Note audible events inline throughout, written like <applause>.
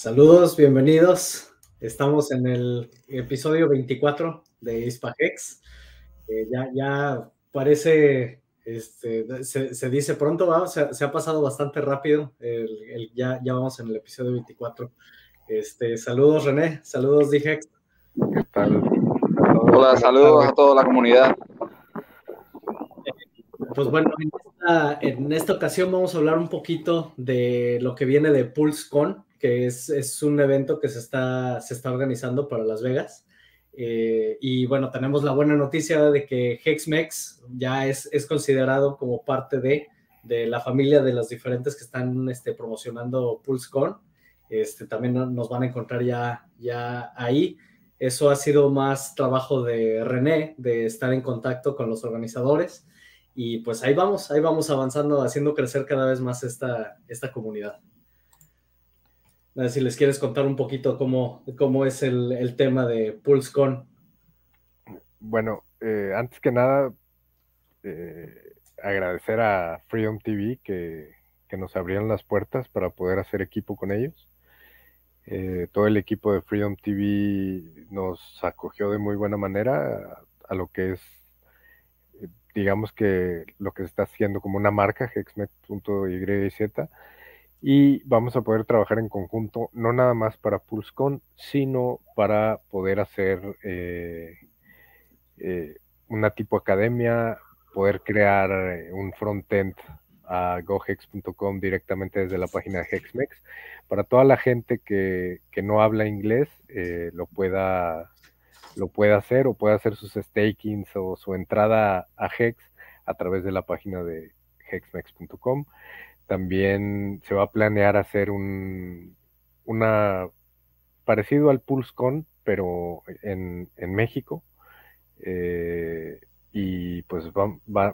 Saludos, bienvenidos. Estamos en el episodio 24 de Hispagex. Eh, ya, ya parece, este, se, dice pronto, Se, ha pasado bastante rápido. ya, ya vamos en el episodio 24. Este, saludos, René. Saludos, Dijex. ¿Qué tal? Hola, saludos a toda la comunidad. Pues bueno, en esta, ocasión vamos a hablar un poquito de lo que viene de PulseCon, que es, un evento que se está, se está organizando para Las Vegas. Eh, y bueno, tenemos la buena noticia de que Hexmex ya es, es considerado como parte de, de, la familia de las diferentes que están este, promocionando PulseCon. Este, también nos van a encontrar ya, ya ahí. Eso ha sido más trabajo de René, de estar en contacto con los organizadores. Y pues ahí vamos, ahí vamos avanzando, haciendo crecer cada vez más esta, esta comunidad. A si les quieres contar un poquito cómo, cómo es el, tema de PulseCon. Bueno, eh, antes que nada, eh, agradecer a Freedom TV que, nos abrieron las puertas para poder hacer equipo con ellos. Eh, todo el equipo de Freedom TV nos acogió de muy buena manera a lo que es digamos que lo que se está haciendo como una marca, hexmet.yz, y vamos a poder trabajar en conjunto, no nada más para PulseCon, sino para poder hacer eh, eh, una tipo academia, poder crear eh, un frontend a gohex.com directamente desde la página de Hexmex, para toda la gente que, que no habla inglés, lo pueda lo puede hacer o puede hacer sus stakings o su entrada a Hex a través de la página de hexmex.com. También se va a planear hacer un una parecido al PulseCon, pero en, México. Eh, y pues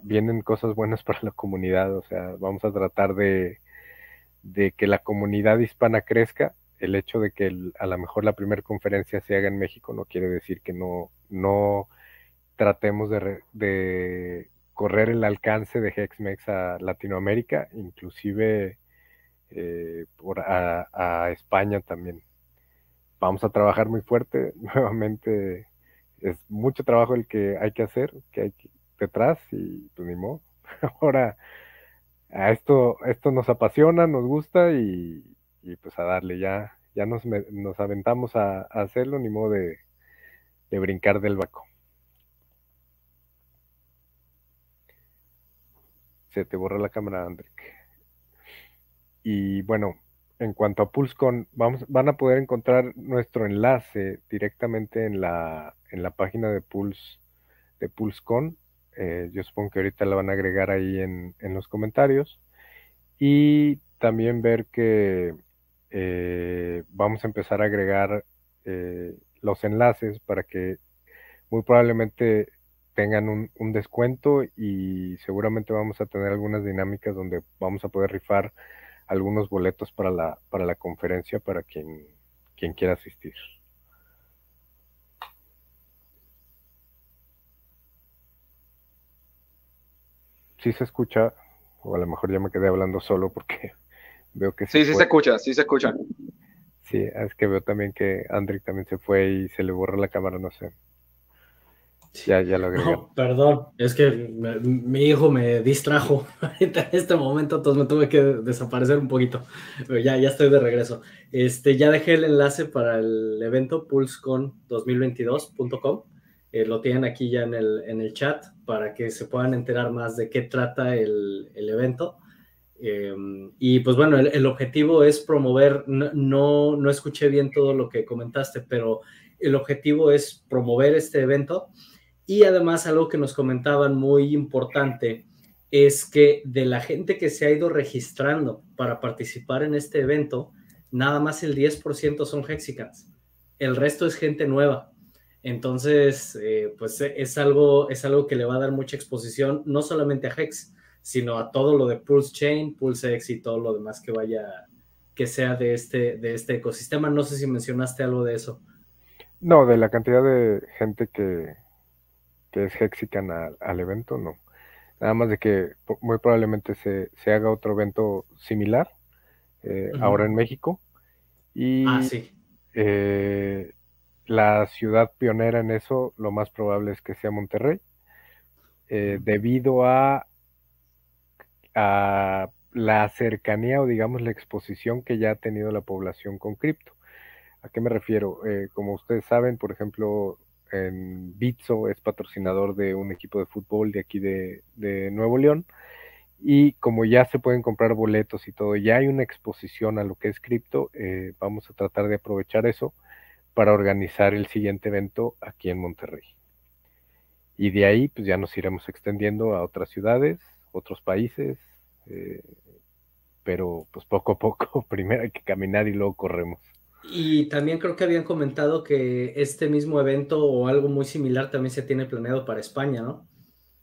vienen cosas buenas <laughs> para la comunidad, o sea, vamos a tratar de, de que la comunidad hispana crezca el hecho de que a lo mejor la primera conferencia se haga en México no quiere decir que no, no tratemos de, correr el alcance de Hexmex a Latinoamérica, inclusive eh, por a, España también. Vamos a trabajar muy fuerte, <laughs> nuevamente es mucho trabajo el que hay que hacer, que hay detrás y pues ni modo. <laughs> Ahora, a esto, esto nos apasiona, nos gusta y, pues a darle, ya, ya nos, aventamos a, hacerlo, ni modo de, brincar del vaco. Se te borra la cámara, Andrick. Y bueno, en cuanto a PulseCon, vamos, van a poder encontrar nuestro enlace directamente en la, en la página de Pulse de PulseCon. Eh, yo supongo que ahorita la van a agregar ahí en, en los comentarios. Y también ver que eh, vamos a empezar a agregar eh, los enlaces para que muy probablemente tengan un, descuento y seguramente vamos a tener algunas dinámicas donde vamos a poder rifar algunos boletos para la, para la conferencia para quien, quien quiera asistir. Si se escucha, o a lo mejor ya me quedé hablando solo porque <laughs> Veo que sí, sí se escucha, sí se escucha. Sí, es que veo también que Andrick también se fue y se le borra la cámara, no sé. Ya, ya lo agregué. perdón, es que mi hijo me distrajo <laughs> en este momento, entonces me tuve que desaparecer un poquito. Pero ya, ya estoy de regreso. Este, ya dejé el enlace para el evento pulsecon2022.com. Eh, lo tienen aquí ya en el, en el chat para que se puedan enterar más de qué trata el, el evento. Em, y pues bueno, el, objetivo es promover, no, no, escuché bien todo lo que comentaste, pero el objetivo es promover este evento y además algo que nos comentaban muy importante es que de la gente que se ha ido registrando para participar en este evento, nada más el 10% son Hexicans, el resto es gente nueva. Entonces, eh, pues es algo, es algo que le va a dar mucha exposición, no solamente a Hex, sino a todo lo de Pulse Chain, Pulse X y todo lo demás que vaya, que sea de este, de este ecosistema. No sé si mencionaste algo de eso. No, de la cantidad de gente que, que es Hexican al, evento, no. Nada más de que muy probablemente se, haga otro evento similar, eh, ahora en México, Y ah, sí. Eh, la ciudad pionera en eso, lo más probable es que sea Monterrey, eh, debido a, a la cercanía o digamos la exposición que ya ha tenido la población con cripto. ¿A qué me refiero? Eh, como ustedes saben, por ejemplo, en Bitso es patrocinador de un equipo de fútbol de aquí de, Nuevo León. Y como ya se pueden comprar boletos y todo, ya hay una exposición a lo que es cripto, eh, vamos a tratar de aprovechar eso para organizar el siguiente evento aquí en Monterrey. Y de ahí, pues ya nos iremos extendiendo a otras ciudades, otros países, eh, pero pues poco a poco, <laughs> primero hay que caminar y luego corremos. Y también creo que habían comentado que este mismo evento o algo muy similar también se tiene planeado para España, ¿no?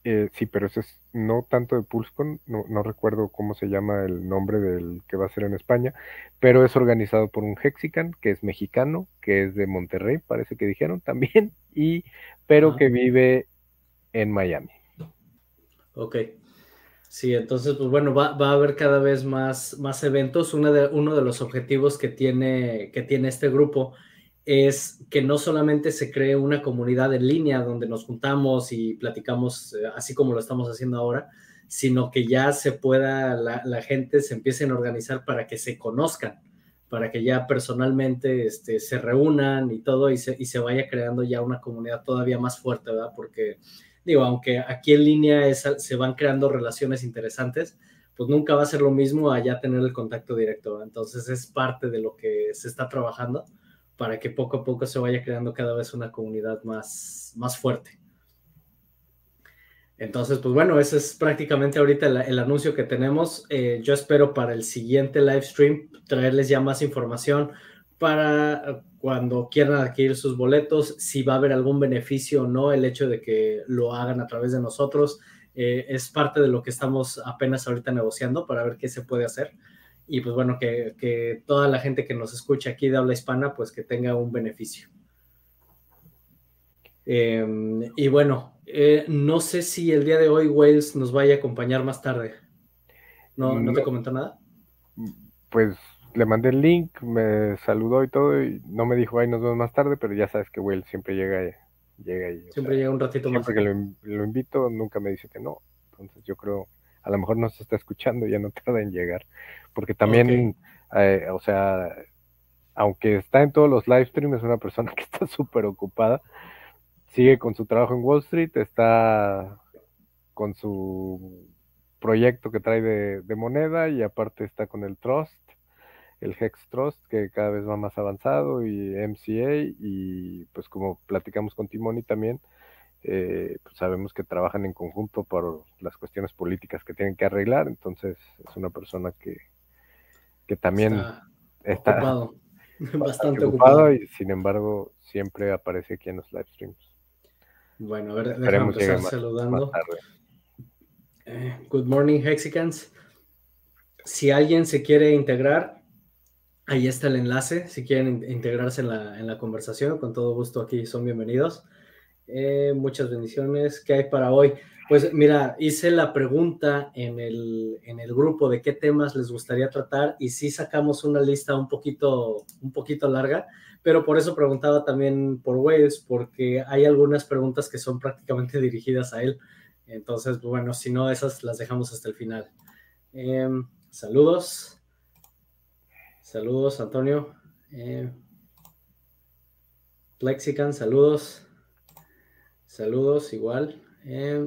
Eh, sí, pero eso es no tanto de PulseCon, no, no, recuerdo cómo se llama el nombre del que va a ser en España, pero es organizado por un Hexican, que es mexicano, que es de Monterrey, parece que dijeron <laughs> también, y pero que vive en Miami. Ok. Sí, entonces, pues bueno, va, a haber cada vez más, más eventos. Uno de, uno de los objetivos que tiene, que tiene este grupo es que no solamente se cree una comunidad en línea donde nos juntamos y platicamos eh, así como lo estamos haciendo ahora, sino que ya se pueda, la, gente se empiece a organizar para que se conozcan, para que ya personalmente este, se reúnan y todo y se, y se vaya creando ya una comunidad todavía más fuerte, ¿verdad? Porque digo, aunque aquí en línea se van creando relaciones interesantes, pues nunca va a ser lo mismo allá tener el contacto directo. Entonces es parte de lo que se está trabajando para que poco a poco se vaya creando cada vez una comunidad más, más fuerte. Entonces, pues bueno, ese es prácticamente ahorita el, anuncio que tenemos. Eh, yo espero para el siguiente live stream traerles ya más información para cuando quieran adquirir sus boletos, si va a haber algún beneficio o no el hecho de que lo hagan a través de nosotros. Eh, es parte de lo que estamos apenas ahorita negociando para ver qué se puede hacer. Y pues bueno, que, toda la gente que nos escucha aquí de habla hispana, pues que tenga un beneficio. Em, y bueno, eh, no sé si el día de hoy Wales nos vaya a acompañar más tarde. ¿No, no te comentó nada? Pues le mandé el link, me saludó y todo, y no me dijo, ay, nos vemos más tarde, pero ya sabes que Will siempre llega, llega ahí. Siempre llega un ratito más. Siempre que lo, invito, nunca me dice que no. Entonces yo creo, a lo mejor no se está escuchando, ya no <laughs> tarda en llegar. Porque también, eh, o sea, aunque está en todos los live streams, es una persona <laughs> que está súper ocupada. Sigue con su trabajo en Wall Street, está con su proyecto que trae de, de moneda y aparte está con el Trust el Hex Trust, que cada vez va más avanzado, y MCA, y pues como platicamos con Timoni también, eh, pues sabemos que trabajan en conjunto por las cuestiones políticas que tienen que arreglar, entonces es una persona que, que también está, ocupado. <laughs> bastante ocupado, y sin embargo siempre aparece aquí en los live streams. Bueno, a ver, déjame empezar saludando. Eh, good morning, Hexicans. Si alguien se quiere integrar, Ahí está el enlace, si quieren integrarse en la, conversación, con todo gusto aquí son bienvenidos. Eh, muchas bendiciones. ¿Qué hay para hoy? Pues mira, hice la pregunta en el, en el grupo de qué temas les gustaría tratar y sí sacamos una lista un poquito, un poquito larga, pero por eso preguntaba también por Wales, porque hay algunas preguntas que son prácticamente <laughs> dirigidas a él. Entonces, bueno, si no, esas las dejamos hasta el final. Em, saludos. Saludos, Antonio. Eh, Plexican, saludos. Saludos, igual. Eh,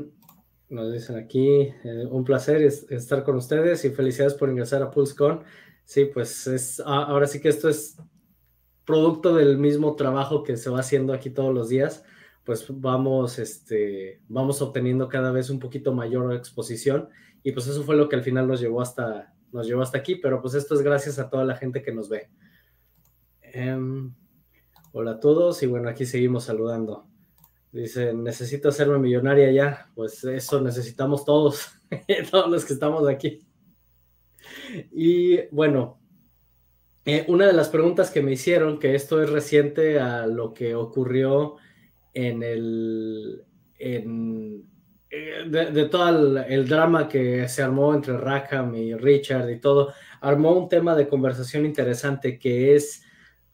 nos dicen aquí, eh, un placer estar con ustedes y felicidades por ingresar a PulseCon. Sí, pues es, ahora sí que esto es producto del mismo trabajo que se va haciendo aquí todos los días, pues vamos, este, vamos obteniendo cada vez un poquito mayor exposición y pues eso fue lo que al final nos llevó hasta, nos llevó hasta aquí, pero pues esto es gracias a toda la gente que nos ve. Em, hola a todos y bueno, aquí seguimos saludando. Dice, necesito hacerme millonaria ya. Pues eso necesitamos todos, <laughs> todos los que estamos aquí. Y bueno, eh, una de las preguntas que me hicieron, que esto es reciente a lo que ocurrió en el, en, eh, de, todo el, drama que se armó entre Rackham y Richard y todo, armó un tema de conversación interesante que es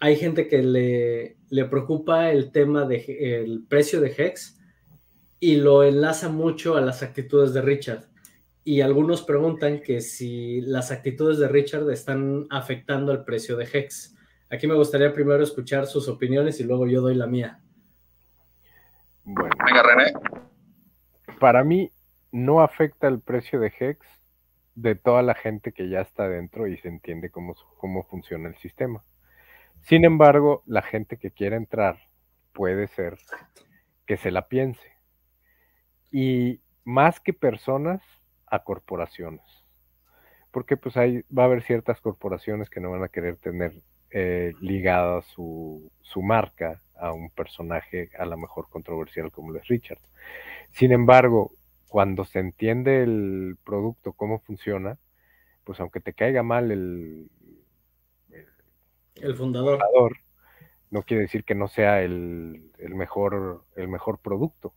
hay gente que le, le preocupa el tema del precio de Hex y lo enlaza mucho a las actitudes de Richard. Y algunos preguntan que si las actitudes de Richard están afectando el precio de Hex. Aquí me gustaría primero escuchar sus opiniones y luego yo doy la mía. Bueno, Venga, René. Para mí no afecta el precio de Hex de toda la gente que ya está dentro y se entiende cómo, cómo funciona el sistema. Sin embargo, la gente que quiera entrar puede ser que se la piense. Y más que personas, a corporaciones. Porque pues ahí va a haber ciertas corporaciones que no van a querer tener eh, ligada su, su marca a un personaje a lo mejor controversial como lo es Richard. Sin embargo, cuando se entiende el producto, cómo funciona, pues aunque te caiga mal el, el fundador. no quiere decir que no sea el, mejor, el mejor producto,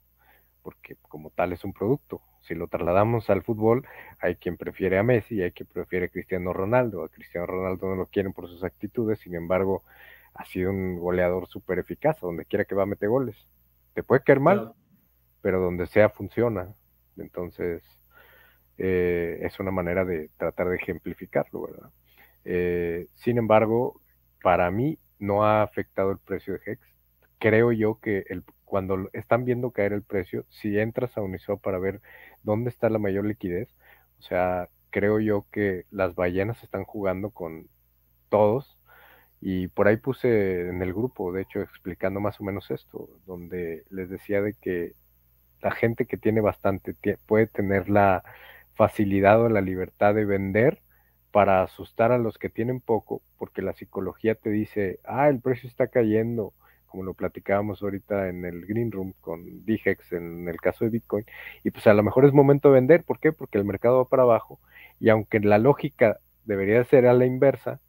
porque como tal es un producto. Si lo trasladamos al fútbol, hay quien prefiere a Messi, hay quien prefiere a Cristiano Ronaldo. A Cristiano Ronaldo no lo quieren por sus actitudes, sin embargo, ha sido un goleador súper eficaz, donde quiera que va a meter goles. Te puede caer mal, pero donde sea funciona. Entonces, eh, es una manera de tratar de ejemplificarlo, ¿verdad? Eh, sin embargo, para mí no ha afectado el precio de Hex. Creo yo que el, cuando están viendo caer el precio, si entras a Uniswap para ver dónde está la mayor liquidez, o sea, creo yo que las ballenas están jugando con todos y por ahí puse en el grupo, de hecho, explicando más o menos esto, donde les decía de que la gente que tiene bastante puede tener la facilidad o la libertad de vender para asustar a los que tienen poco, porque la psicología te dice, ah, el precio está cayendo, como lo platicábamos ahorita en el Green Room con Digex en el caso de Bitcoin, y pues a lo mejor es momento de vender, ¿por qué? Porque el mercado va para abajo, y aunque la lógica debería ser a la inversa,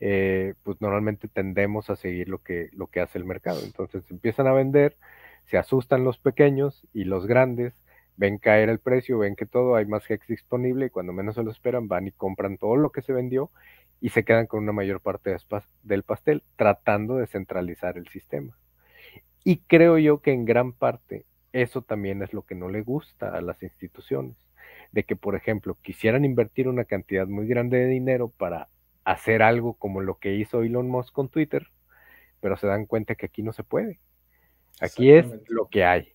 eh, pues normalmente tendemos a seguir lo que, lo que hace el mercado. Entonces empiezan a vender, se asustan los pequeños y los grandes ven caer el precio, ven que todo, hay más hex disponible y cuando menos se lo esperan van y compran todo lo que se vendió y se quedan con una mayor parte del pastel, tratando de centralizar el sistema. Y creo yo que en gran parte eso también es lo que no le gusta a las instituciones, de que, por ejemplo, quisieran invertir una cantidad muy grande de dinero para hacer algo como lo que hizo Elon Musk con Twitter, pero se dan cuenta que aquí no se puede. Aquí es lo que hay.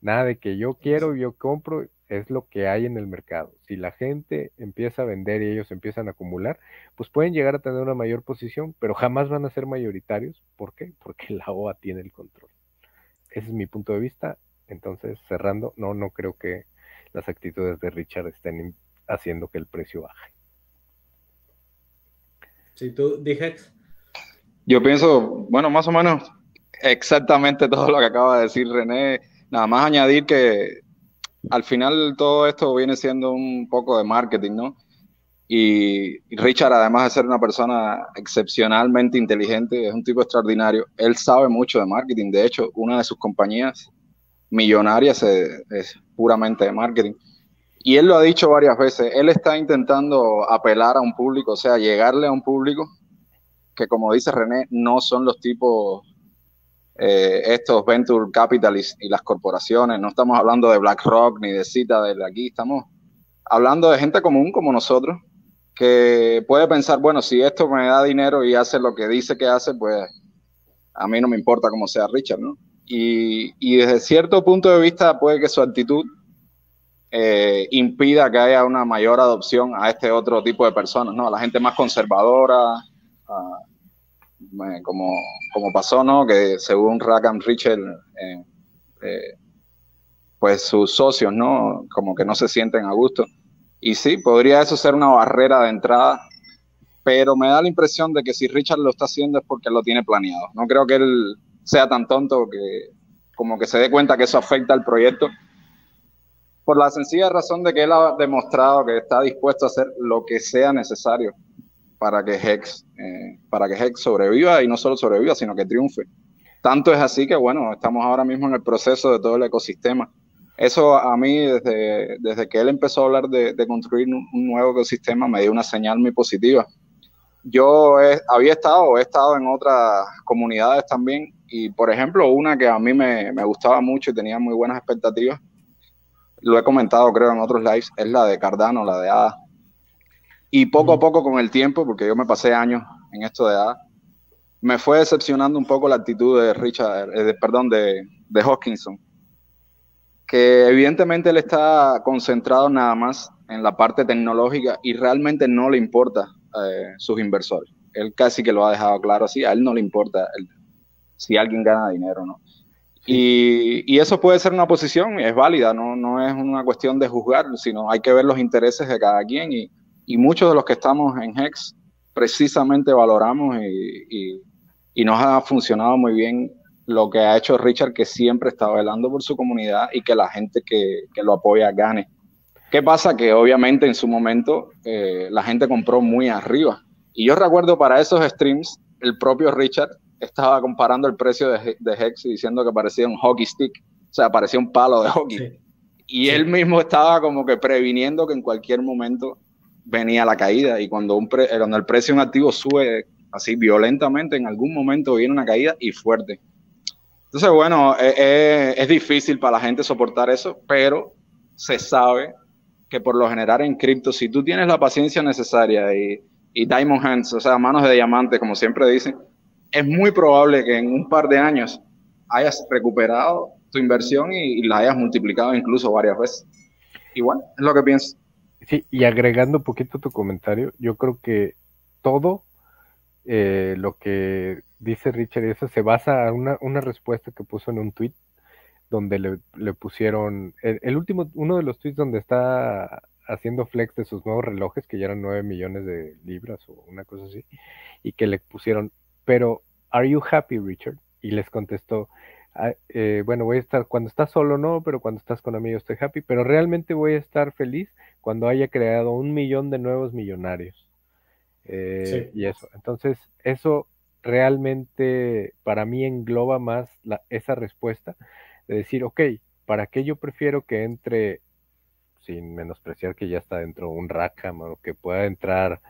Nada de que yo quiero, yo compro, es lo que hay en el mercado. Si la gente empieza a vender y ellos empiezan a acumular, pues pueden llegar a tener una mayor posición, pero jamás van a ser mayoritarios. ¿Por qué? <laughs> Porque la OA tiene el control. Ese es mi punto de vista. Entonces, cerrando, no, no creo que las actitudes de Richard estén haciendo que el precio baje. Si tú dijes. Yo pienso, bueno, más o menos exactamente <laughs> todo lo que acaba de decir René Nada más añadir que al final todo esto viene siendo un poco de marketing, ¿no? Y Richard, además de ser una persona excepcionalmente inteligente, es un tipo extraordinario. Él sabe mucho de marketing. De hecho, una de sus compañías millonarias es, es, puramente de marketing. Y él lo ha dicho varias veces. Él está intentando apelar a un público, o sea, llegarle a un público que, como dice René, no son los tipos eh, estos venture capitalists y las corporaciones. No estamos hablando de BlackRock ni de Citadel aquí, estamos hablando de gente común como nosotros que puede pensar, bueno, si esto me da dinero y hace lo que dice que hace, pues a mí no me importa cómo sea Richard, ¿no? Y desde cierto punto de vista puede que su actitud eh, impida que haya una mayor adopción a este otro tipo de personas, ¿no? A la gente más conservadora, a, como, como pasó, ¿no? Que según Rackham Richard, eh, eh, pues sus socios, ¿no? Como que no se sienten a gusto. Y sí, podría eso ser una barrera de entrada, pero me da la impresión de que si Richard lo está haciendo es porque lo tiene planeado. No creo que él sea tan tonto que como que se dé cuenta que eso afecta al proyecto, por la sencilla razón de que él ha demostrado que está dispuesto a hacer lo que sea necesario para que Hex, eh, para que Hex sobreviva y no solo sobreviva, sino que triunfe. Tanto es así que, bueno, estamos ahora mismo en el proceso de todo el ecosistema. Eso a mí, desde, desde que él empezó a hablar de, construir un, nuevo ecosistema, me dio una señal muy positiva yo había estado, he estado en otras comunidades también, y por ejemplo, una que a mí me, me gustaba mucho y tenía muy buenas expectativas, lo he comentado creo en otros lives, es la de Cardano, la de ADA. Y poco a poco con el tiempo, porque yo me pasé años en esto de ADA, me fue decepcionando un poco la actitud de Richard, eh, perdón, de, de Hoskinson, que evidentemente él está concentrado nada más en la parte tecnológica y realmente no le importa eh, sus inversores. Él casi que lo ha dejado claro así, a él no le importa si alguien gana dinero o no. Y, eso puede ser una posición, es válida, no, no es una cuestión de juzgar, sino hay que ver los intereses de cada quien y, muchos de los que estamos en HEX precisamente valoramos y, y, nos ha funcionado muy bien lo que ha hecho Richard, que siempre está velando por su comunidad y que la gente que, que lo apoya gane. ¿Qué pasa? Que obviamente en su momento eh, la gente compró muy arriba. Y yo recuerdo para esos streams, el propio Richard estaba comparando el precio de, de Hex y diciendo que parecía un hockey stick, o sea, parecía un palo de hockey. Y él mismo estaba como que previniendo que en cualquier momento venía la caída y cuando, un eh, cuando el precio de un activo sube así violentamente, en algún momento viene una caída y fuerte. Entonces, bueno, eh, eh, es difícil para la gente soportar eso, pero se sabe que por lo general en cripto, si tú tienes la paciencia necesaria y, y diamond hands, o sea, manos de diamante, como siempre dicen, es muy probable que en un par de años hayas recuperado tu inversión y, la hayas multiplicado incluso varias veces. Igual, es lo que pienso. Sí, y agregando un poquito tu comentario, yo creo que todo eh, lo que dice Richard y eso se basa en una, una respuesta que puso en un tweet donde le, pusieron el, último, uno de los tweets donde está haciendo flex de sus nuevos relojes, que ya eran 9 millones de libras o una cosa así, y que le pusieron, pero, ¿are you happy, Richard? Y les contestó, ah, eh, bueno, voy a estar, cuando estás solo no, pero cuando estás con amigos estoy happy, pero realmente voy a estar feliz cuando haya creado un millón de nuevos millonarios. Eh, y eso, entonces, eso realmente para mí engloba más la, esa respuesta de decir, ok, ¿para qué yo prefiero que entre, sin menospreciar que ya está dentro un Rackham o que pueda entrar,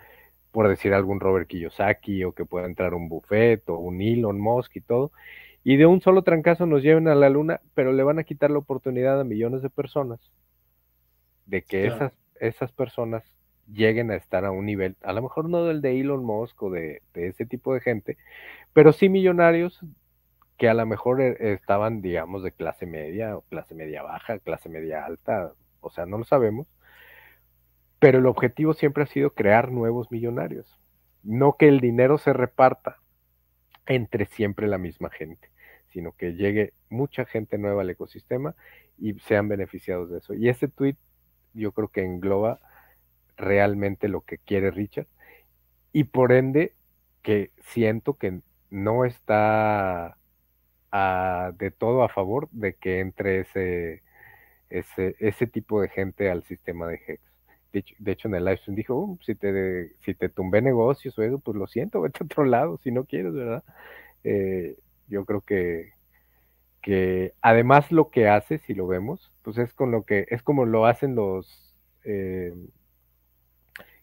por decir algún Robert Kiyosaki o que pueda entrar un Buffett o un Elon Musk y todo, y de un solo trancazo nos lleven a la luna, pero le van a quitar la oportunidad a millones de personas de que esas, esas personas lleguen a estar a un nivel, a lo mejor no del de Elon Musk o de, de ese tipo de gente, pero sí millonarios que a lo mejor eh, estaban, digamos, de clase media o clase media baja, clase media alta, o sea, no lo sabemos, pero el objetivo siempre ha sido crear nuevos millonarios, no que el dinero se reparta entre siempre la misma gente, sino que llegue mucha gente nueva al ecosistema y sean beneficiados de eso. Y ese tweet yo creo que engloba realmente lo que quiere Richard y por ende que siento que no está de todo a favor de que entre ese, ese, ese tipo de gente al sistema de Hex. De hecho, en el live stream dijo, uh, si, te, si te tumbé negocios o eso, pues lo siento, <laughs> vete a otro lado si no quieres, ¿verdad? Eh, yo creo que, que además lo que hace, si lo vemos, pues es con lo que, es como lo hacen los, eh,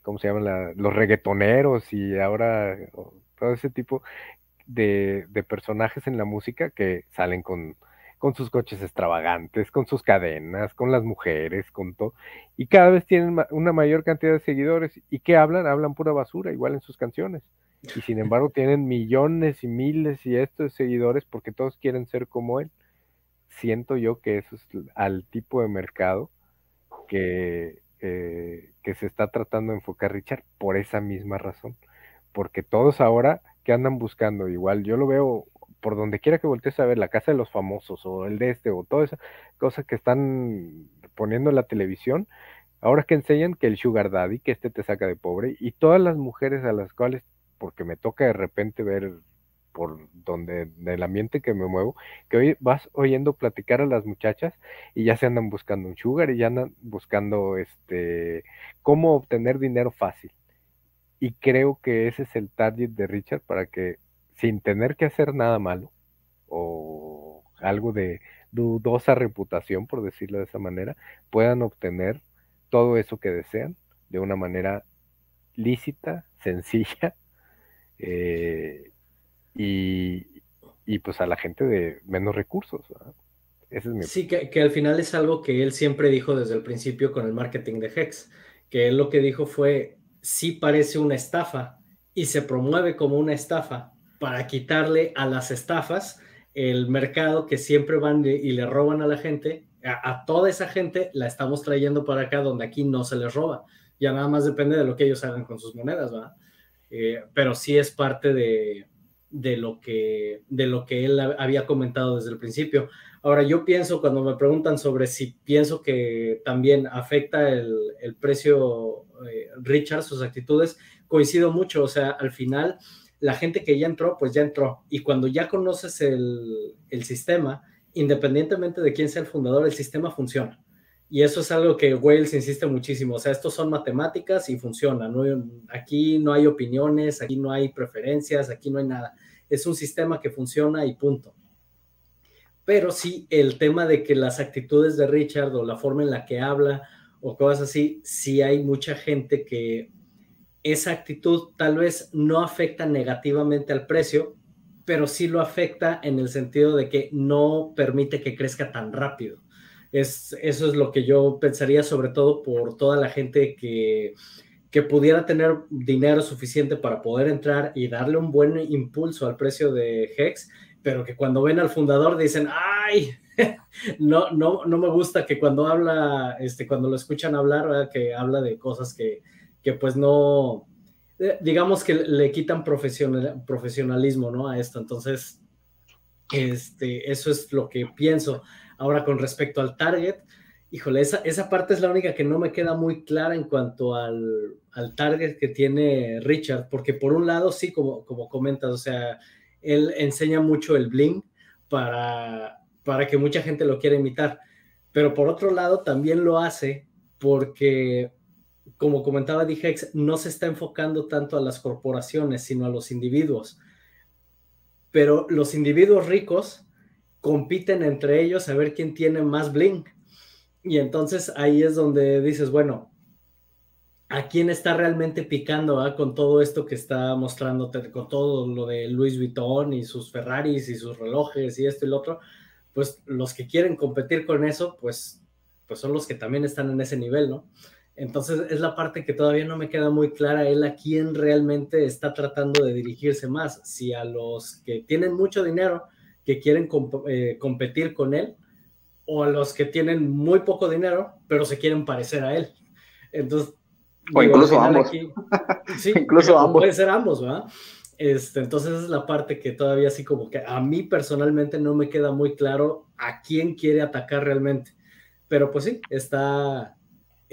¿cómo se llaman? los reggaetoneros y ahora todo ese tipo, de, personajes en la música que salen con, con sus coches extravagantes, con sus cadenas, con las mujeres, con todo, y cada vez tienen una mayor cantidad de seguidores. ¿Y qué hablan? Hablan pura basura, igual en sus canciones. Y sin embargo tienen millones y miles y estos seguidores porque todos quieren ser como él. Siento yo que eso es al tipo de mercado que, eh, que se está tratando de enfocar Richard por esa misma razón. Porque todos ahora que andan buscando. Igual yo lo veo por donde quiera que voltees a ver, la casa de los famosos o el de este o toda esa cosa que están poniendo en la televisión. Ahora que enseñan que el sugar daddy, que este te saca de pobre, y todas las mujeres a las cuales, porque me toca de repente ver por donde, en el ambiente que me muevo, que hoy vas oyendo platicar a las muchachas y ya se andan buscando un sugar y ya andan buscando este cómo obtener dinero fácil. Y creo que ese es el target de Richard para que sin tener que hacer nada malo o algo de dudosa reputación, por decirlo de esa manera, puedan obtener todo eso que desean de una manera lícita, <laughs> sencilla Eh, y, pues a la gente de menos recursos. Sí, que, que, al final es algo que él siempre dijo desde el principio con el marketing de Hex, que él lo que dijo fue, sí parece una estafa y se promueve como una estafa para quitarle a las estafas el mercado que siempre van y le roban a la gente, a, toda esa gente la estamos trayendo para acá donde aquí no se les roba. Ya nada más depende de lo que ellos hagan con sus monedas, ¿verdad? Eh, pero sí es parte de, de, lo que, de lo que él había comentado desde el principio. Ahora, yo pienso, cuando me preguntan sobre si pienso que también afecta el, el precio eh, Richard, sus actitudes, coincido mucho, o sea, al final la gente que ya entró, pues ya entró. Y cuando ya conoces el, sistema, independientemente de quién sea el fundador, el sistema funciona. Y eso es algo que Wales insiste muchísimo. O sea, estos son matemáticas y funciona. Aquí no hay opiniones, aquí no hay preferencias, aquí no hay nada. Es un sistema que funciona y punto. Pero sí, el tema de que las actitudes de Richard o la forma en la que habla o cosas así, sí hay mucha gente que esa actitud tal vez no afecta negativamente al precio, pero sí lo afecta en el sentido de que no permite que crezca tan rápido. Es, eso es lo que yo pensaría, sobre todo por toda la gente que, que pudiera tener dinero suficiente para poder entrar y darle un buen impulso al precio de Hex, pero que cuando ven al fundador dicen, ay, <laughs> no, no, no me gusta que cuando habla, este, cuando lo escuchan hablar, que habla de cosas que, que pues no, eh, digamos que le quitan profesional, profesionalismo, ¿no? A esto. Entonces, este, eso es lo que pienso. Ahora, con respecto al target, híjole, esa, esa parte es la única que no me queda muy clara en cuanto al, al target que tiene Richard, porque por un lado, sí, como, como comentas, o sea, él enseña mucho el bling para, para que mucha gente lo quiera imitar, pero por otro lado también lo hace porque como comentaba Dijex, no se está enfocando tanto a las corporaciones, sino a los individuos. Pero los individuos ricos compiten entre ellos a ver quién tiene más bling. Y entonces ahí es donde dices, bueno, ¿a quién está realmente picando ah, con todo esto que está mostrando, con todo lo de Louis Vuitton y sus Ferraris y sus relojes y esto y lo otro? Pues los que quieren competir con eso, pues, pues son los que también están en ese nivel, ¿no? Entonces es la parte que todavía no me queda muy clara él a quién realmente está tratando de dirigirse más, si a los que tienen mucho dinero que quieren eh, competir con él o a los que tienen muy poco dinero pero se quieren parecer a él. Entonces, o incluso ambos. <laughs> sí, incluso ambos. Puede ser ambos, ¿verdad? Este, entonces es la parte que todavía así como que a mí personalmente no me queda muy claro a quién quiere atacar realmente. Pero pues sí, está,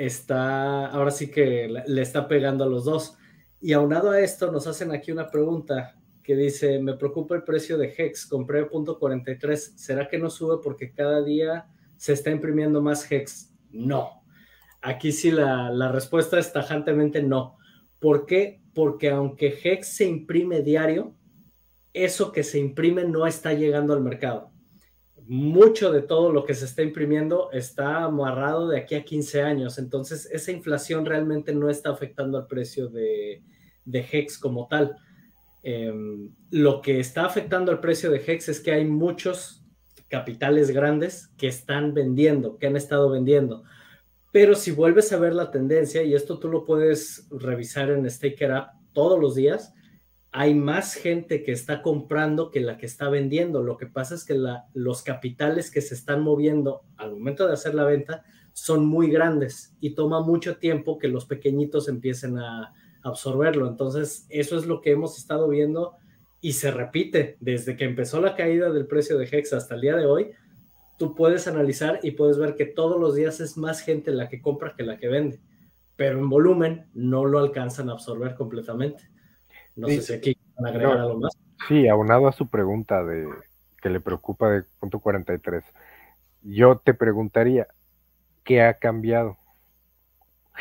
está, ahora sí que le está pegando a los dos. Y aunado a esto, nos hacen aquí una pregunta que dice, me preocupa el precio de Hex, compré punto 43, ¿será que no sube porque cada día se está imprimiendo más Hex? No. Aquí sí la, la respuesta es tajantemente no. ¿Por qué? Porque aunque Hex se imprime diario, eso que se imprime no está llegando al mercado mucho de todo lo que se está imprimiendo está amarrado de aquí a 15 años. Entonces, esa inflación realmente no está afectando al precio de, Hex como tal. Em, lo que está afectando al precio de Hex es que hay muchos capitales grandes que están vendiendo, que han estado vendiendo. Pero si vuelves a ver la tendencia, y esto tú lo puedes revisar en Staker App todos los días, hay más gente que está comprando que la que está vendiendo. Lo que pasa es que los capitales que se están moviendo al momento de hacer la venta son muy grandes y toma mucho tiempo que los pequeñitos empiecen a absorberlo. Entonces, eso es lo que hemos estado viendo y se repite desde que empezó la caída del precio de Hex hasta el día de hoy. Tú puedes analizar y puedes ver que todos los días es más gente la que compra que la que vende, pero en volumen no lo alcanzan a absorber completamente. No sé si aquí van a agregar algo más. Sí, aunado a su pregunta de que le preocupa de punto 43, yo te preguntaría, ¿qué ha cambiado?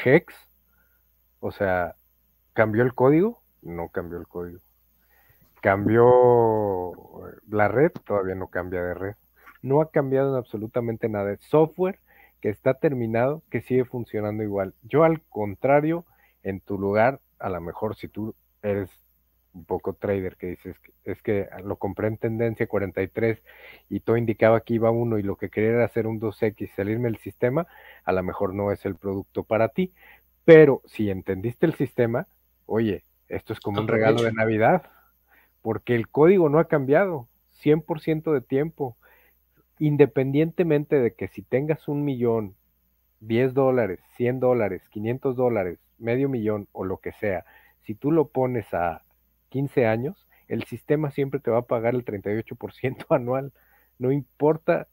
¿Hex? O sea, ¿cambió el código? No cambió el código. ¿Cambió la red? Todavía no cambia de red. No ha cambiado absolutamente nada. Es software que está terminado, que sigue funcionando igual. Yo al contrario, en tu lugar, a lo mejor si tú eres un poco trader, que dices, es que lo compré en tendencia 43 y todo indicaba que iba uno y lo que quería era hacer un 2X y salirme del sistema, a lo mejor no es el producto para ti. Pero si entendiste el sistema, oye, esto es como un regalo de Navidad, porque el código no ha cambiado 100% de tiempo, independientemente de que si tengas un millón, 10 dólares, 100 dólares, 500 dólares, medio millón o lo que sea, si tú lo pones a 15 años, el sistema siempre te va a pagar el 38% <laughs> anual. No importa,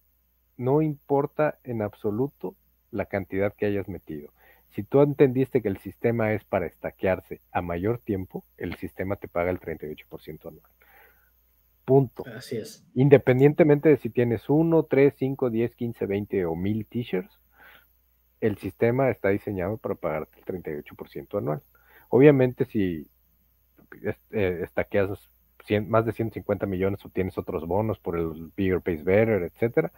no importa en absoluto la cantidad que hayas metido. Si tú entendiste que el sistema es para estaquearse a mayor tiempo, el sistema te paga el 38% anual. Punto. Así es. Independientemente de si tienes 1, 3, 5, 10, 15, 20 o 1000 t-shirts, el sistema está diseñado para pagarte el 38% anual. Obviamente, si eh, estaqueas más de 150 millones o tienes otros bonos por el Bigger Pays Better, etcétera,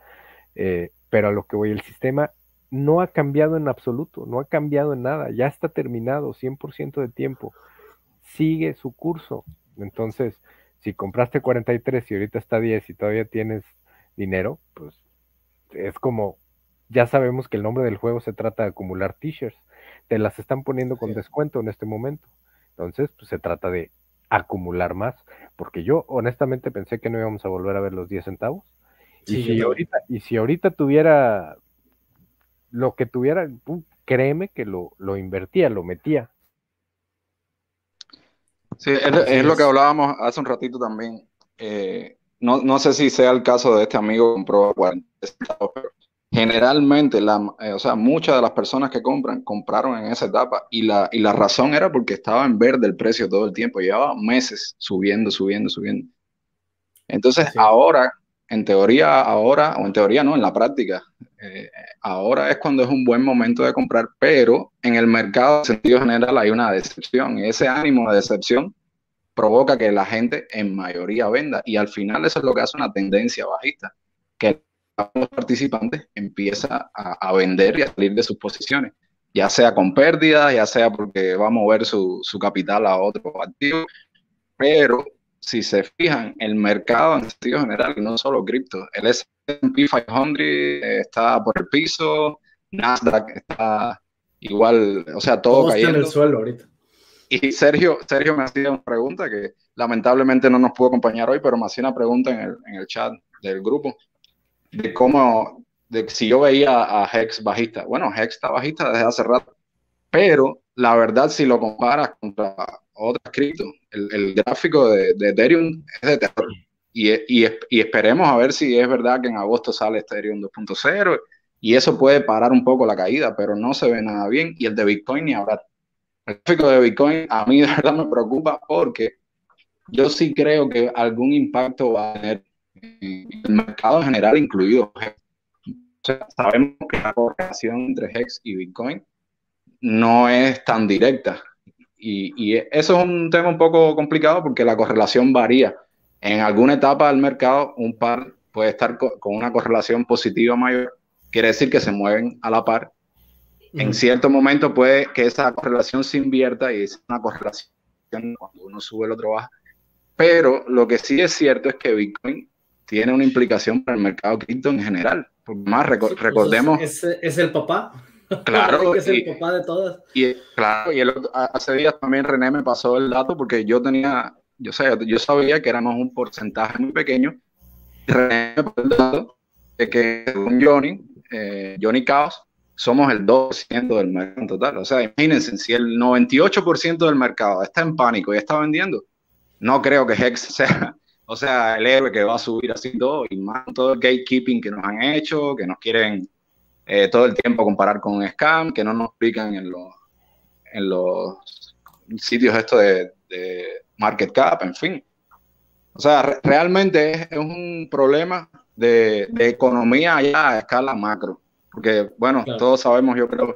eh, pero a lo que voy, el sistema no ha cambiado en absoluto, no ha cambiado en nada, ya está terminado 100% de tiempo, sigue su curso. Entonces, si compraste 43 y ahorita está 10 y todavía tienes dinero, pues es como, ya sabemos que el nombre del juego se trata de acumular t-shirts, te las están poniendo con descuento en este momento. Entonces, pues se trata de acumular más, porque yo honestamente pensé que no íbamos a volver a ver los 10 centavos. y, si ahorita, y si ahorita tuviera lo que tuviera, créeme que lo, lo invertía, lo metía. Sí, es, lo que hablábamos hace un ratito también. Eh, no, no, sé si sea el caso de este amigo que compró 40 centavos, pero generalmente, la, eh, o sea, muchas de las personas que compran, compraron en esa etapa y la, y la razón era porque estaba en verde el precio todo el tiempo, llevaba meses subiendo, subiendo, subiendo. Entonces, ahora, en teoría, ahora, o en teoría no, en la práctica, eh, ahora es cuando es un buen momento de comprar, pero en el mercado, en sentido general, hay una decepción y ese ánimo de decepción provoca que la gente en mayoría venda y al final eso es lo que hace una tendencia bajista, que los participantes empieza a, vender y a salir de sus posiciones, ya sea con pérdidas, ya sea porque va a mover su, capital a otro activo, pero si se fijan, el mercado en sentido general, y no solo cripto, el S&P 500 está por el piso, Nasdaq está igual, o sea, todo, cayendo. en el suelo ahorita. Y Sergio, Sergio me hacía una pregunta que lamentablemente no nos pudo acompañar hoy, pero me hacía una pregunta en el, en el chat del grupo de cómo, de si yo veía a Hex bajista. Bueno, Hex está bajista desde hace rato, pero la verdad, si lo comparas contra otras cripto, el, gráfico de, Ethereum es de terror. Y, y, y, esperemos a ver si es verdad que en agosto sale Ethereum 2.0 y eso puede parar un poco la caída, pero no se ve nada bien. Y el de Bitcoin ni ahora. El gráfico de Bitcoin a mí de verdad me preocupa porque yo sí creo que algún impacto va a tener el mercado en general, incluido sabemos que la correlación entre Hex y Bitcoin no es tan directa. Y, eso es un tema un poco complicado porque la correlación varía. En alguna etapa del mercado, un par puede estar con una correlación positiva mayor, quiere decir que se mueven a la par. En cierto momento puede que esa correlación se invierta y es una correlación cuando uno sube, el otro baja. Pero lo que sí es cierto es que Bitcoin tiene una implicación para el mercado cripto en general. Más pues, recordemos. Es, es, el papá. Claro. <laughs> es el papá de todas. Y claro, y hace días también René me pasó el dato porque yo tenía, yo, sé, yo sabía que éramos un porcentaje muy pequeño. Y René me pasó el dato de que según Johnny, eh, Johnny Chaos, somos el 2% del mercado total. O sea, imagínense, si el 98% del mercado está en pánico y está vendiendo, no creo que Hex sea o sea, el héroe que va a subir así todo, y más todo el gatekeeping que nos han hecho, que nos quieren eh, todo el tiempo comparar con un scam, que no nos explican en los, en los sitios esto de, market cap, en fin. O sea, realmente es, un problema de, economía ya a escala macro. Porque, bueno, todos sabemos, yo creo,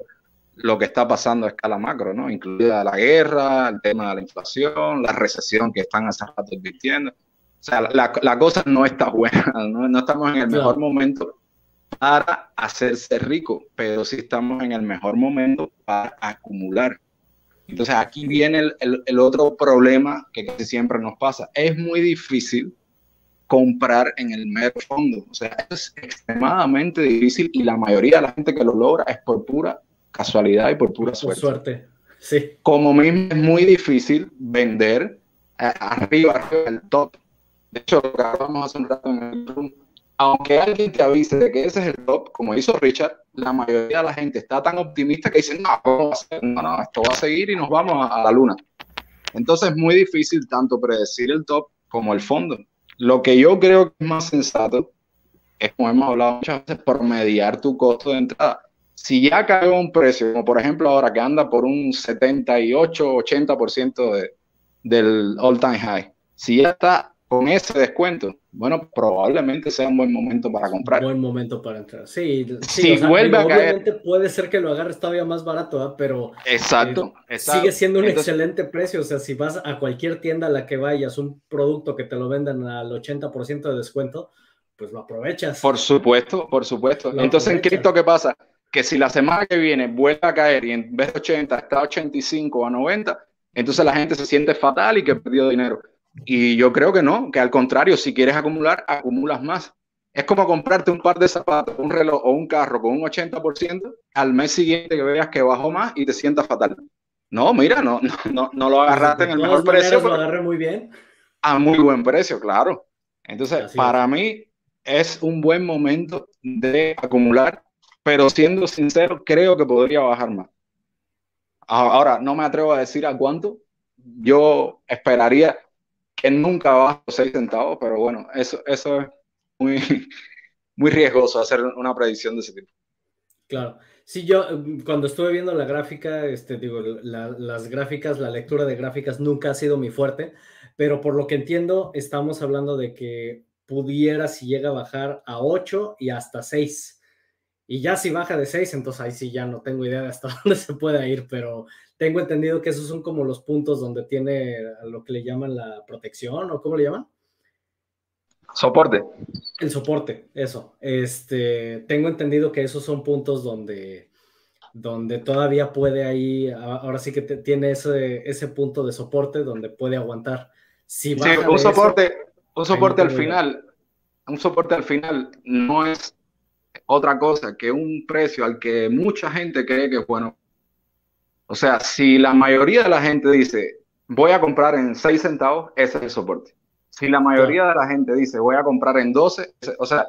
lo que está pasando a escala macro, ¿no? Incluida la guerra, el tema de la inflación, la recesión que están hace rato advirtiendo. O sea, la, la cosa no está buena, no, no estamos en el mejor momento para hacerse rico, pero sí estamos en el mejor momento para acumular. Entonces aquí viene el, otro problema que casi siempre nos pasa. Es muy difícil comprar en el mero fondo. O sea, es extremadamente difícil y la mayoría de la gente que lo logra es por pura casualidad y por pura suerte. suerte, sí. Como mismo es muy difícil vender eh, arriba, arriba del top. De hecho, lo que hablamos hace un rato en el room, aunque alguien te avise de que ese es el top, como hizo Richard, la mayoría de la gente está tan optimista que dicen, no, no, no, esto va a seguir y nos vamos a, la luna. Entonces es muy difícil tanto predecir el top como el fondo. Lo que yo creo que es más sensato es, como hemos hablado muchas veces, promediar tu costo de entrada. Si ya cayó un precio, como por ejemplo ahora que anda por un 78-80% de, del all-time high, si ya está con ese descuento, bueno, probablemente sea un buen momento para comprar. Buen momento para entrar. Sí, si vuelve a caer. Puede ser que lo agarres todavía más barato, pero. Exacto, eh, Sigue siendo un excelente precio. O sea, si vas a cualquier tienda a la que vayas, un producto que te lo vendan al 80% de descuento, pues lo aprovechas. Por supuesto, por supuesto. Entonces, en cripto, ¿qué pasa? Que si la semana que viene vuelve a caer y en vez de 80 está a 85 a 90, entonces la gente se siente fatal y que perdió dinero. Y yo creo que no, que al contrario, si quieres acumular, acumulas más. Es como comprarte un par de zapatos, un reloj o un carro con un 80%, al mes siguiente que veas que bajó más y te sientas fatal. No, mira, no, no, no, lo agarraste en el mejor precio. Lo agarré muy bien. A muy buen precio, claro. Entonces, para mí es un buen momento de acumular, pero siendo sincero, creo que podría bajar más. Ahora, no me atrevo a decir a cuánto. Yo esperaría que nunca bajo 6 centavos, pero bueno, eso, eso es muy, <laughs> muy riesgoso hacer una predicción de ese tipo. Claro. Sí, yo cuando estuve viendo la gráfica, este, digo, las gráficas, la lectura de gráficas nunca ha sido mi fuerte, pero por lo que entiendo, estamos hablando de que pudiera, si llega a bajar a 8 y hasta 6. Y ya si baja de 6, entonces ahí sí ya no tengo idea de hasta <laughs> dónde se puede ir, pero tengo entendido que esos son como los puntos donde tiene lo que le llaman la protección o cómo le llaman. Soporte. El soporte, eso. Este, tengo entendido que esos son puntos donde, donde todavía puede ahí, ahora sí que tiene ese, ese punto de soporte donde puede aguantar. Si sí, un soporte, un soporte al final, un soporte al final no es otra cosa que un precio al que mucha gente cree que es bueno o sea, si la mayoría de la gente dice, voy a comprar en 6 centavos, ese es el soporte. Si la mayoría de la gente dice, voy a comprar en 12, o sea,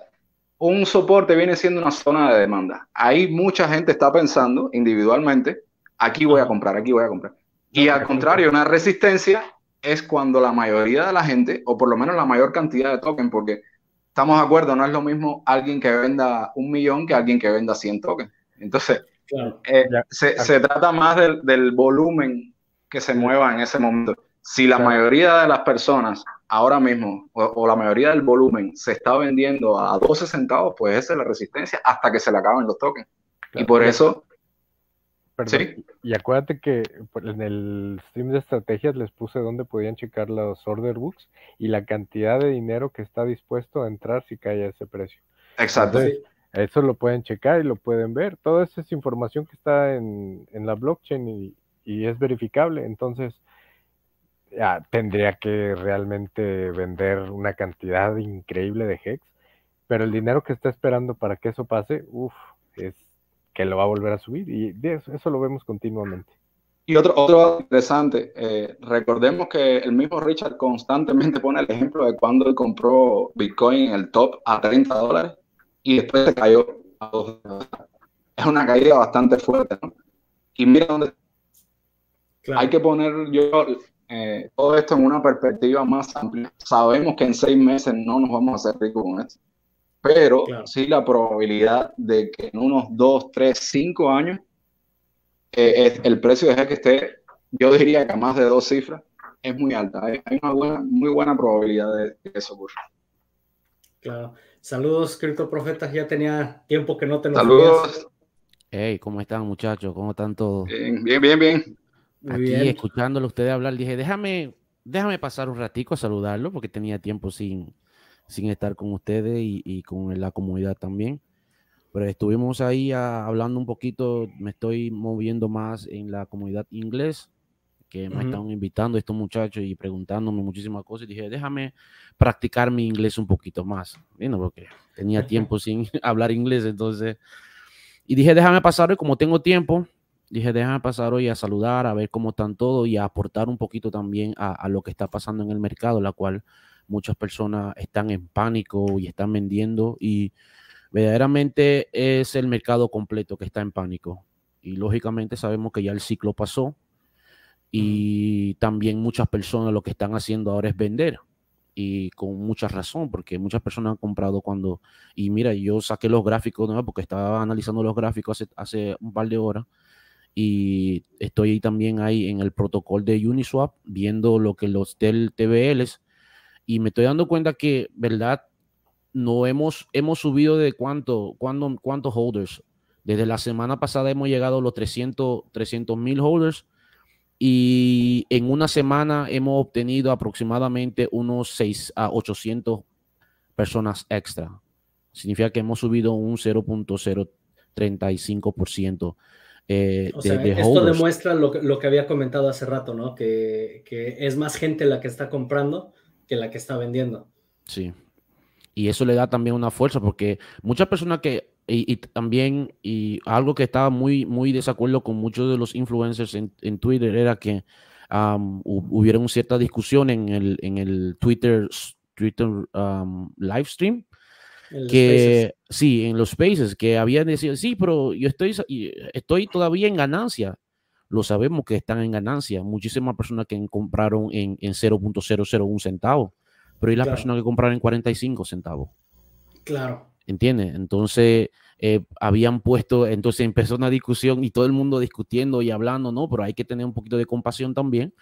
un soporte viene siendo una zona de demanda. Ahí mucha gente está pensando individualmente, aquí voy a comprar, aquí voy a comprar. Y al contrario, una resistencia es cuando la mayoría de la gente, o por lo menos la mayor cantidad de tokens, porque estamos de acuerdo, no es lo mismo alguien que venda un millón que alguien que venda 100 tokens. Entonces, eh, se, trata más del, volumen que se mueva en ese momento. Si la mayoría de las personas ahora mismo, o, la mayoría del volumen, se está vendiendo a 12 centavos, pues esa es la resistencia hasta que se le acaben los tokens. Y por eso... ¿Sí? Y acuérdate que en el stream de estrategias les puse donde podían checar los order books y la cantidad de dinero que está dispuesto a entrar si cae a ese precio. Exacto. Eso lo pueden checar y lo pueden ver. Toda esa es información que está en, la blockchain y, es verificable. Entonces, ya, tendría que realmente vender una cantidad increíble de hex, pero el dinero que está esperando para que eso pase, uff, es que lo va a volver a subir y eso, lo vemos continuamente. Y otro, otro interesante, eh, recordemos que el mismo Richard constantemente pone el ejemplo de cuando él compró Bitcoin en el top a 30 dólares y después se cayó a dos. Es una caída bastante fuerte, ¿no? Y mira dónde... Hay que poner yo eh, todo esto en una perspectiva más amplia. Sabemos que en seis meses no nos vamos a hacer ricos con esto, pero sí la probabilidad de que en unos dos, tres, cinco años eh, el precio de que esté, yo diría que a más de dos cifras, es muy alta. Hay, una buena, muy buena probabilidad de que eso ocurra. Claro. Saludos, Profetas. Ya tenía tiempo que no te nos Saludos. Hey, ¿cómo están, muchachos? ¿Cómo están todos? Bien, bien, bien, bien. Aquí escuchándolo ustedes hablar, dije, déjame, déjame pasar un ratico a saludarlo, porque tenía tiempo sin, sin estar con ustedes y, con la comunidad también. Pero estuvimos ahí hablando un poquito, me estoy moviendo más en la comunidad inglés, que me están invitando estos muchachos y preguntándome muchísimas cosas. Y dije, déjame practicar mi inglés un poquito más, ¿no? porque tenía tiempo sin <laughs> hablar inglés, entonces. Y dije, déjame pasar hoy, como tengo tiempo, dije, déjame pasar hoy a saludar, a ver cómo están todos y a aportar un poquito también a, a, lo que está pasando en el mercado, la cual muchas personas están en pánico y están vendiendo y verdaderamente es el mercado completo que está en pánico. Y lógicamente sabemos que ya el ciclo pasó y también muchas personas lo que están haciendo ahora es vender y con mucha razón, porque muchas personas han comprado cuando, y mira, yo saqué los gráficos, ¿no? porque estaba analizando los gráficos hace, hace un par de horas y estoy también ahí en el protocolo de Uniswap viendo lo que los del TBLs y me estoy dando cuenta que, ¿verdad? No hemos, hemos subido de cuánto, cuánto, cuántos holders. Desde la semana pasada hemos llegado a los 300 mil holders y en una semana hemos obtenido aproximadamente unos 6 a 800 personas extra. Significa que hemos subido un 0.035%. Eh, o sea, esto demuestra lo, lo, que había comentado hace rato, ¿no? Que, que, es más gente la que está comprando que la que está vendiendo. Sí. Y eso le da también una fuerza porque muchas personas que, y, también, y algo que estaba muy, muy desacuerdo con muchos de los influencers en, en Twitter era que um, hubiera una cierta discusión en el, en el Twitter, Twitter um, live stream. que sí, en los spaces, que habían decidido, sí, pero yo estoy, estoy todavía en ganancia lo sabemos que están en ganancia. Muchísimas personas que compraron en, en 0.001 centavo, pero hay las personas que compraron en 45 centavos. Claro. ¿Entiendes? Entonces, eh, habían puesto, entonces empezó una discusión y todo el mundo discutiendo y hablando, ¿no? Pero hay que tener un poquito de compasión también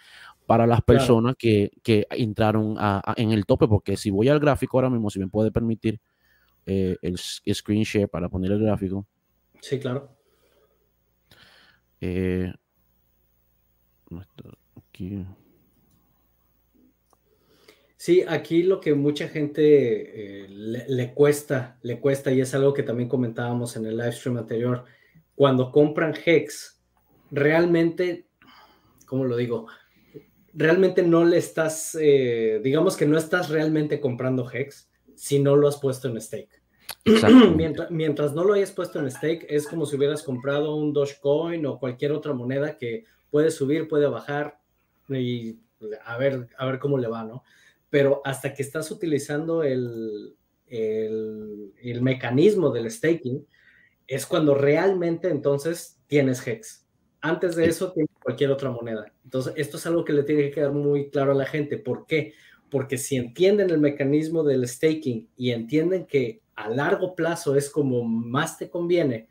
para las personas que, que, entraron en el tope, porque si voy al gráfico ahora mismo, si me puede permitir eh, el, screen share para poner el gráfico. Sí, claro. Eh, aquí. Sí, aquí lo que mucha gente eh, le, cuesta, le cuesta, y es algo que también comentábamos en el live stream anterior, cuando compran Hex, realmente, ¿cómo lo digo? Realmente no le estás, eh, digamos que no estás realmente comprando Hex si no lo has puesto en stake. <clears throat> Mientras, mientras, no lo hayas puesto en stake, es como si hubieras comprado un Dogecoin o cualquier otra moneda que puede subir, puede bajar y a ver, a ver cómo le va, ¿no? Pero hasta que estás utilizando el, el, mecanismo del staking, es cuando realmente entonces tienes HEX. Antes de eso tienes cualquier otra moneda. Entonces, esto es algo que le tiene que quedar muy claro a la gente. ¿Por qué? Porque si entienden el mecanismo del staking y entienden que a largo plazo es como más te conviene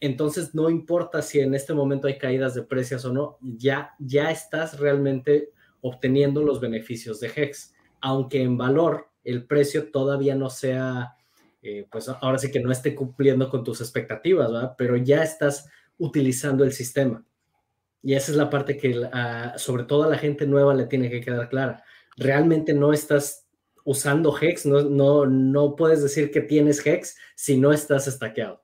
entonces no importa si en este momento hay caídas de precios o no, ya, ya estás realmente obteniendo los beneficios de HEX, aunque en valor el precio todavía no sea, eh, pues ahora sí que no esté cumpliendo con tus expectativas, ¿verdad? Pero ya estás utilizando el sistema. Y esa es la parte que sobre todo a la gente nueva le tiene que quedar clara. Realmente no estás usando HEX, no, no, no puedes decir que tienes HEX si no estás estaqueado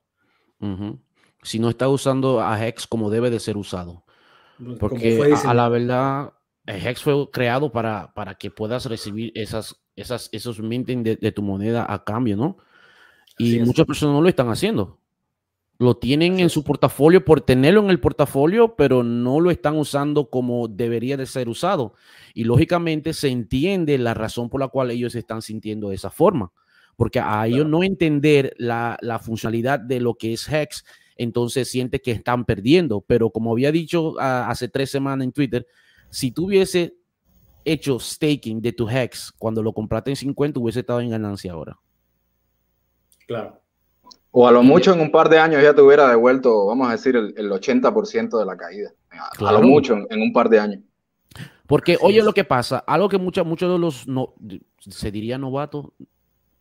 si no está usando a Hex como debe de ser usado. Porque a, la verdad, Hex fue creado para, para que puedas recibir esas, esas, esos minting de, tu moneda a cambio, ¿no? Y muchas personas no lo están haciendo. Lo tienen en su portafolio por tenerlo en el portafolio, pero no lo están usando como debería de ser usado. Y lógicamente se entiende la razón por la cual ellos se están sintiendo de esa forma. Porque a ellos no entender la, la funcionalidad de lo que es Hex, entonces siente que están perdiendo. Pero como había dicho ah, hace tres semanas en Twitter, si tú hubiese hecho staking de tu Hex cuando lo compraste en 50, hubiese estado en ganancia ahora. Claro. O a lo mucho en un par de años ya te hubiera devuelto, vamos a decir, el, 80% de la caída. A lo mucho en, un par de años. Porque, oye, lo que pasa, algo que muchos muchos de los, no, se diría novatos,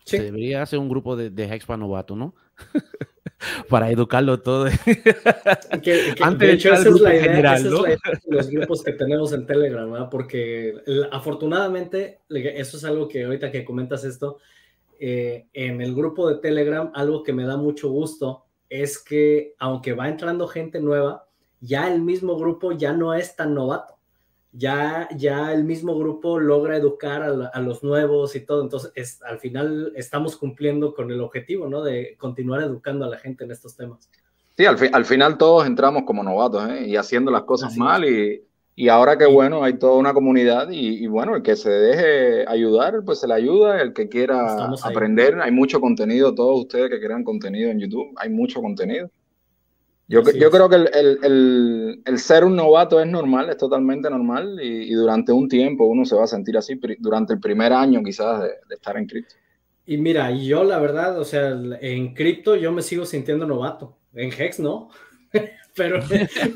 se debería hacer un grupo de, de Hex para novatos, ¿no? <laughs> para educarlo todo. <laughs> de hecho, esa es, la idea, <laughs> de los grupos que tenemos en Telegram, ¿verdad? porque afortunadamente, eso es algo que ahorita que comentas esto, eh, en el grupo de Telegram, algo que me da mucho gusto es que aunque va entrando gente nueva, ya el mismo grupo ya no es tan novato. Ya, ya el mismo grupo logra educar a, los nuevos y todo. Entonces, es, al final estamos cumpliendo con el objetivo, ¿no? De continuar educando a la gente en estos temas. Sí, al, al final todos entramos como novatos ¿eh? y haciendo las cosas mal y, y, ahora que bueno, hay toda una comunidad y, bueno, el que se deje ayudar, pues se le ayuda, el que quiera aprender, hay mucho contenido, todos ustedes que crean contenido en YouTube, hay mucho contenido. Yo, yo creo que el, el, ser un novato es normal, es totalmente normal y, durante un tiempo uno se va a sentir así, durante el primer año quizás de, estar en cripto. Y mira, yo la verdad, o sea, en cripto yo me sigo sintiendo novato, en Hex no, <laughs> pero,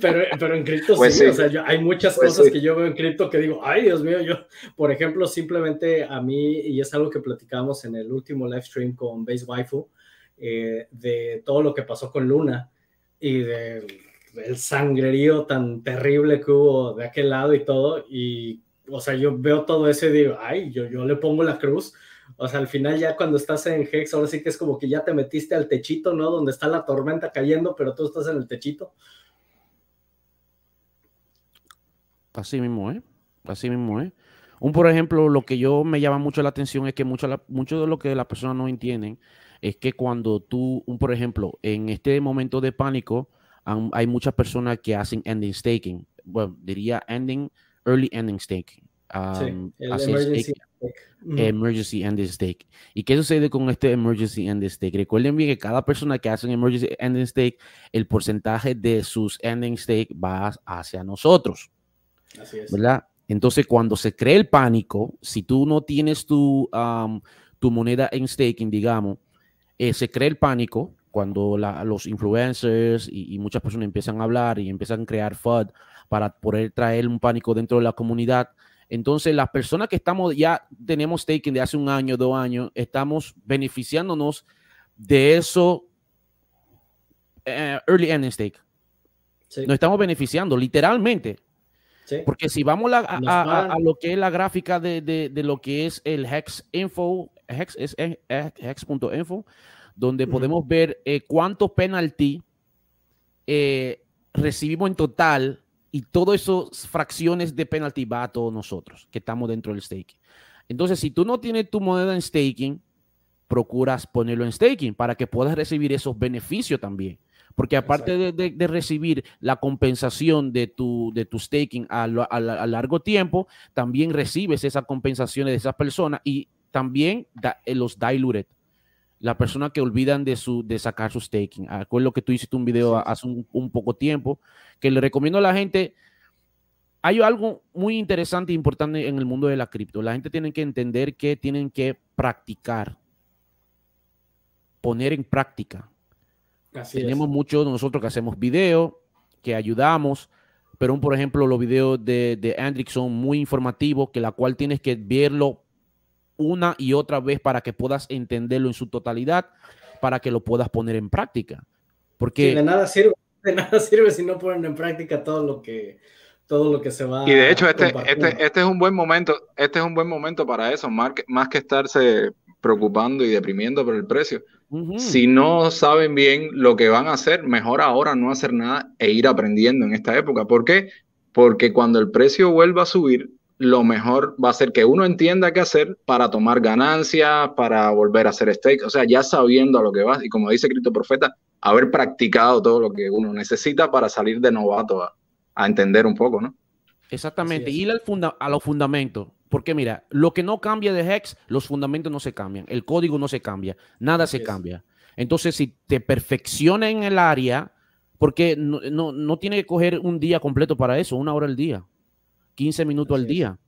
pero, pero en cripto pues sí, o sea, hay muchas pues cosas que yo veo en cripto que digo, ay Dios mío, yo, por ejemplo, simplemente a mí, y es algo que platicamos en el último live stream con Base Waifu, eh, de todo lo que pasó con Luna y del el sangrerío tan terrible que hubo de aquel lado y todo. Y, o sea, yo veo todo eso y digo, ay, yo, yo le pongo la cruz. O sea, al final ya cuando estás en Hex, ahora sí que es como que ya te metiste al techito, ¿no? Donde está la tormenta cayendo, pero tú estás en el techito. Así mismo, ¿eh? Así mismo, ¿eh? Un, por ejemplo, lo que yo me llama mucho la atención es que mucho, mucho de lo que las personas no entienden es que cuando tú, un, por ejemplo, en este momento de pánico, hay muchas personas que hacen ending staking. Bueno, diría ending, early ending staking. Um, emergency, emergency ending stake. ¿Y qué sucede con este emergency ending stake? Recuerden bien que cada persona que hace un emergency ending stake, el porcentaje de sus ending stake va hacia nosotros. Así es. ¿Verdad? Entonces, cuando se cree el pánico, si tú no tienes tu, tu moneda en staking, digamos, eh, se crea el pánico cuando los influencers y, muchas personas empiezan a hablar y empiezan a crear FUD para poder traer un pánico dentro de la comunidad. Entonces, las personas que estamos ya tenemos staking de hace un año, dos años, estamos beneficiándonos de eso eh, early ending stake. Nos estamos beneficiando literalmente. Porque si vamos a, lo que es la gráfica de, lo que es el Hex Info, Hex es hex.info, donde podemos ver eh, cuántos penalty eh, recibimos en total y todas esas fracciones de penalty va a todos nosotros que estamos dentro del staking. Entonces, si tú no tienes tu moneda en staking, procuras ponerlo en staking para que puedas recibir esos beneficios también. Porque aparte de, recibir la compensación de tu, de tu staking a, largo tiempo, también recibes esas compensaciones de esas personas y también eh, los diluted. La persona que olvidan de, su, de sacar su staking. Acuerdo que tú hiciste un video hace un, poco tiempo, que le recomiendo a la gente. Hay algo muy interesante e importante en el mundo de la cripto. La gente tiene que entender que tienen que practicar, poner en práctica. Tenemos muchos de nosotros que hacemos videos, que ayudamos, pero por ejemplo los videos de, de son muy informativos, que la cual tienes que verlo una y otra vez para que puedas entenderlo en su totalidad, para que lo puedas poner en práctica. Porque de nada sirve, de nada sirve si no ponen en práctica todo lo que todo lo que se va Y de hecho este, este, este es un buen momento, este es un buen momento para eso, más que, más que estarse preocupando y deprimiendo por el precio. Si no saben bien lo que van a hacer, mejor ahora no hacer nada e ir aprendiendo en esta época. ¿Por qué? Porque cuando el precio vuelva a subir, lo mejor va a ser que uno entienda qué hacer para tomar ganancias, para volver a hacer stake, o sea, ya sabiendo a lo que vas y como dice Cristo Profeta, haber practicado todo lo que uno necesita para salir de novato a, entender un poco, ¿no? Exactamente, ir al a los fundamentos, porque mira, lo que no cambia de Hex, los fundamentos no se cambian, el código no se cambia, nada se cambia. Entonces, si te perfecciona en el área, porque no, no, no tiene que coger un día completo para eso, una hora al día. 15 minutos al día.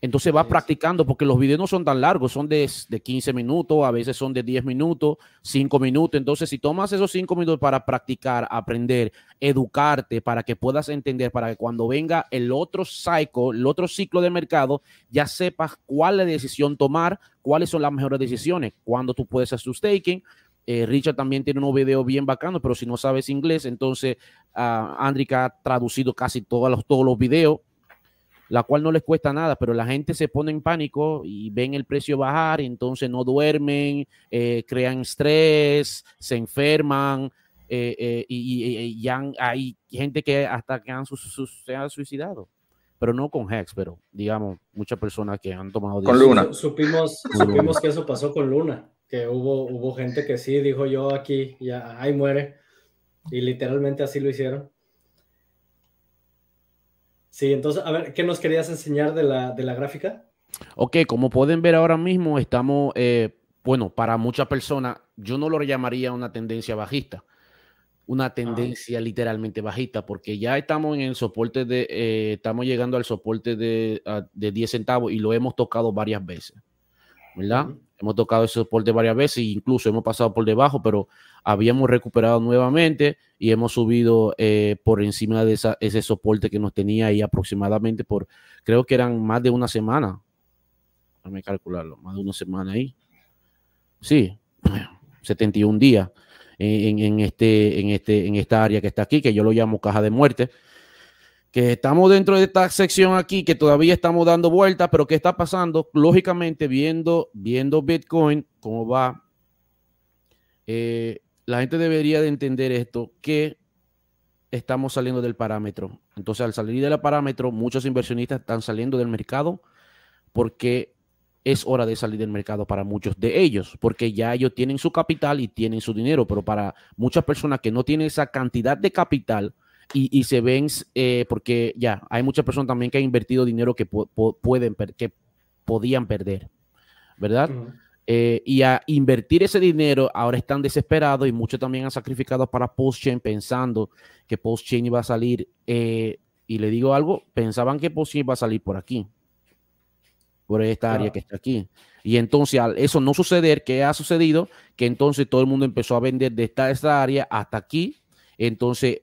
Entonces va practicando porque los videos no son tan largos, son de, de, 15 minutos, a veces son de 10 minutos, 5 minutos. Entonces, si tomas esos 5 minutos para practicar, aprender, educarte, para que puedas entender, para que cuando venga el otro ciclo, el otro ciclo de mercado, ya sepas cuál es la decisión tomar, cuáles son las mejores decisiones, cuando tú puedes hacer tu staking. Eh, Richard también tiene un video bien bacano, pero si no sabes inglés, entonces uh, ha traducido casi todos los, todos los videos la cual no les cuesta nada, pero la gente se pone en pánico y ven el precio bajar, y entonces no duermen, eh, crean estrés, se enferman, eh, eh, y, ya hay gente que hasta que han se ha suicidado. pero no con Hex, pero digamos, muchas personas que han tomado... Con Luna. Supimos, supimos que eso pasó con Luna, que hubo, hubo gente que sí dijo yo aquí, ya ahí muere, y literalmente así lo hicieron. Sí, entonces, a ver, ¿qué nos querías enseñar de la, de la gráfica? Ok, como pueden ver ahora mismo, estamos, eh, bueno, para muchas personas, yo no lo llamaría una tendencia bajista, una tendencia literalmente bajista, porque ya estamos en el soporte de, eh, estamos llegando al soporte de, de, 10 centavos y lo hemos tocado varias veces, ¿verdad? Hemos tocado ese soporte varias veces incluso hemos pasado por debajo, pero habíamos recuperado nuevamente y hemos subido eh, por encima de ese soporte que nos tenía ahí aproximadamente por, creo que eran más de una semana. Déjame calcularlo, más de una semana ahí. Sí, <clears throat> 71 días en, en, este, en, este, en esta área que está aquí, que yo lo llamo caja de muerte que estamos dentro de esta sección aquí, que todavía estamos dando vueltas, pero ¿qué está pasando? Lógicamente, viendo, viendo Bitcoin, cómo va, eh, la gente debería de entender esto, que estamos saliendo del parámetro. Entonces, al salir del parámetro, muchos inversionistas están saliendo del mercado porque es hora de salir del mercado para muchos de ellos, porque ya ellos tienen su capital y tienen su dinero, pero para muchas personas que no tienen esa cantidad de capital, y, se ven, eh, porque ya, hay muchas personas también que han invertido dinero que pueden, que podían perder, ¿verdad? Eh, y a invertir ese dinero ahora están desesperados y muchos también han sacrificado para PostChain pensando que PostChain iba a salir, eh, y le digo algo, pensaban que PostChain iba a salir por aquí, por esta área que está aquí. Y entonces al eso no suceder, ¿qué ha sucedido? Que entonces todo el mundo empezó a vender de esta, esta área hasta aquí. Entonces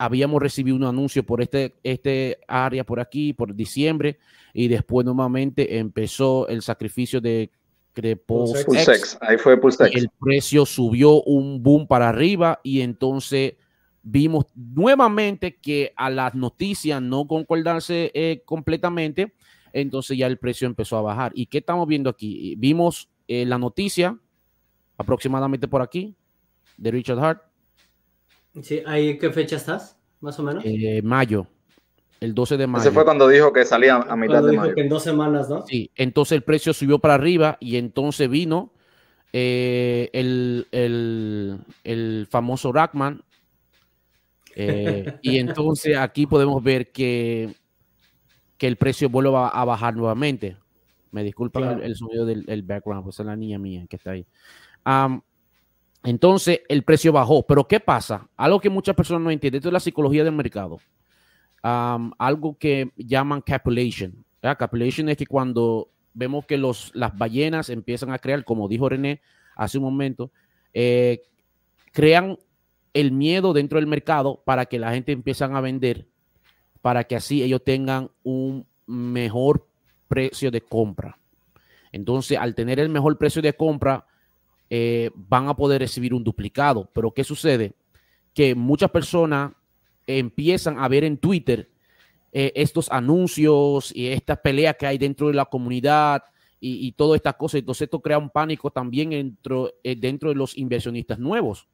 habíamos recibido un anuncio por este, este área por aquí, por diciembre, y después nuevamente empezó el sacrificio de, de Pulsex. Ahí fue Pulsex. El precio subió un boom para arriba y entonces vimos nuevamente que a las noticias no concordarse eh, completamente, entonces ya el precio empezó a bajar. ¿Y qué estamos viendo aquí? Vimos eh, la noticia aproximadamente por aquí de Richard Hart Sí, ¿ahí qué fecha estás? Más o menos. Eh, mayo, el 12 de mayo. Ese fue cuando dijo que salía a mitad de mayo. Que en dos semanas, ¿no? Sí, entonces el precio subió para arriba y entonces vino eh, el, el, famoso Rackman. Eh, y entonces <laughs> aquí podemos ver que, que el precio vuelve a, bajar nuevamente. Me disculpan el, sonido del background, pues es la niña mía que está ahí. Entonces el precio bajó. Pero ¿qué pasa? Algo que muchas personas no entienden. Esto es la psicología del mercado. algo que llaman capulation. Capulation es que cuando vemos que los, las ballenas empiezan a crear, como dijo René hace un momento, eh, crean el miedo dentro del mercado para que la gente empiece a vender, para que así ellos tengan un mejor precio de compra. Entonces, al tener el mejor precio de compra, eh, van a poder recibir un duplicado. Pero ¿qué sucede? Que muchas personas empiezan a ver en Twitter eh, estos anuncios y estas peleas que hay dentro de la comunidad y, todas estas cosas. Entonces esto crea un pánico también dentro, eh, dentro de los inversionistas nuevos.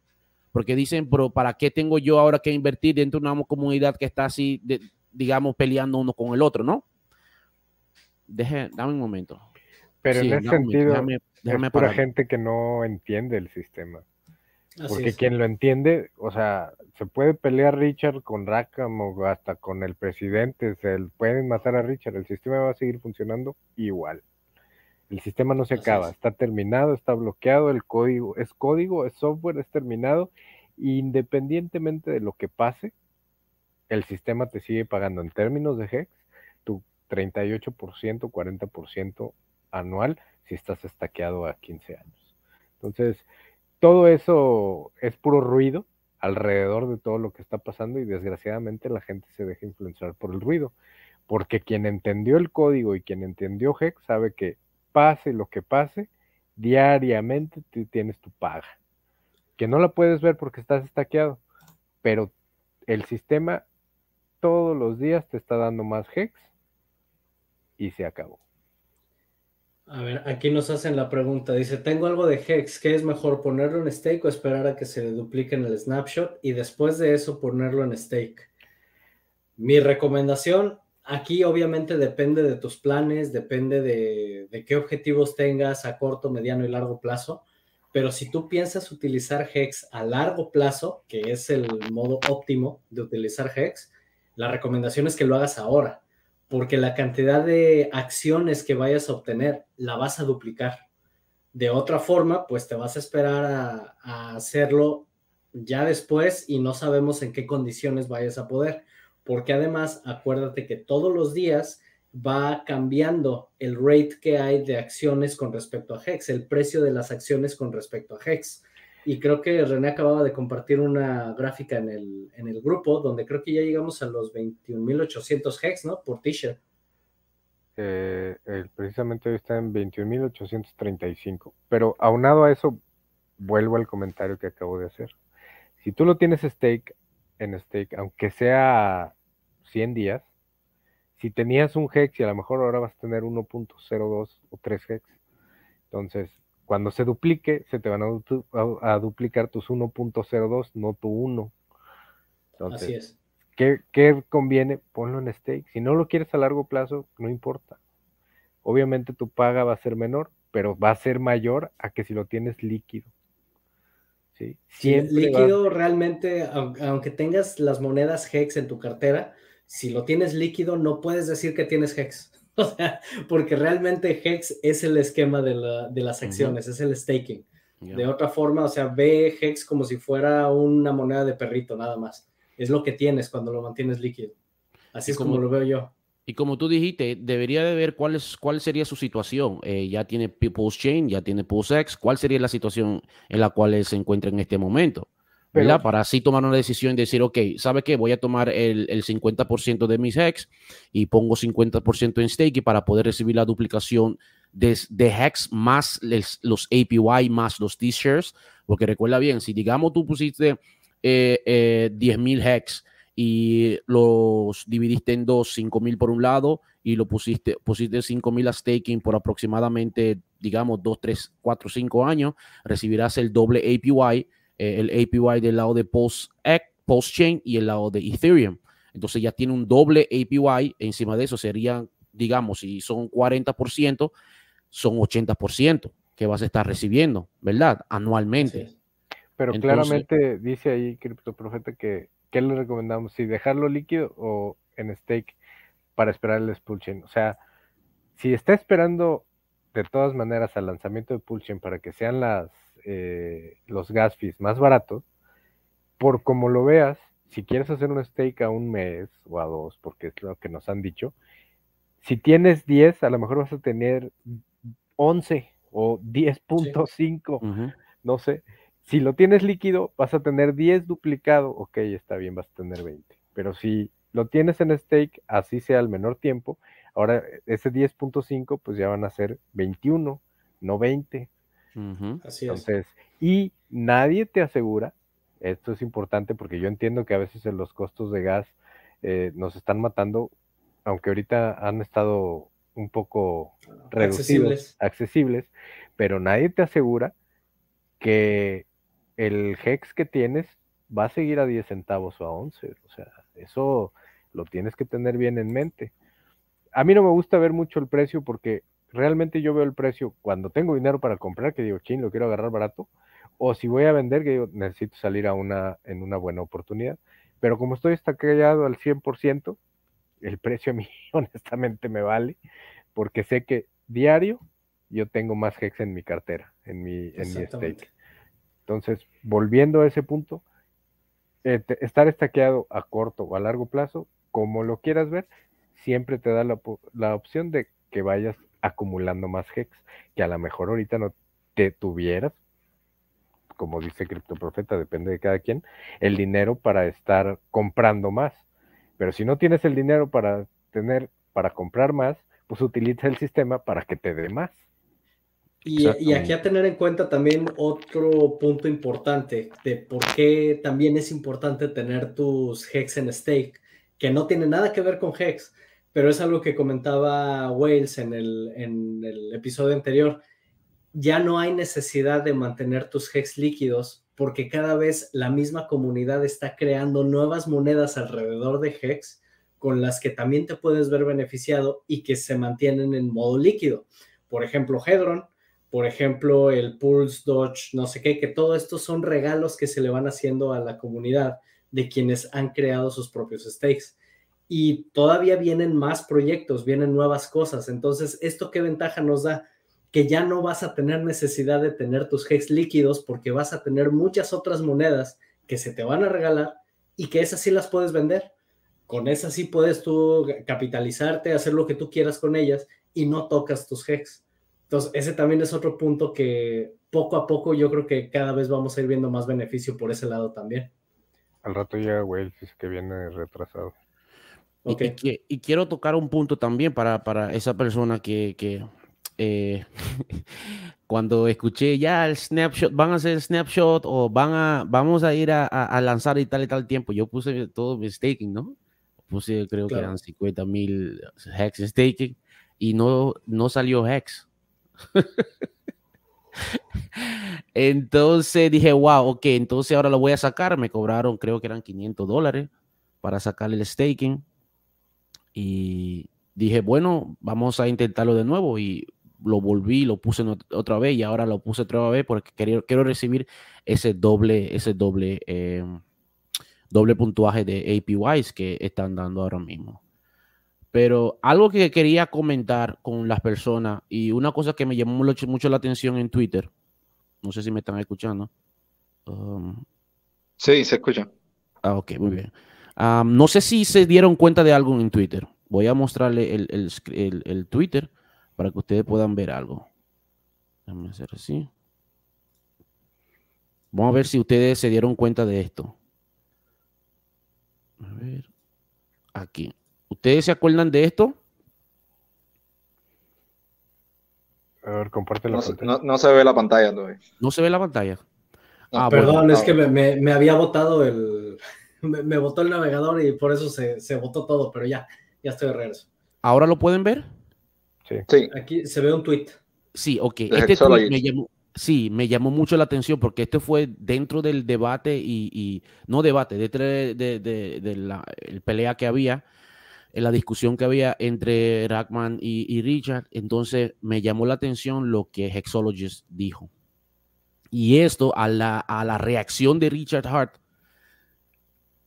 Porque dicen, pero ¿para qué tengo yo ahora que invertir dentro de una comunidad que está así, digamos, peleando uno con el otro, ¿no? Deje, dame un momento. Pero en ese sentido, es para gente que no entiende el sistema. Porque quien lo entiende, o sea, se puede pelear Richard con Rackham o hasta con el presidente, se pueden matar a Richard, el sistema va a seguir funcionando igual. El sistema no se acaba, está terminado, está bloqueado, el código es código, es software, es terminado, independientemente de lo que pase, el sistema te sigue pagando. En términos de HEX tu 38%, 40% anual si estás estaqueado a 15 años. Entonces, todo eso es puro ruido alrededor de todo lo que está pasando y desgraciadamente la gente se deja influenciar por el ruido, porque quien entendió el código y quien entendió Hex sabe que pase lo que pase, diariamente tienes tu paga, que no la puedes ver porque estás estaqueado, pero el sistema todos los días te está dando más Hex y se acabó. A ver, aquí nos hacen la pregunta. Dice, tengo algo de Hex, ¿qué es mejor ponerlo en stake o esperar a que se duplique en el snapshot y después de eso ponerlo en stake? Mi recomendación, aquí obviamente depende de tus planes, depende de, de, qué objetivos tengas a corto, mediano y largo plazo. Pero si tú piensas utilizar Hex a largo plazo, que es el modo óptimo de utilizar Hex, la recomendación es que lo hagas ahora, porque la cantidad de acciones que vayas a obtener la vas a duplicar. De otra forma, pues te vas a esperar a, hacerlo ya después y no sabemos en qué condiciones vayas a poder, porque además acuérdate que todos los días va cambiando el rate que hay de acciones con respecto a Hex, el precio de las acciones con respecto a Hex. Y creo que René acababa de compartir una gráfica en el, en el grupo donde creo que ya llegamos a los 21.800 Hex, ¿no? Por t-shirt. Eh, precisamente hoy está en 21.835. Pero aunado a eso, vuelvo al comentario que acabo de hacer. Si tú lo tienes stake en stake, aunque sea 100 días, si tenías un hex y a lo mejor ahora vas a tener 1.02 o 3 hex, entonces cuando se duplique, se te van a, duplicar tus 1.02, no tu 1. Así es. ¿Qué, conviene? Ponlo en stake. Si no lo quieres a largo plazo, no importa. Obviamente tu paga va a ser menor, pero va a ser mayor a que si lo tienes líquido. ¿Sí? líquido realmente, aunque tengas las monedas Hex en tu cartera, si lo tienes líquido, no puedes decir que tienes Hex. <laughs> O sea, porque realmente Hex es el esquema de, las acciones, es el staking. De otra forma, o sea, ve Hex como si fuera una moneda de perrito, nada más es lo que tienes cuando lo mantienes líquido. Así es como, lo veo yo. Y como tú dijiste, debería de ver cuál, es, cuál sería su situación. Eh, ya tiene Pulse Chain, ya tiene Pulse X. ¿Cuál sería la situación en la cual él se encuentra en este momento? ¿Verdad? Para así tomar una decisión y decir, ok, ¿sabe qué? Voy a tomar el, el 50% de mis Hex y pongo 50% en stake para poder recibir la duplicación de, de Hex más los APY más los T-shares. Porque recuerda bien, si digamos tú pusiste eh, eh, 10.000 hex y los dividiste en dos, 5.000 por un lado y lo pusiste, pusiste 5.000 a staking por aproximadamente, digamos, 2, 3, 4, 5 años, recibirás el doble APY, eh, el APY del lado de Post, Post Chain y el lado de Ethereum. Entonces ya tiene un doble APY, encima de eso serían, digamos, si son 40%, son 80% que vas a estar recibiendo, ¿verdad? Anualmente. Pero claramente dice ahí Crypto Profeta que ¿qué le recomendamos? Si dejarlo líquido o en stake para esperar el Chain. O sea, si está esperando de todas maneras al lanzamiento de Chain para que sean las eh, los gas fees más baratos, por como lo veas, si quieres hacer un stake a un mes o a dos, porque es lo que nos han dicho, si tienes 10, a lo mejor vas a tener 11 o 10.5, no sé. Si lo tienes líquido, vas a tener 10 duplicado. Ok, está bien, vas a tener 20. Pero si lo tienes en stake, así sea al menor tiempo, ahora ese 10.5, pues ya van a ser 21, no 20. Así Entonces, y nadie te asegura, esto es importante porque yo entiendo que a veces en los costos de gas eh, nos están matando, aunque ahorita han estado un poco reducidos, accesibles, pero nadie te asegura que el hex que tienes va a seguir a 10 centavos o a 11. O sea, eso lo tienes que tener bien en mente. A mí no me gusta ver mucho el precio porque realmente yo veo el precio cuando tengo dinero para comprar, que digo, chin, lo quiero agarrar barato, o si voy a vender, que digo, necesito salir a una, en una buena oportunidad. Pero como estoy estacallado al 100%, el precio a mí <laughs> honestamente me vale, porque sé que diario yo tengo más hex en mi cartera, en mi, en mi stake. Entonces, volviendo a ese punto, eh, estar estaqueado a corto o a largo plazo, como lo quieras ver, siempre te da la, opción de que vayas acumulando más hex, que a lo mejor ahorita no te tuvieras, como dice Cripto Profeta, depende de cada quien, el dinero para estar comprando más. Pero si no tienes el dinero para tener, para comprar más, pues utiliza el sistema para que te dé más. Y, aquí a tener en cuenta también otro punto importante de por qué también es importante tener tus Hex en stake, que no tiene nada que ver con Hex, pero es algo que comentaba Wales en el, episodio anterior. Ya no hay necesidad de mantener tus Hex líquidos porque cada vez la misma comunidad está creando nuevas monedas alrededor de Hex con las que también te puedes ver beneficiado y que se mantienen en modo líquido. Por ejemplo, Hedron, por ejemplo, el Pulse Dodge, no sé qué, que todo esto son regalos que se le van haciendo a la comunidad de quienes han creado sus propios stakes. Y todavía vienen más proyectos, vienen nuevas cosas. Entonces, ¿esto qué ventaja nos da? Que ya no vas a tener necesidad de tener tus hex líquidos porque vas a tener muchas otras monedas que se te van a regalar y que esas sí las puedes vender. Con esas sí puedes tú capitalizarte, hacer lo que tú quieras con ellas y no tocas tus hex. Entonces, ese también es otro punto que poco a poco yo creo que cada vez vamos a ir viendo más beneficio por ese lado también. Al rato llega Wales, que viene retrasado. Y, quiero tocar un punto también para, esa persona que, eh, <laughs> cuando escuché ya el snapshot, van a hacer el snapshot o van a, vamos a ir a, lanzar y tal y tal tiempo, yo puse todo mi staking, ¿no? Puse creo que eran 50 mil hex staking y no, no salió hex. <laughs> entonces dije, wow, ok, entonces ahora lo voy a sacar. Me cobraron, creo que eran 500 dólares para sacar el staking. Y dije, bueno, vamos a intentarlo de nuevo. Y lo volví, lo puse otra vez y ahora lo puse otra vez porque quiero, quiero recibir ese doble, ese doble, em, doble puntuaje de APYs que están dando ahora mismo. Pero algo que quería comentar con las personas y una cosa que me llamó mucho, la atención en Twitter, no sé si me están escuchando. Um, sí, se escucha. Ah, ok, muy bien. Um, no sé si se dieron cuenta de algo en Twitter. Voy a mostrarle el, Twitter para que ustedes puedan ver algo. Déjame hacer así. Vamos a ver si ustedes se dieron cuenta de esto. A ver. Aquí. ¿Ustedes se acuerdan de esto? A ver, comparte la no, pantalla. No, se ve la pantalla todavía. No se ve la pantalla. Ah, perdón, es que me, había botado el. Me, botó el navegador y por eso se, se botó todo, pero ya, ya estoy de regreso. ¿Ahora lo pueden ver? Sí. Aquí se ve un tweet. Sí, ok. Este tweet me llamó, sí, me llamó mucho la atención porque este fue dentro del debate y, no debate, dentro de, la pelea que había en la discusión que había entre Rackman y, Richard, entonces me llamó la atención lo que Hexologist dijo. Y esto, a la, a la reacción de Richard Hart,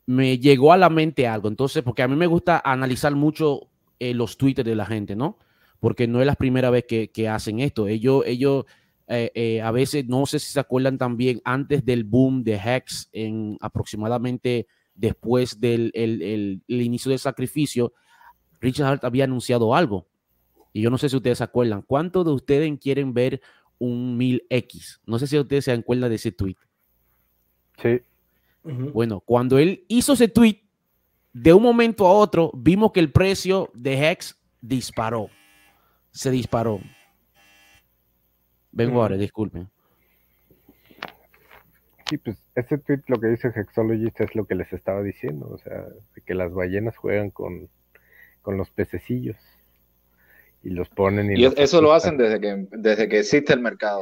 me llegó a la mente algo. Entonces, porque a mí me gusta analizar mucho eh, los tweets de la gente, ¿no? Porque no es la primera vez que, hacen esto. Ellos, ellos eh, eh, a veces, no sé si se acuerdan también, antes del boom de Hex, en aproximadamente después del inicio del sacrificio, Richard Hart había anunciado algo. Y yo no sé si ustedes se acuerdan. ¿Cuántos de ustedes quieren ver un 1000X? No sé si ustedes se acuerdan de ese tweet. Sí. Bueno, cuando él hizo ese tweet, de un momento a otro, vimos que el precio de Hex disparó. Se disparó. Vengo ahora, disculpen. Sí, pues ese tweet lo que dice Hexologist es lo que les estaba diciendo, o sea, que las ballenas juegan con, con los pececillos y los ponen y, eso lo hacen desde que desde que existe el mercado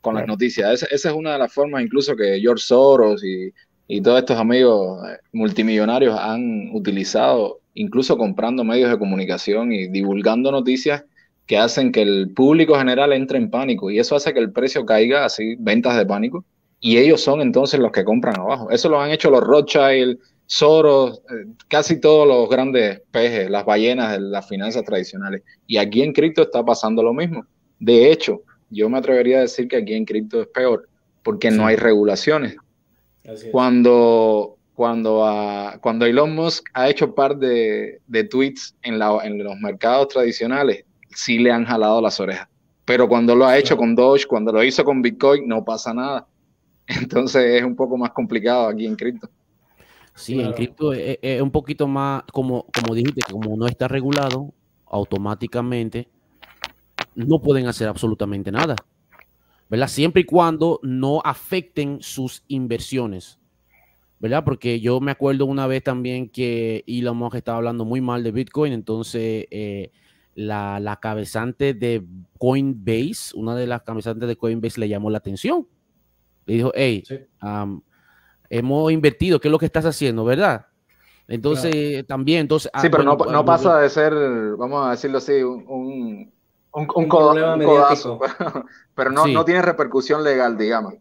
con las noticias. Esa, es una de las formas incluso que George Soros y, y todos estos amigos eh, multimillonarios han utilizado, incluso comprando medios de comunicación y divulgando noticias que hacen que el público general entre en pánico y eso hace que el precio caiga así, ventas de pánico y ellos son entonces los que compran abajo. Eso lo han hecho los Rothschild, Soros, eh, casi todos los grandes pejes, las ballenas de las finanzas tradicionales. Y aquí en cripto está pasando lo mismo. De hecho, yo me atrevería a decir que aquí en cripto es peor, porque no hay regulaciones. Cuando, cuando, cuando Elon Musk ha hecho par de, de tweets en, la, en los mercados tradicionales, sí le han jalado las orejas. Pero cuando lo ha hecho con Doge, cuando lo hizo con Bitcoin, no pasa nada. <laughs> Entonces es un poco más complicado aquí en cripto. Sí, en cripto es, un poquito más, como, como dijiste, como no está regulado, automáticamente no pueden hacer absolutamente nada. ¿Verdad? Siempre y cuando no afecten sus inversiones. ¿Verdad? Porque yo me acuerdo una vez también que Elon Musk estaba hablando muy mal de Bitcoin, entonces eh, la, la cabezante de Coinbase, una de las cabezantes de Coinbase le llamó la atención le dijo, hey, hemos invertido, ¿qué es lo que estás haciendo, verdad? Entonces, también, entonces... Sí, ah, pero bueno, no, no ah, pasa de ser, vamos a decirlo así, un, un, un, un Un codo- problema un codazo, <laughs> pero no, Sí. no tiene repercusión legal, digamos.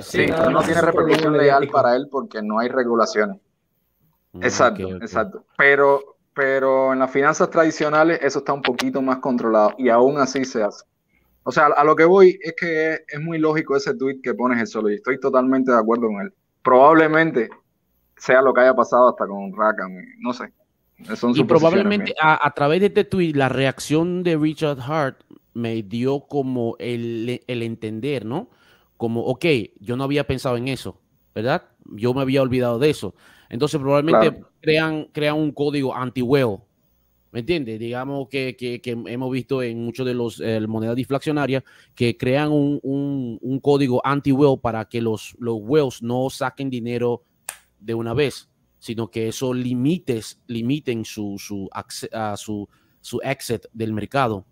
Sí, Sí, no tiene repercusión legal mediático. para él porque no hay regulaciones. mm, Exacto, exacto. Pero, pero en las finanzas tradicionales eso está un poquito más controlado y aún así se hace. O sea, a lo que voy es que es, es muy lógico ese tweet que pones el solo y estoy totalmente de acuerdo con él. Probablemente sea lo que haya pasado hasta con Rackham, no sé. Son Y probablemente a, a través de este tweet, la reacción de Richard Hart me dio como el, el entender, ¿no? Como, ok, yo no había pensado en eso, ¿verdad? Yo me había olvidado de eso. Entonces probablemente Claro. crean, crean un código anti-whale, ¿me entiendes? Digamos que, que- que hemos visto en muchos de los eh, monedas deflacionarias que crean un, un- un código anti-whale para que los, los whales no saquen dinero de una vez, sino que eso limites, limiten su, su, a su, su exit del mercado,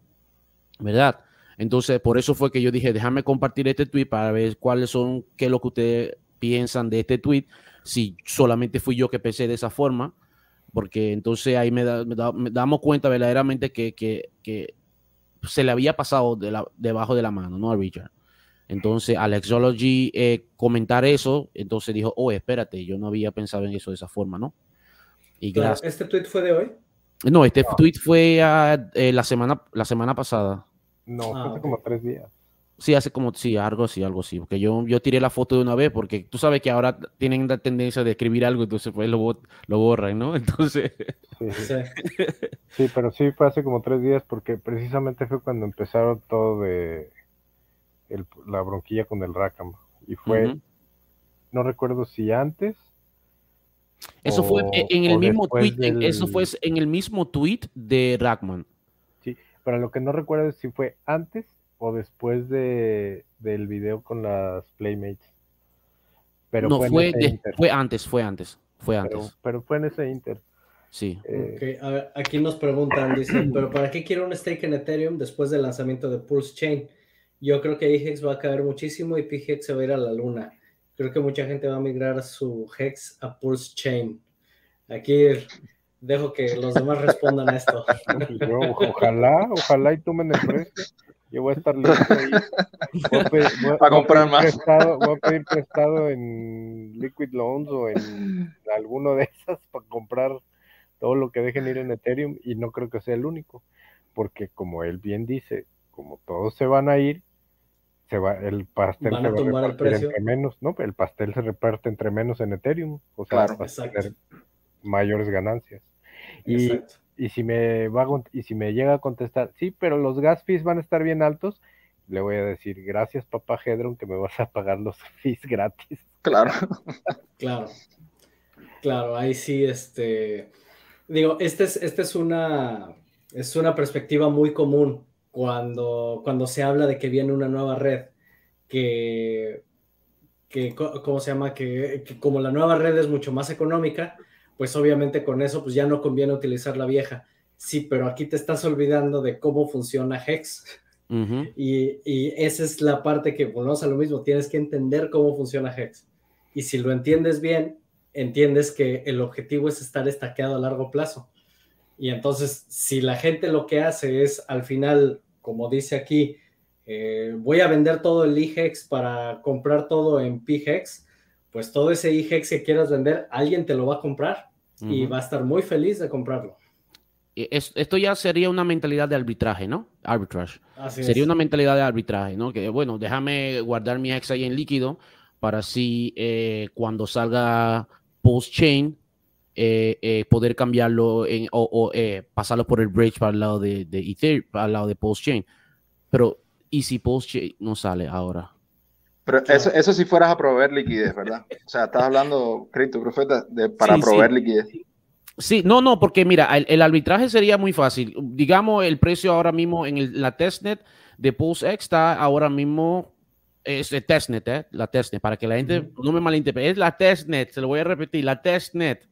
¿verdad? Entonces, por eso fue que yo dije, déjame compartir este tweet para ver cuáles son, qué es lo que ustedes piensan de este tweet, si solamente fui yo que pensé de esa forma, porque entonces ahí me, da- me da- me damos cuenta verdaderamente que, que- que se le había pasado de la- debajo de la mano, ¿no? A Richard. Entonces, Alexology eh, comentar eso, entonces dijo, oh, espérate, yo no había pensado en eso de esa forma, ¿no? Y gracias. ¿Este tweet fue de hoy? No, este tweet fue ah, eh, la, semana, la semana pasada. No, Ah, fue hace como tres días. Sí, hace como, sí, algo así, algo así. Porque yo, yo tiré la foto de una vez, porque tú sabes que ahora tienen la tendencia de escribir algo, entonces pues lo, lo borran, ¿no? <laughs> Entonces, sí. Sí. <laughs> Sí, pero sí fue hace como tres días porque precisamente fue cuando empezaron todo de el- la bronquilla con el Rackham. Y fue, no recuerdo si antes. eso fue o- en- en el mismo tweet, eso fue en el mismo tweet de Rackman. Pero lo que no recuerdo es si fue antes o después de, del video con las Playmates. Pero no, fue, fue, de- fue antes, fue antes, fue Pero, antes. pero fue en ese Inter. Sí. Eh, Ok, a ver, aquí nos preguntan, dicen, pero ¿para qué quiero un stake en Ethereum después del lanzamiento de Pulse Chain? Yo creo que IHEX va a caer muchísimo y PHEX se va a ir a la luna. Creo que mucha gente va a migrar su Hex a Pulse Chain. Aquí dejo que los demás respondan a esto. <laughs> yo, ojalá, ojalá y tomen el precio. Yo voy a estar listo ahí. Voy a pedir- voy a- Para voy a comprar pedir más. Prestado, voy a pedir prestado en Liquid Loans o en alguno de esas para comprar todo lo que dejen ir en Ethereum y no creo que sea el único, porque como él bien dice, como todos se van a ir, se va el pastel Van se a va a tumbar el repartir precio. entre menos, ¿no? El pastel se reparte entre menos en Ethereum, o sea, Claro. vas a Exacto. tener mayores ganancias. Y, Exacto. y si me va a y si me llega a contestar, sí, pero los gas fees van a estar bien altos, le voy a decir, gracias papá Hedron, que me vas a pagar los <laughs> fees gratis. Claro. Claro, claro, ahí sí, este, digo, este es, este es una, es una perspectiva muy común cuando, cuando se habla de que viene una nueva red, que, que ¿cómo se llama? Que, que como la nueva red es mucho más económica, pues obviamente con eso, pues ya no conviene utilizar la vieja. Sí, pero aquí te estás olvidando de cómo funciona Hex. Ujú. Y, y esa es la parte que volvemos a lo mismo, tienes que entender cómo funciona Hex. Y si lo entiendes bien, entiendes que el objetivo es estar estaqueado a largo plazo. Y entonces, si la gente lo que hace es al final, como dice aquí, eh, voy a vender todo el IHEX para comprar todo en PHEX, pues todo ese IHEX que quieras vender, alguien te lo va a comprar y va a estar muy feliz de comprarlo. Es- esto ya sería una mentalidad de arbitraje, ¿no? Arbitrage. Así Sería es. una mentalidad de arbitraje, ¿no? Que bueno, déjame guardar mi ex ahí en líquido para así eh, cuando salga post-chain eh, eh, poder cambiarlo en- o, o, eh, pasarlo por el bridge para el lado de, de Ethereum, para el lado de post-chain. Pero, ¿y si post-chain no sale ahora? Pero eso, eso si fueras a proveer liquidez, ¿verdad? O sea, estás hablando, Cripto Profeta, de, para Sí, sí. proveer liquidez. Sí, no, no, porque mira, el, el arbitraje sería muy fácil. Digamos, el precio ahora mismo en el- la testnet de PulseX está ahora mismo, es el testnet, ¿eh? La testnet, para que la gente no me malinterprete. Es la testnet, se lo voy a repetir, la testnet.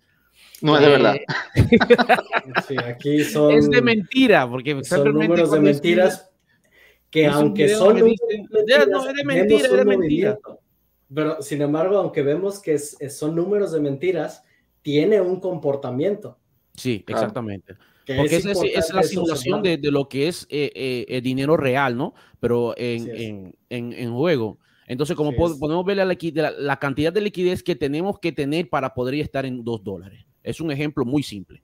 No es de Eh, verdad. <laughs> Sí, aquí son, Es de mentira, porque son números de es- mentiras que es un aunque son que números dice, de "Ya, no, es de mentira, es de mentira". Pero sin embargo, aunque vemos que es- es- son números de mentiras, tiene un comportamiento. Sí, exactamente. Porque esa es, la simulación de, lo que es eh, eh, el dinero real, ¿no? Pero en, juego. Entonces, como podemos ver la, la, cantidad de liquidez que tenemos que tener para poder estar en dos dólares. Es un ejemplo muy simple,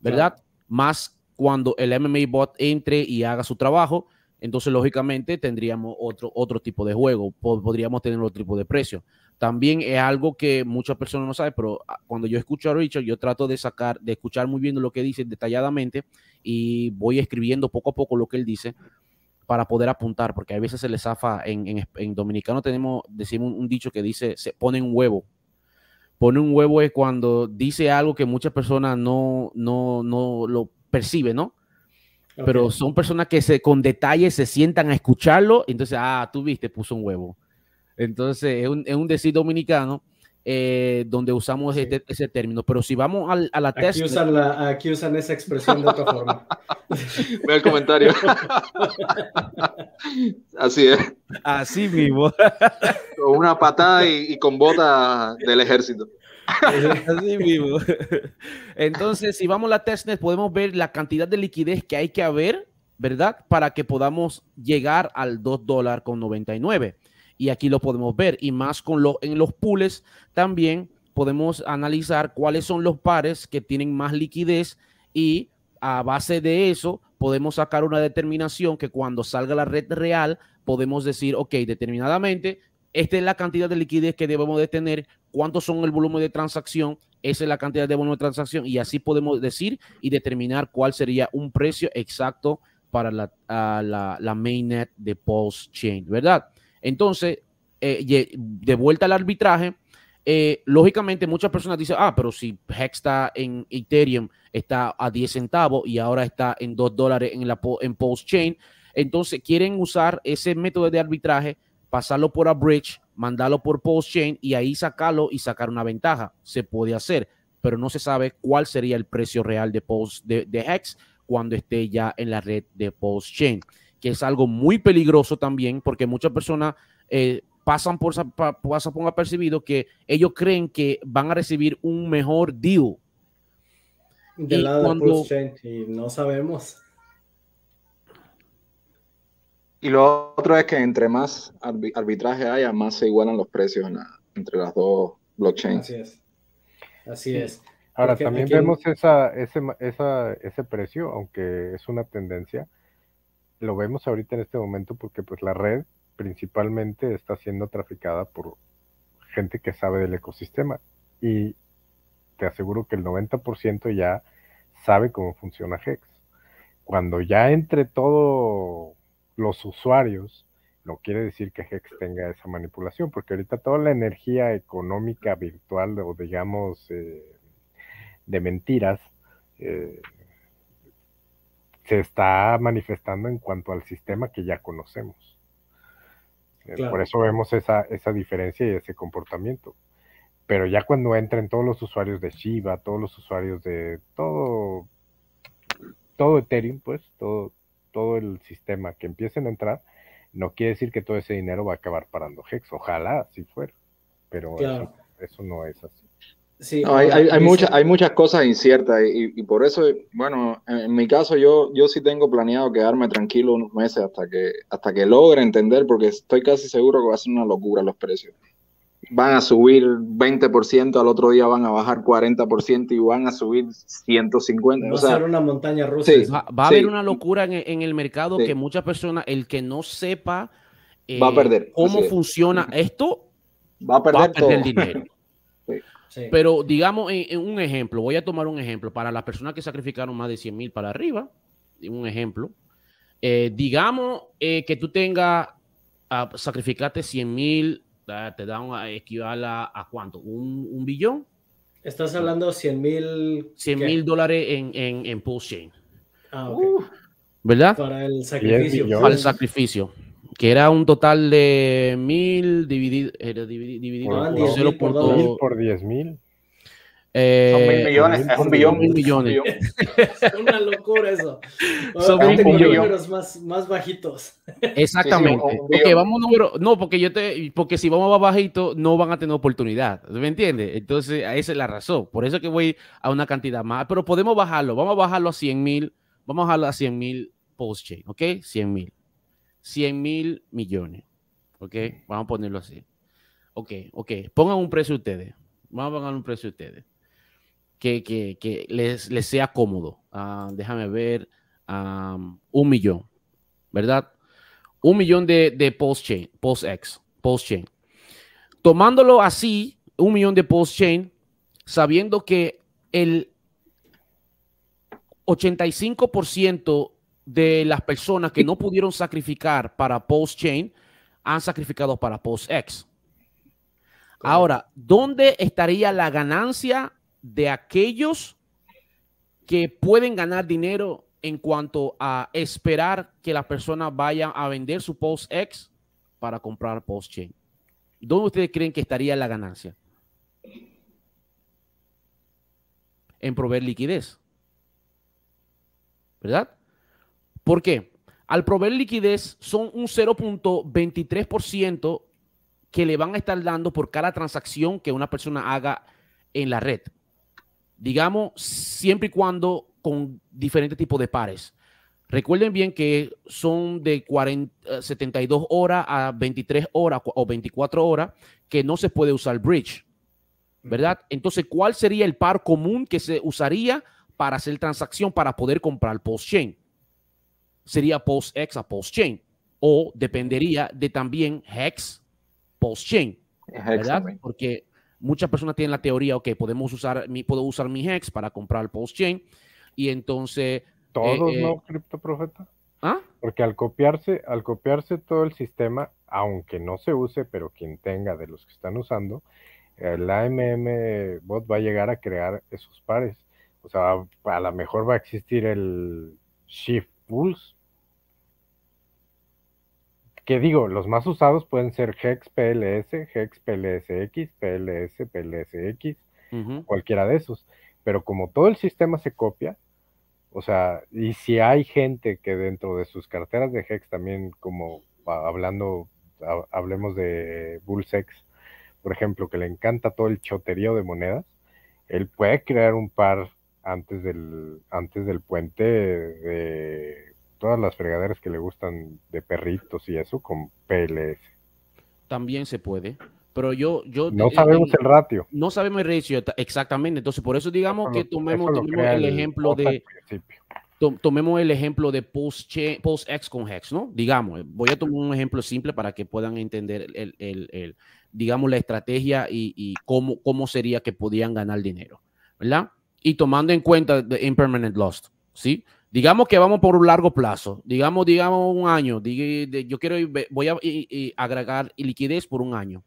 ¿verdad? Más cuando el MMA bot entre y haga su trabajo, entonces lógicamente tendríamos otro, otro tipo de juego, podríamos tener otro tipo de precio. También es algo que muchas personas no saben, pero ah, cuando yo escucho a Richard, yo trato de sacar, de escuchar muy bien lo que dice detalladamente y voy escribiendo poco a poco lo que él dice para poder apuntar, porque a veces se le zafa, en, en, dominicano tenemos, decimos un, dicho que dice, se pone un huevo. Pone un huevo es cuando dice algo que muchas personas no, no, no lo perciben, ¿no? Pero son personas que se, con detalle se sientan a escucharlo, entonces, ah, tú viste, puso un huevo. Entonces, es un, es un decir dominicano eh, donde usamos este, ese término. Pero si vamos al, a la aquí Usan la, aquí usan esa expresión de otra forma. Ve el comentario. Así es. Así mismo. Con una patada y, con bota del ejército. Así mismo. Entonces, si vamos a la testnet, podemos ver la cantidad de liquidez que hay que haber, ¿verdad? Para que podamos llegar al 2 dólares con 99 y aquí lo podemos ver. Y más con lo, en los pools también podemos analizar cuáles son los pares que tienen más liquidez y a base de eso podemos sacar una determinación que cuando salga la red real podemos decir, ok, determinadamente, esta es la cantidad de liquidez que debemos de tener, cuántos son el volumen de transacción, esa es la cantidad de volumen de transacción y así podemos decir y determinar cuál sería un precio exacto para la, la, la mainnet de Pulse Chain, ¿verdad? Entonces, eh, de vuelta al arbitraje, eh, lógicamente muchas personas dicen, ah, pero si Hex está en Ethereum, está a 10 centavos y ahora está en 2 dólares en, la, en Post Chain, entonces quieren usar ese método de arbitraje, pasarlo por a bridge, mandarlo por Post Chain y ahí sacarlo y sacar una ventaja. Se puede hacer, pero no se sabe cuál sería el precio real de, Post, de, de Hex cuando esté ya en la red de Post Chain que es algo muy peligroso también, porque muchas personas eh, pasan, por, pasan por apercibido que ellos creen que van a recibir un mejor deal. De lado de y no sabemos. Y lo otro es que entre más arbitraje haya, más se igualan los precios entre las dos blockchains. Así es. Así es. Ahora, también vemos esa, ese, esa, ese precio, aunque es una tendencia, lo vemos ahorita en este momento porque pues la red principalmente está siendo traficada por gente que sabe del ecosistema y te aseguro que el 90% ya sabe cómo funciona Hex. Cuando ya entre todos los usuarios, no quiere decir que Hex tenga esa manipulación, porque ahorita toda la energía económica virtual o digamos eh, de mentiras eh, se está manifestando en cuanto al sistema que ya conocemos. Eh, por eso vemos esa, esa diferencia y ese comportamiento. Pero ya cuando entren todos los usuarios de Shiba, todos los usuarios de todo, todo Ethereum, pues, todo, todo el sistema que empiecen a entrar, no quiere decir que todo ese dinero va a acabar parando Hex. Ojalá si fuera, pero eso no es así hay, hay, hay, muchas, hay muchas cosas inciertas y, por eso, bueno, en, mi caso yo, yo sí tengo planeado quedarme tranquilo unos meses hasta que, hasta que logre entender, porque estoy casi seguro que va a ser una locura los precios. Van a subir 20%, al otro día van a bajar 40% y van a subir 150%. Va a ser una montaña rusa. va, a haber una locura en, el mercado que muchas personas, el que no sepa va a perder. Eh, cómo funciona esto, va a perder, el dinero. Pero digamos, en, un ejemplo, voy a tomar un ejemplo para las personas que sacrificaron más de 100 mil para arriba, un ejemplo. Eh, digamos eh, que tú tengas, uh, sacrificaste 100 mil, te da un, equivale a, cuánto, ¿Un, billón. Estás hablando de 100 mil. 100 mil dólares en, en, en Chain. Ah, uh, ¿Verdad? Para el sacrificio. Para el sacrificio que era un total de mil dividido, dividido, por, por, por diez mil. Eh, Son mil millones, es un billón. mil millones. <laughs> Es una locura eso. <laughs> Son billón. números más, más bajitos. <laughs> Exactamente. Sí, sí, un- un Ok, billón. vamos número. No, porque yo te, porque si vamos más bajito, no van a tener oportunidad. ¿Me entiendes? Entonces, esa es la razón. Por eso que voy a una cantidad más. Pero podemos bajarlo. Vamos a bajarlo a 100 mil. Vamos a bajarlo a 100 mil post-chain. ¿Ok? 100 mil. 100 mil millones. ¿Ok? Vamos a ponerlo así. Ok, ok. Pongan un precio ustedes. Vamos a poner un precio ustedes. Que, que, que les, les sea cómodo. Ah, déjame ver. un millón. ¿Verdad? un millón de, de post-chain, post-X, post-chain. Tomándolo así, un millón de post-chain, sabiendo que el 85% de las personas que no pudieron sacrificar para post-chain han sacrificado para post-X. Ahora, ¿dónde estaría la ganancia de aquellos que pueden ganar dinero en cuanto a esperar que la persona vaya a vender su post X para comprar post chain? ¿Dónde ustedes creen que estaría la ganancia? En proveer liquidez. ¿Verdad? ¿Por qué? Al proveer liquidez son un 0.23% que le van a estar dando por cada transacción que una persona haga en la red. Digamos, siempre y cuando con diferentes tipos de pares. Recuerden bien que son de 40, eh, 72 horas a 23 horas o 24 horas que no se puede usar bridge, ¿verdad? Entonces, ¿cuál sería el par común que se usaría para hacer transacción para poder comprar post-chain? Sería post-X a post-chain o dependería de también Hex post-chain, ¿verdad? Porque muchas personas tienen la teoría, ok, podemos usar mi, puedo usar mi Hex para comprar post-chain y entonces... Todos, eh, ¿no, criptoprofeta? ¿Ah? Porque al copiarse, al copiarse todo el sistema, aunque no se use, pero quien tenga de los que están usando, el AMM bot va a llegar a crear esos pares. O sea, a lo mejor va a existir el Shift Pulse. Que digo, los más usados pueden ser Hex PLS, Hex PLSX, PLS, PLSX, Ujú. cualquiera de esos. Pero como todo el sistema se copia, o sea, y si hay gente que dentro de sus carteras de Hex también, como hablando, ha- hablemos de Bullsex, por ejemplo, que le encanta todo el choterío de monedas, él puede crear un par antes del, antes del puente de todas las fregaderas que le gustan de perritos y eso con PLS. También se puede. Pero yo, yo No sabemos el ratio. no sabemos el ratio ta- exactamente. Entonces, por eso digamos Eso que tomemos, lo el ejemplo de principio. to- tomemos el ejemplo de post chain- post X con Hex, ¿no? Digamos, voy a tomar un ejemplo simple para que puedan entender el, el- digamos, la estrategia y, y cómo, cómo sería que podían ganar dinero, ¿verdad? Y tomando en cuenta the impermanent loss, ¿sí? Digamos que vamos por un largo plazo, digamos, digamos un año, yo quiero, voy a agregar liquidez por un año,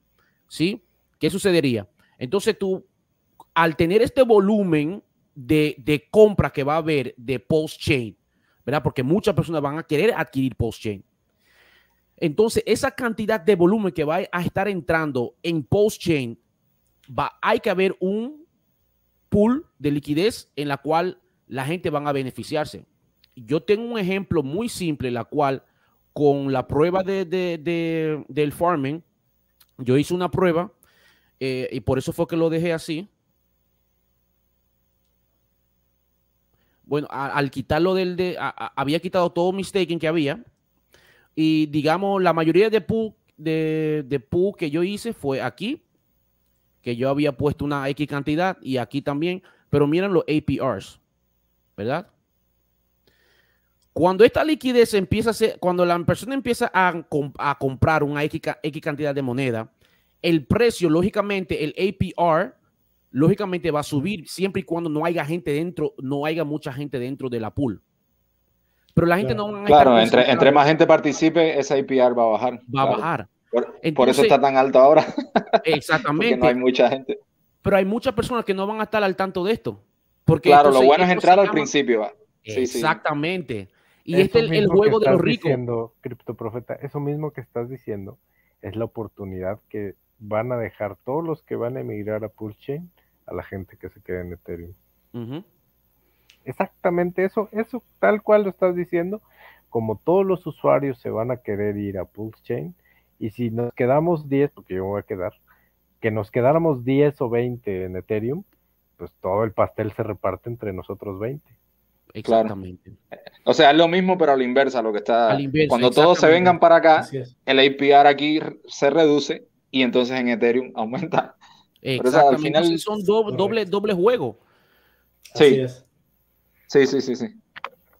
¿sí? ¿Qué sucedería? Entonces tú, al tener este volumen de, de compra que va a haber de post-chain, ¿verdad? Porque muchas personas van a querer adquirir post-chain. Entonces, esa cantidad de volumen que va a estar entrando en post-chain, va, hay que haber un pool de liquidez en la cual la gente van a beneficiarse. Yo tengo un ejemplo muy simple, la cual con la prueba de, de- de- del farming, yo hice una prueba eh, y por eso fue que lo dejé así. Bueno, al quitarlo del de, había quitado todo mi staking que había y digamos la mayoría de pool de, que yo hice fue aquí, que yo había puesto una X cantidad y aquí también, pero miren los APRs, ¿verdad? Cuando esta liquidez empieza a ser, cuando la persona empieza a, com- a comprar una X, ca- X cantidad de moneda, el precio, lógicamente, el APR, lógicamente va a subir siempre y cuando no haya gente dentro, no haya mucha gente dentro de la pool. Pero la gente no va a Claro, entre, entre más gente participe, esa IPR va a bajar. va a claro. bajar. Por, eso está tan alto ahora, <laughs> porque Exactamente. no hay mucha gente. Pero hay muchas personas que no van a estar al tanto de esto. Porque Claro, lo bueno es entrar al llama- principio. va. Sí, sí. Y Eso este es el, juego de los estás ricos. Diciendo, criptoprofeta, eso mismo que estás diciendo es la oportunidad que van a dejar todos los que van a emigrar a Pulse Chain a la gente que se quede en Ethereum. Exactamente eso, eso tal cual lo estás diciendo, como todos los usuarios se van a querer ir a Pulse Chain, y si nos quedamos 10, porque yo me voy a quedar, que nos quedáramos 10 o 20 en Ethereum, pues todo el pastel se reparte entre nosotros 20. Exactamente. O sea, es lo mismo, pero a la inversa, lo que está. Cuando todos se vengan para acá, el APR aquí se reduce y entonces en Ethereum <laughs> aumenta. Exactamente. al final... son doble, doble, juego. Sí. Sí, sí, sí, sí.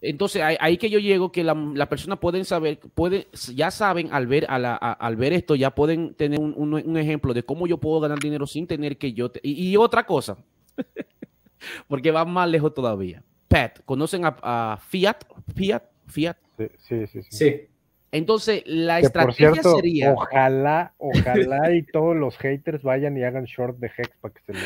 Entonces, ahí, que yo llego, que la, la persona pueden saber, puede, ya saben al ver, a la, al ver esto, ya pueden tener un, un, ejemplo de cómo yo puedo ganar dinero sin tener que yo... y, otra cosa, <laughs> porque va más lejos todavía. Pat, ¿conocen a, Fiat? Fiat, Fiat. Sí, sí, sí. sí. Entonces, la estrategia sería. Ojalá, ojalá <laughs> y todos los haters vayan y hagan short de Hex para que se le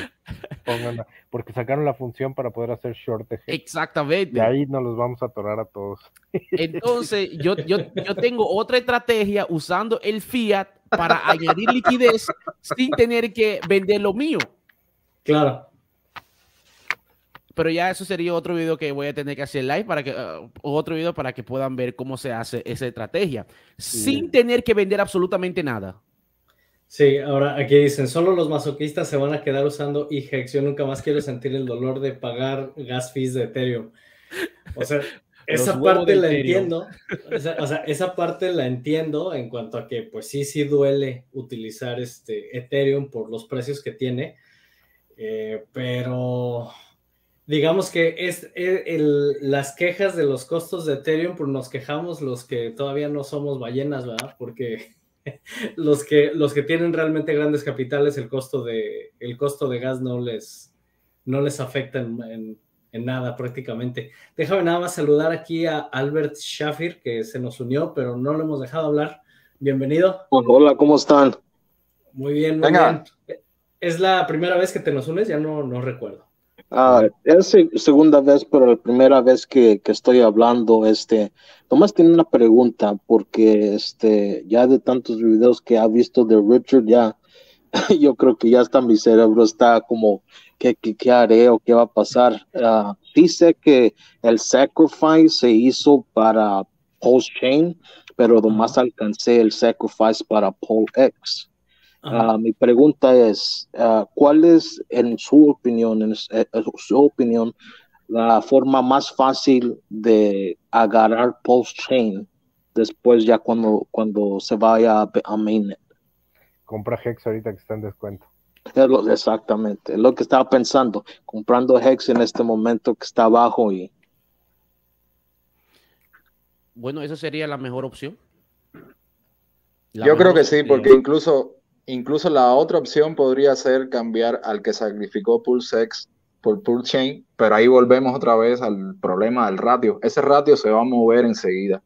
pongan. porque sacaron la función para poder hacer short de Hex. Exactamente. Y ahí nos los vamos a atorar a todos. Entonces, yo, <laughs> yo, yo tengo otra estrategia usando el Fiat para añadir liquidez sin tener que vender lo mío. Claro pero ya eso sería otro video que voy a tener que hacer live para que uh, otro video para que puedan ver cómo se hace esa estrategia sin tener que vender absolutamente nada. Sí, ahora aquí dicen, solo los masoquistas se van a quedar usando IGEX. Yo nunca más quiero sentir el dolor de pagar gas fees de Ethereum. O sea, <laughs> esa parte la entiendo. O sea, esa parte la entiendo en cuanto a que, pues sí, sí duele utilizar este Ethereum por los precios que tiene. Eh, pero digamos que es, e, las quejas de los costos de Ethereum, pues nos quejamos los que todavía no somos ballenas, ¿verdad? Porque <laughs> los que, los que tienen realmente grandes capitales, el costo de, el costo de gas no les, no les afecta en, nada prácticamente. Déjame nada más saludar aquí a Albert Shafir, que se nos unió, pero no lo hemos dejado hablar. Bienvenido. Hola, ¿cómo están? Muy bien, muy bien. Es la primera vez que te nos unes, ya no, no recuerdo. Ah, es segunda vez, pero la primera vez que, que, estoy hablando, este, Tomás tiene una pregunta, porque este, ya de tantos videos que ha visto de Richard, ya, <laughs> yo creo que ya está mi cerebro está como, ¿qué, qué, qué haré o qué va a pasar? Uh, dice que el sacrifice se hizo para Pulse Chain, pero nomás alcancé el sacrifice para Pole X. Ah, mi pregunta es, ah, ¿cuál es, en su opinión, en, eh, su opinión, la forma más fácil de agarrar post-chain después ya cuando, cuando se vaya a, mainnet? Compra Hex ahorita que está en descuento. exactamente, es lo que estaba pensando, comprando Hex en este momento que está abajo y... Bueno, esa sería la mejor opción. Yo creo que sí, porque incluso Incluso la otra opción podría ser cambiar al que sacrificó PulseX por PulseChain, pero ahí volvemos otra vez al problema del ratio. Ese ratio se va a mover enseguida.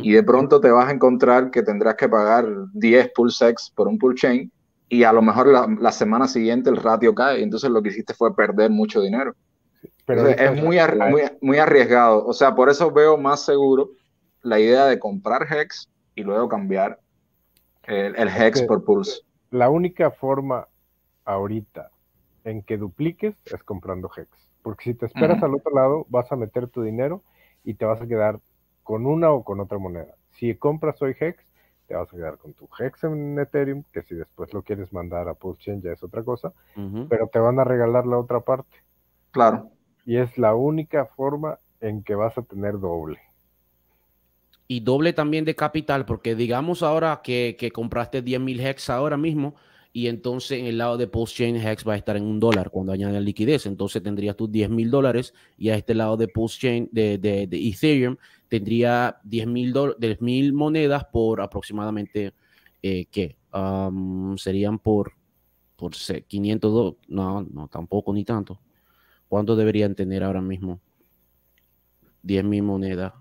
Y de pronto te vas a encontrar que tendrás que pagar 10 PulseX por un PulseChain y a lo mejor la, semana siguiente el ratio cae. Entonces lo que hiciste fue perder mucho dinero. Pero es muy, muy, arriesgado. O sea, por eso veo más seguro la idea de comprar Hex y luego cambiar el, Hex por Pulse la única forma ahorita en que dupliques es comprando Hex. Porque si te esperas al otro lado, vas a meter tu dinero y te vas a quedar con una o con otra moneda. Si compras hoy Hex, te vas a quedar con tu Hex en Ethereum, que si después lo quieres mandar a PulseChain ya es otra cosa, pero te van a regalar la otra parte. Claro. Y es la única forma en que vas a tener doble y doble también de capital, porque digamos ahora que, compraste 10 mil hex ahora mismo y entonces en el lado de post-chain hex va a estar en un dólar cuando añade liquidez, entonces tendrías tus 10 mil dólares y a este lado de post-chain de, de, Ethereum tendría 10 mil monedas por aproximadamente, eh, ¿qué? serían por, por 500, no, no, tampoco ni tanto. ¿Cuánto deberían tener ahora mismo? 10 mil monedas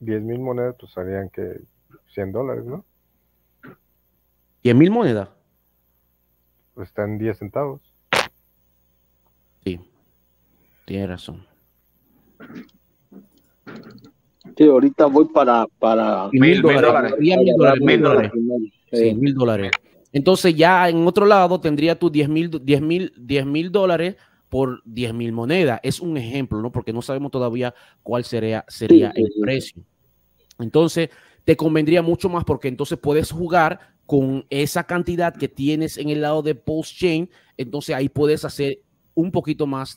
10 mil monedas, pues harían que 100 dólares, ¿no? ¿10 mil monedas? Pues están 10 centavos. Sí, tiene razón. Sí, ahorita voy para... para mil, dólares. Mil dólares. Mil dólares. Sí, dólares. Entonces ya en otro lado tendría tus 10 mil 10 mil 10 mil dólares por 10 mil monedas. Es un ejemplo, ¿no? Porque no sabemos todavía cuál sería, sería el precio. Entonces, te convendría mucho más porque entonces puedes jugar con esa cantidad que tienes en el lado de post chain, entonces ahí puedes hacer un poquito más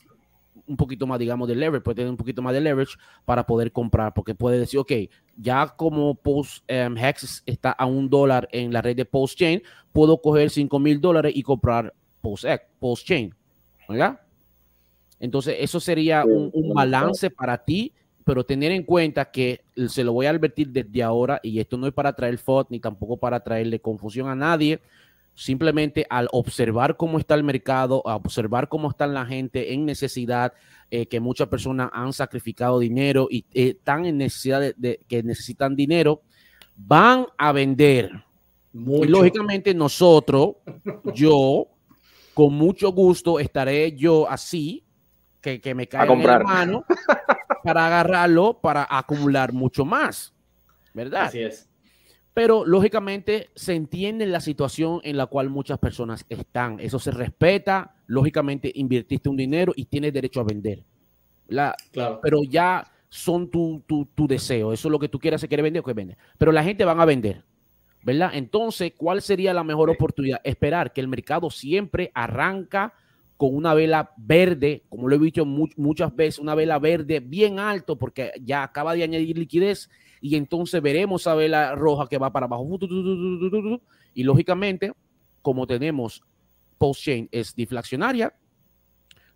un poquito más, digamos, de leverage, puede tener un poquito más de leverage para poder comprar, porque puede decir, ok, ya como Post um, Hex está a un dólar en la red de Post Chain, puedo coger 5 mil dólares y comprar Post, Post Chain, ¿verdad? Entonces, eso sería un, un balance para ti, pero tener en cuenta que se lo voy a advertir desde ahora, y esto no es para traer FOD ni tampoco para traerle confusión a nadie, simplemente al observar cómo está el mercado, a observar cómo está la gente en necesidad, eh, que muchas personas han sacrificado dinero y eh, están en necesidad de, que necesitan dinero, van a vender. Y lógicamente nosotros, yo, con mucho gusto estaré yo así, que, que me caiga en la mano, para agarrarlo, para acumular mucho más. ¿Verdad? Así es. Pero lógicamente se entiende la situación en la cual muchas personas están. Eso se respeta. Lógicamente invirtiste un dinero y tienes derecho a vender. La, claro. Pero ya son tu, tu, tu, deseo. Eso es lo que tú quieras, se quiere vender o que vende. Pero la gente van a vender. ¿Verdad? Entonces, ¿cuál sería la mejor oportunidad? Esperar que el mercado siempre arranca con una vela verde, como lo he dicho muchas veces, una vela verde bien alto porque ya acaba de añadir liquidez y entonces veremos a vela roja que va para abajo. Y lógicamente, como tenemos post-chain es deflacionaria,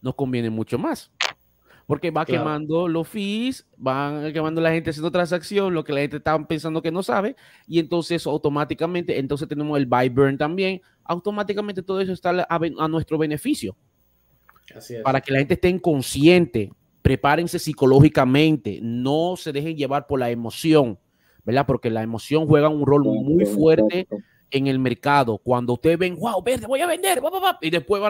nos conviene mucho más. Porque va quemando los fees, van quemando la gente haciendo transacción, lo que la gente está pensando que no sabe, y entonces automáticamente, entonces tenemos el buy burn también, automáticamente todo eso está a, a nuestro beneficio. Así es. Para que la gente esté inconsciente prepárense psicológicamente, no se dejen llevar por la emoción, ¿verdad? Porque la emoción juega un rol muy fuerte en el mercado. Cuando ustedes ven, wow, verde, voy a vender, y después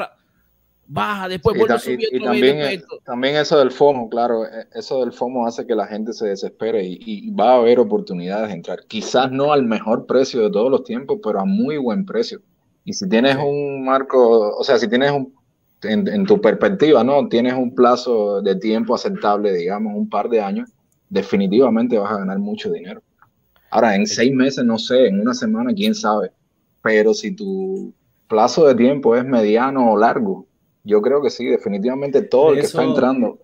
baja, después vuelve a subir. Y, también, también, eso del FOMO, claro, e, eso del FOMO hace que la gente se desespere y, y, va a haber oportunidades de entrar. Quizás no al mejor precio de todos los tiempos, pero a muy buen precio. Y si tienes un marco, o sea, si tienes un en, tu perspectiva, ¿no? Tienes un plazo de tiempo aceptable, digamos, un par de años, definitivamente vas a ganar mucho dinero. Ahora, en seis meses, no sé, en una semana, quién sabe. Pero si tu plazo de tiempo es mediano o largo, yo creo que sí, definitivamente todo el que está entrando.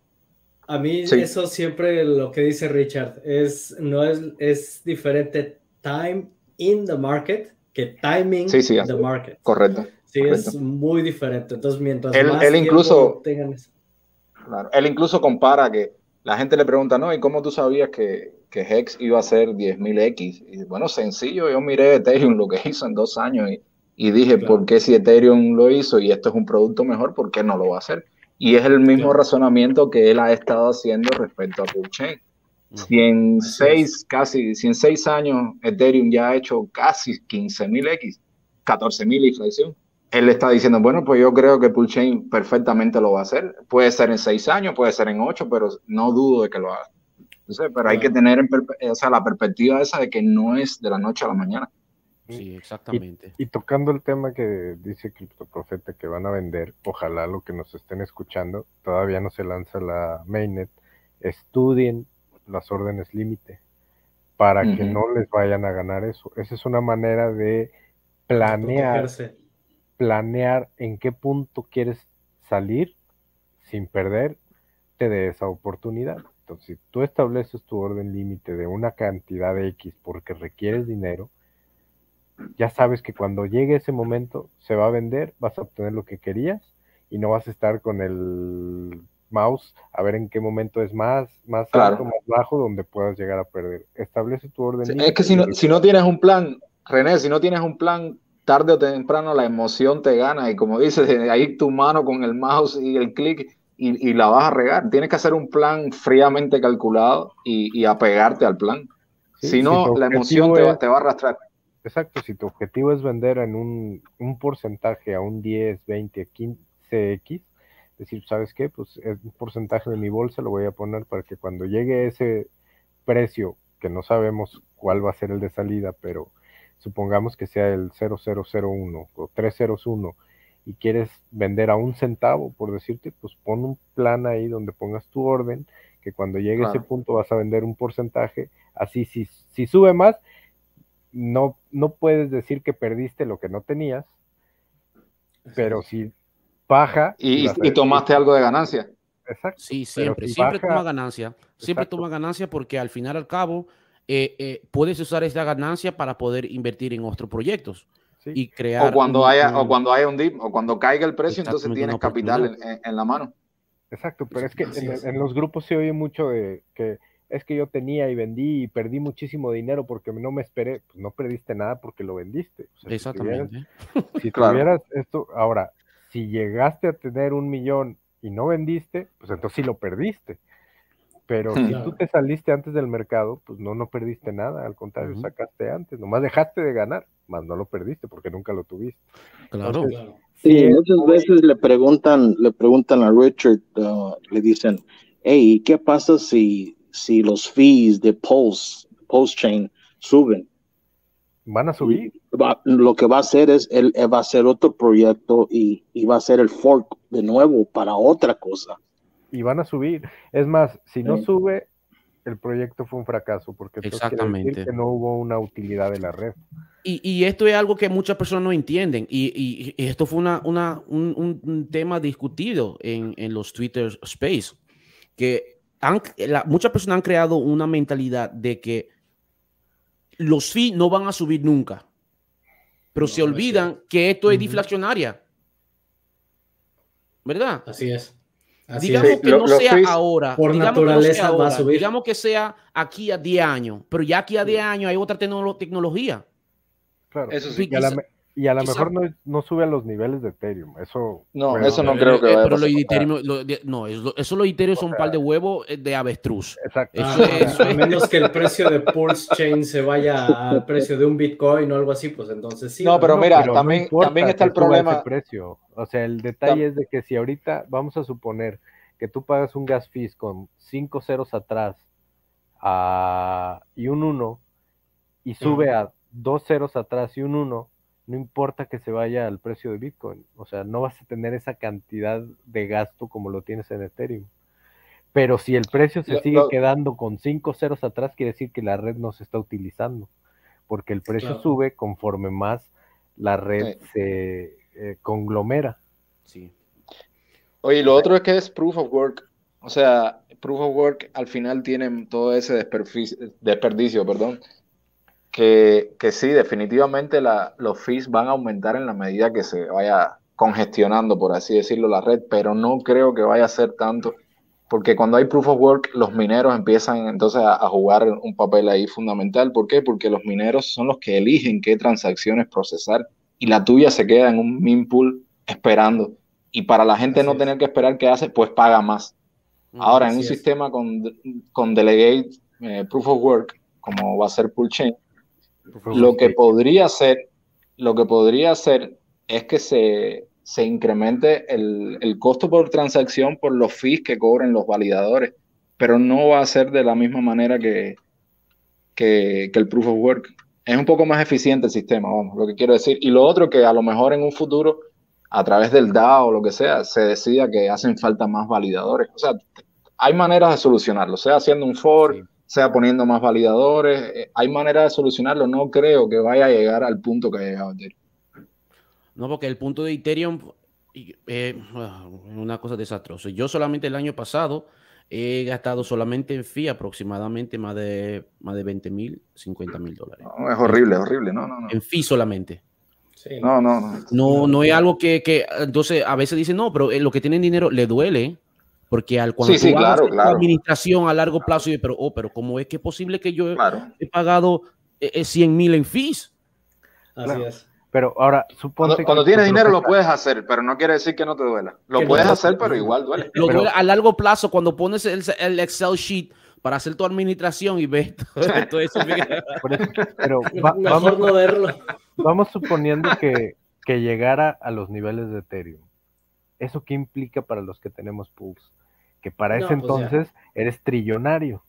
A mí eso siempre lo que dice Richard es no es, es diferente time in the market que timing in the market. Correcto. Sí, es muy diferente. Entonces, mientras él, él incluso, él incluso compara que la gente le pregunta, ¿no? ¿Y cómo tú sabías que, que Hex iba a ser 10.000X? Y bueno, sencillo, yo miré Ethereum lo que <laughs> hizo en dos años y, y dije, ¿por qué si Ethereum lo hizo y esto es un producto mejor, por qué no lo va a hacer? Y es el mismo razonamiento que él ha estado haciendo respecto a Chain. Si en seis, casi, si en seis años Ethereum ya ha hecho casi 15.000X, 14.000 inflación, él está diciendo, bueno, pues yo creo que Pulchain perfectamente lo va a hacer. Puede ser en seis años, puede ser en ocho, pero no dudo de que lo haga. Entonces, pero hay que tener en o sea, la perspectiva esa de que no es de la noche a la mañana. Sí, exactamente. Y, tocando el tema que dice Profeta que van a vender, ojalá lo que nos estén escuchando, todavía no se lanza la mainnet, estudien las órdenes límite para que no les vayan a ganar eso. Esa es una manera de planear planear en qué punto quieres salir sin perderte de esa oportunidad. Entonces, si tú estableces tu orden límite de una cantidad de X porque requieres dinero, ya sabes que cuando llegue ese momento se va a vender, vas a obtener lo que querías y no vas a estar con el mouse a ver en qué momento es más, más alto, más bajo, donde puedas llegar a perder. Establece tu orden. límite. es que si no, si no tienes un plan, René, si no tienes un plan, tarde o temprano la emoción te gana y como dices, ahí tu mano con el mouse y el clic y, la vas a regar. Tienes que hacer un plan fríamente calculado y, apegarte al plan. si no, la emoción te, va, te, va, a arrastrar. Exacto, si tu objetivo es vender en un, un porcentaje a un 10, 20, 15x, decir, ¿sabes qué? Pues un porcentaje de mi bolsa lo voy a poner para que cuando llegue ese precio, que no sabemos cuál va a ser el de salida, pero supongamos que sea el 0001 o 301 y quieres vender a un centavo, por decirte, pues pon un plan ahí donde pongas tu orden, que cuando llegue a ese punto vas a vender un porcentaje, así si, si sube más, no, no puedes decir que perdiste lo que no tenías, pero si baja... Y, tomaste algo de ganancia. Exacto. Sí, siempre, siempre toma ganancia. Siempre toma ganancia porque al final al cabo eh, eh, puedes usar esa ganancia para poder invertir en otros proyectos y crear. O cuando, haya, o cuando haya un dip, o cuando caiga el precio, entonces tienes capital en, la mano. Exacto, pero es que en, los grupos se oye mucho de que es que yo tenía y vendí y perdí muchísimo dinero porque no me esperé. Pues no perdiste nada porque lo vendiste. Exactamente. Si <laughs> tuvieras, esto, ahora, si llegaste a tener un millón y no vendiste, pues entonces sí lo perdiste. Pero si tú te saliste antes del mercado, pues no, no perdiste nada, al contrario, sacaste antes, nomás dejaste de ganar, más no lo perdiste porque nunca lo tuviste. Claro. sí, muchas veces le preguntan, le preguntan a Richard, uh, le dicen, hey, ¿qué pasa si, si los fees de Post, Post Chain suben? Van a subir. lo que va a hacer es, él, va a hacer otro proyecto y, y va a hacer el fork de nuevo para otra cosa y van a subir. Es más, si no sube, el proyecto fue un fracaso, porque Exactamente. que no hubo una utilidad de la red. Y, esto es algo que muchas personas no entienden. Y, esto fue una, una un, tema discutido en, en, los Twitter Space, que muchas personas han creado una mentalidad de que los fees no van a subir nunca, pero se olvidan que esto es deflacionaria. ¿Verdad? Así es digamos que no sea ahora, por naturaleza va a subir. Digamos que sea aquí a 10 años, pero ya aquí a 10 años hay otra tecnología. Claro. Eso sí. Y a lo mejor no, no, sube a los niveles de Ethereum. Eso no, eso no creo que vaya Pero los no, eso los Ethereum son un par de huevos eh, de avestruz. Exacto. a menos que el precio de Pulse Chain se vaya al precio de un Bitcoin o algo así, pues entonces sí. No, pero mira, también, también está el problema. Precio. O sea, el detalle es de que si ahorita vamos a suponer que tú pagas un gas fees con cinco ceros atrás y un 1 y sube a dos ceros atrás y un 1 no importa que se vaya al precio de Bitcoin, o sea, no vas a tener esa cantidad de gasto como lo tienes en Ethereum. Pero si el precio se sigue quedando con cinco ceros atrás, quiere decir que la red no se está utilizando, porque el precio sube conforme más la red se eh, conglomera. Sí. Oye, lo otro es que es proof of work. O sea, proof of work al final tiene todo ese desperdicio, perdón, que, sí, definitivamente los fees van a aumentar en la medida que se vaya congestionando, por así decirlo, la red, pero no creo que vaya a ser tanto, porque cuando hay proof of work, los mineros empiezan entonces a, jugar un papel ahí fundamental. ¿Por qué? Porque los mineros son los que eligen qué transacciones procesar y la tuya se queda en un min pool esperando. Y para la gente no tener que esperar qué hace, pues paga más. Ahora, en un sistema con, con delegate eh, proof of work, como va a ser Pool Chain, lo que podría ser, lo que podría ser es que se, se incremente el, el, costo por transacción por los fees que cobren los validadores, pero no va a ser de la misma manera que, que, que, el proof of work. Es un poco más eficiente el sistema, vamos, lo que quiero decir. Y lo otro que a lo mejor en un futuro, a través del DAO o lo que sea, se decida que hacen falta más validadores. O sea, hay maneras de solucionarlo, sea haciendo un for, sea poniendo más validadores. Eh, hay manera de solucionarlo. No creo que vaya a llegar al punto que ha llegado Ethereum. No, porque el punto de Ethereum es eh, una cosa desastrosa. Yo solamente el año pasado he gastado solamente en FI aproximadamente más de, más de 20 mil, 50 mil dólares. es horrible, es horrible. No, no, no. En FI solamente. no, no, no. No, no es algo que, que, entonces a veces dicen, no, pero eh, lo que tienen dinero le duele porque al cuando sí, tú administración a largo plazo, y, pero, oh, pero ¿cómo es que es posible que yo he pagado 100 eh, mil en fees? Así es. Pero ahora, suponte cuando, tienes dinero lo puedes hacer, pero no quiere decir que no te duela. Lo puedes hacer, pero igual duele. Lo duele a largo plazo cuando pones el, Excel sheet para hacer tu administración y ves todo, <laughs> eso. pero <laughs> vamos, no verlo. Vamos suponiendo que, que llegara a los niveles de Ethereum. ¿Eso qué implica para los que tenemos pools? Que para ese pues entonces eres trillonario.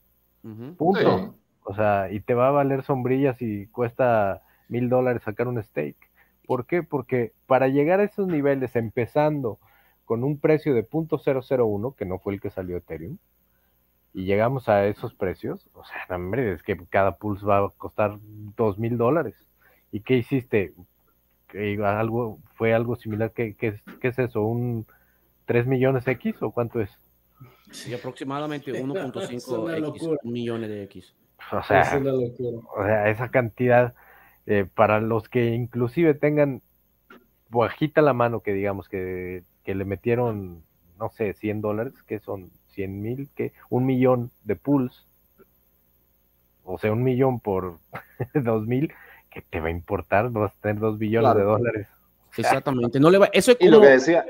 Punto. O sea, y te va a valer sombrillas y cuesta mil dólares sacar un stake. ¿Por qué? Porque para llegar a esos niveles, empezando con un precio de .001, que no fue el que salió Ethereum, y llegamos a esos precios, o sea, hombre, es que cada pulse va a costar dos mil dólares. ¿Y qué hiciste? Algo, ¿Fue algo similar? ¿Qué, qué, qué es eso? ¿Un 3 millones X o cuánto es? Sí, aproximadamente 1.5 <laughs> millones de X. O sea, o sea esa cantidad, eh, para los que inclusive tengan bajita la mano, que digamos que, que le metieron, no sé, 100 dólares, que son 100 mil, que un millón de pools, o sea, un millón por <laughs> dos mil, te va a importar? Vas a tener dos billones de dólares. Exactamente. No le va, eso es como... Y lo que decía,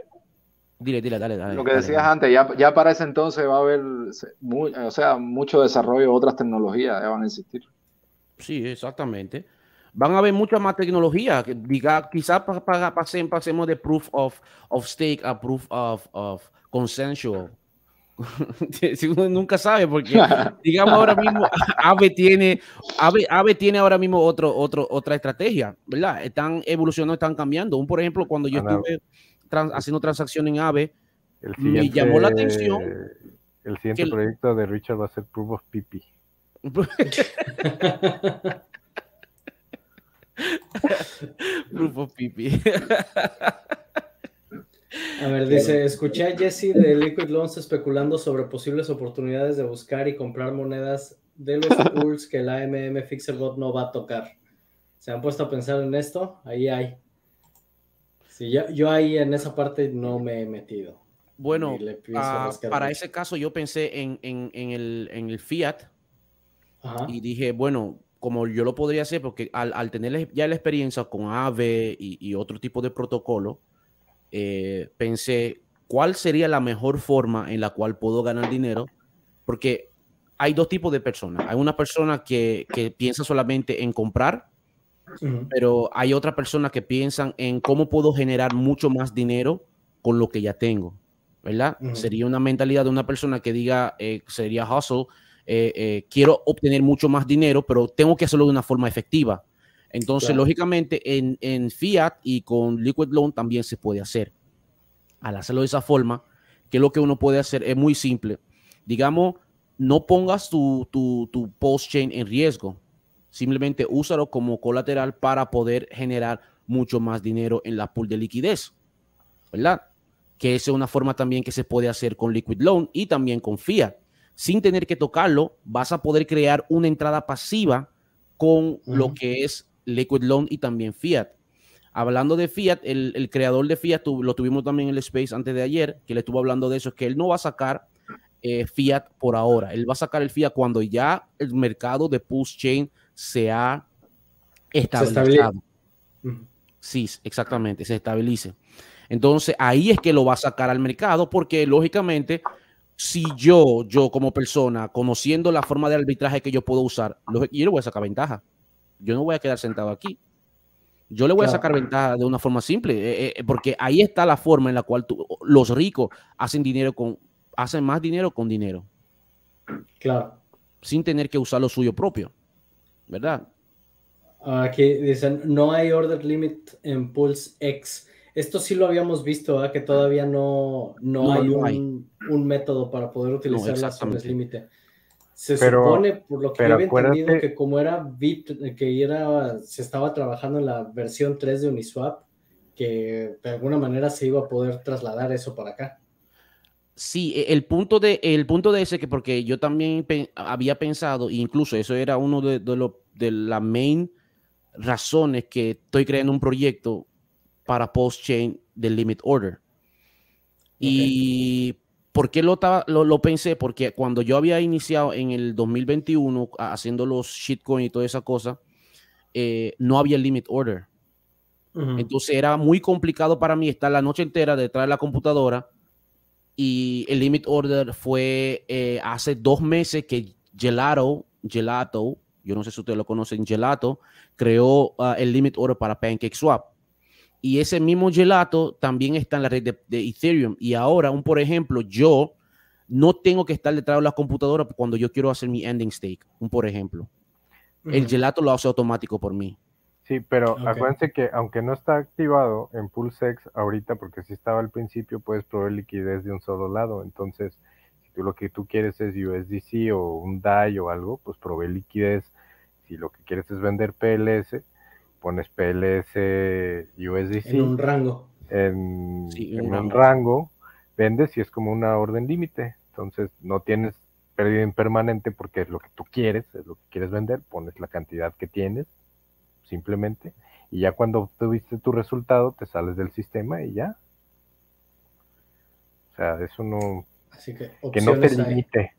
Dile, dile, dale, dale. Lo que decías antes, ya, ya para ese entonces va a haber o sea, mucho desarrollo, otras tecnologías ya van a existir. Sí, exactamente. Van a haber mucha más tecnología. Diga, quizás pasemos de proof of, of stake a proof of, of consensual. <laughs> nunca sabe porque <laughs> digamos ahora mismo <laughs> Ave tiene Ave, Ave tiene ahora mismo otro, otro, otra estrategia, ¿verdad? Están evolucionando, están cambiando. Un, por ejemplo, cuando yo estuve haciendo transacción en AVE, me llamó la atención. El siguiente proyecto de Richard va a ser Proof of Pipi. Proof of Pipi. A ver, dice, escuché a Jesse de Liquid Loans especulando sobre posibles oportunidades de buscar y comprar monedas de los <laughs> pools que la AMM Fixerbot no va a tocar. ¿Se han puesto a pensar en esto? Ahí hay. Sí, yo, ahí en esa parte no me he metido. Bueno, ah, para ese caso yo pensé en, el, Fiat y dije, bueno, como yo lo podría hacer, porque al, tener ya la experiencia con AVE y, otro tipo de protocolo, eh, pensé cuál sería la mejor forma en la cual puedo ganar dinero, porque hay dos tipos de personas. Hay una persona que, que piensa solamente en comprar pero hay otras personas que piensan en cómo puedo generar mucho más dinero con lo que ya tengo, ¿verdad? Sería una mentalidad de una persona que diga, eh, sería hustle, eh, eh, quiero obtener mucho más dinero, pero tengo que hacerlo de una forma efectiva. Entonces, lógicamente, en, en, Fiat y con Liquid Loan también se puede hacer. Al hacerlo de esa forma, que lo que uno puede hacer es muy simple. Digamos, no pongas tu, tu, tu post-chain en riesgo simplemente úsalo como colateral para poder generar mucho más dinero en la pool de liquidez, ¿verdad? Que esa es una forma también que se puede hacer con Liquid Loan y también con Fiat. Sin tener que tocarlo, vas a poder crear una entrada pasiva con lo que es Liquid Loan y también Fiat. Hablando de Fiat, el, creador de Fiat, lo tuvimos también en el Space antes de ayer, que le estuvo hablando de eso, es que él no va a sacar eh, Fiat por ahora. Él va a sacar el Fiat cuando ya el mercado de Pulse Chain se ha estabilizado. sí, exactamente, se estabilice. Entonces ahí es que lo va a sacar al mercado porque lógicamente si yo, yo como persona, conociendo la forma de arbitraje que yo puedo usar, yo le voy a sacar ventaja. Yo no voy a quedar sentado aquí. Yo le voy a sacar ventaja de una forma simple, eh, eh, porque ahí está la forma en la cual los ricos hacen dinero con, hacen más dinero con dinero. Claro. Sin tener que usar lo suyo propio. ¿verdad? Aquí dicen, no hay order limit en Pulse X. Esto sí lo habíamos visto, que todavía no, no, hay, un, método para poder utilizar las zonas límite. Se supone, por lo que yo había entendido, que como era Bit, que era, se estaba trabajando en la versión 3 de Uniswap, que de alguna manera se iba a poder trasladar eso para acá. Sí, e, el punto de, el punto de ese que porque yo también había pensado, incluso eso era uno de, de, las main razones que estoy creando un proyecto para post-chain del limit order. Y ¿por qué lo, lo, pensé? Porque cuando yo había iniciado en el 2021 haciendo los shitcoin y toda esa cosa, eh, no había limit order. Entonces era muy complicado para mí estar la noche entera detrás de la computadora y el limit order fue eh, hace dos meses que Gelato, Gelato, yo no sé si ustedes lo conocen, Gelato, creó ah, el limit order para PancakeSwap. Y ese mismo Gelato también está en la red de, Ethereum. Y ahora, un por ejemplo, yo no tengo que estar detrás de la computadora cuando yo quiero hacer mi ending stake, un por ejemplo. El Gelato lo hace automático por mí. Sí, pero acuérdense que aunque no está activado en PulseX ahorita, porque si estaba al principio, puedes proveer liquidez de un solo lado. Entonces, si tú lo que tú quieres es USDC o un DAI o algo, pues provee liquidez. Si lo que quieres es vender PLS, pones PLS USDC. En un rango. En, un rango, vendes y es como una orden límite. Entonces, no tienes pérdida impermanente porque es lo que tú quieres, es lo que quieres vender, pones la cantidad que tienes simplemente. Y ya cuando obtuviste tu resultado, te sales del sistema y ya. O sea, eso no. que, no te limite.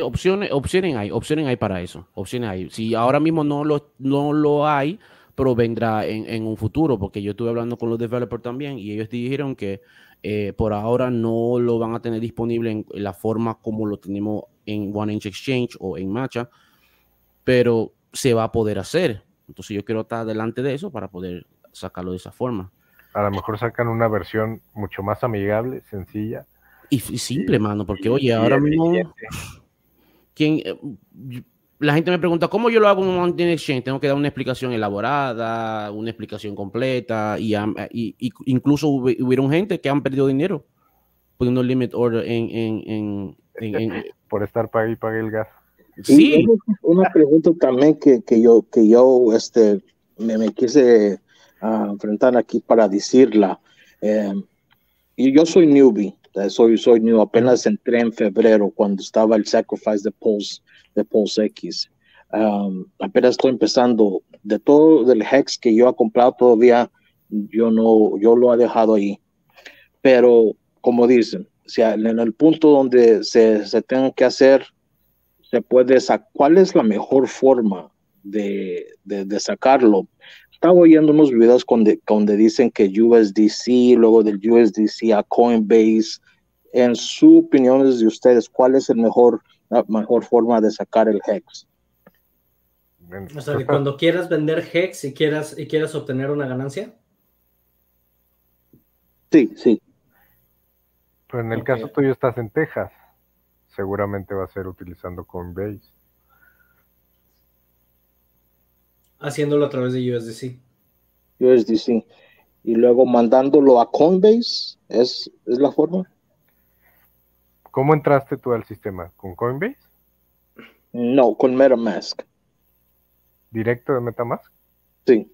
Opciones, opciones hay, opciones hay para eso. Opciones hay. Si ahora mismo no lo, no lo hay, pero vendrá en, un futuro, porque yo estuve hablando con los developers también y ellos dijeron que eh, por ahora no lo van a tener disponible en, la forma como lo tenemos en One Inch Exchange o en Matcha, pero se va a poder hacer. Entonces yo quiero estar delante de eso para poder sacarlo de esa forma. A lo mejor sacan una versión mucho más amigable, sencilla. Y, simple, mano, porque oye, ahora mismo... ¿quién, eh, la gente me pregunta, ¿cómo yo lo hago en un Mountain Exchange? Tengo que dar una explicación elaborada, una explicación completa, y, incluso hubieron gente que han perdido dinero poniendo limit order en... <laughs> Por estar pague y pague el gas. Sí. una pregunta también que, que, yo, que yo este, me, me quise uh, enfrentar aquí para decirla. Eh, y yo soy newbie, eh, soy, soy new, apenas entré en febrero cuando estaba el sacrifice de Pulse, de Pulse X. Um, apenas estoy empezando. De todo el Hex que yo he comprado todavía, yo no, yo lo he dejado ahí. Pero, como dicen, si en el punto donde se, se tengan que hacer se puede sacar, cuál es la mejor forma de, de, sacarlo. Estaba oyendo unos videos donde, donde dicen que USDC, luego del USDC a Coinbase. En su opiniones de ustedes, ¿cuál es el mejor, la mejor forma de sacar el HEX? O sea, cuando quieras vender HEX y quieras, y quieras obtener una ganancia. Sí, sí. Pero en el caso tuyo estás en Texas seguramente va a ser utilizando Coinbase. Haciéndolo a través de USDC. USDC. Y luego mandándolo a Coinbase, ¿es, es la forma? ¿Cómo entraste tú al sistema? ¿Con Coinbase? No, con MetaMask. ¿Directo de MetaMask? Sí.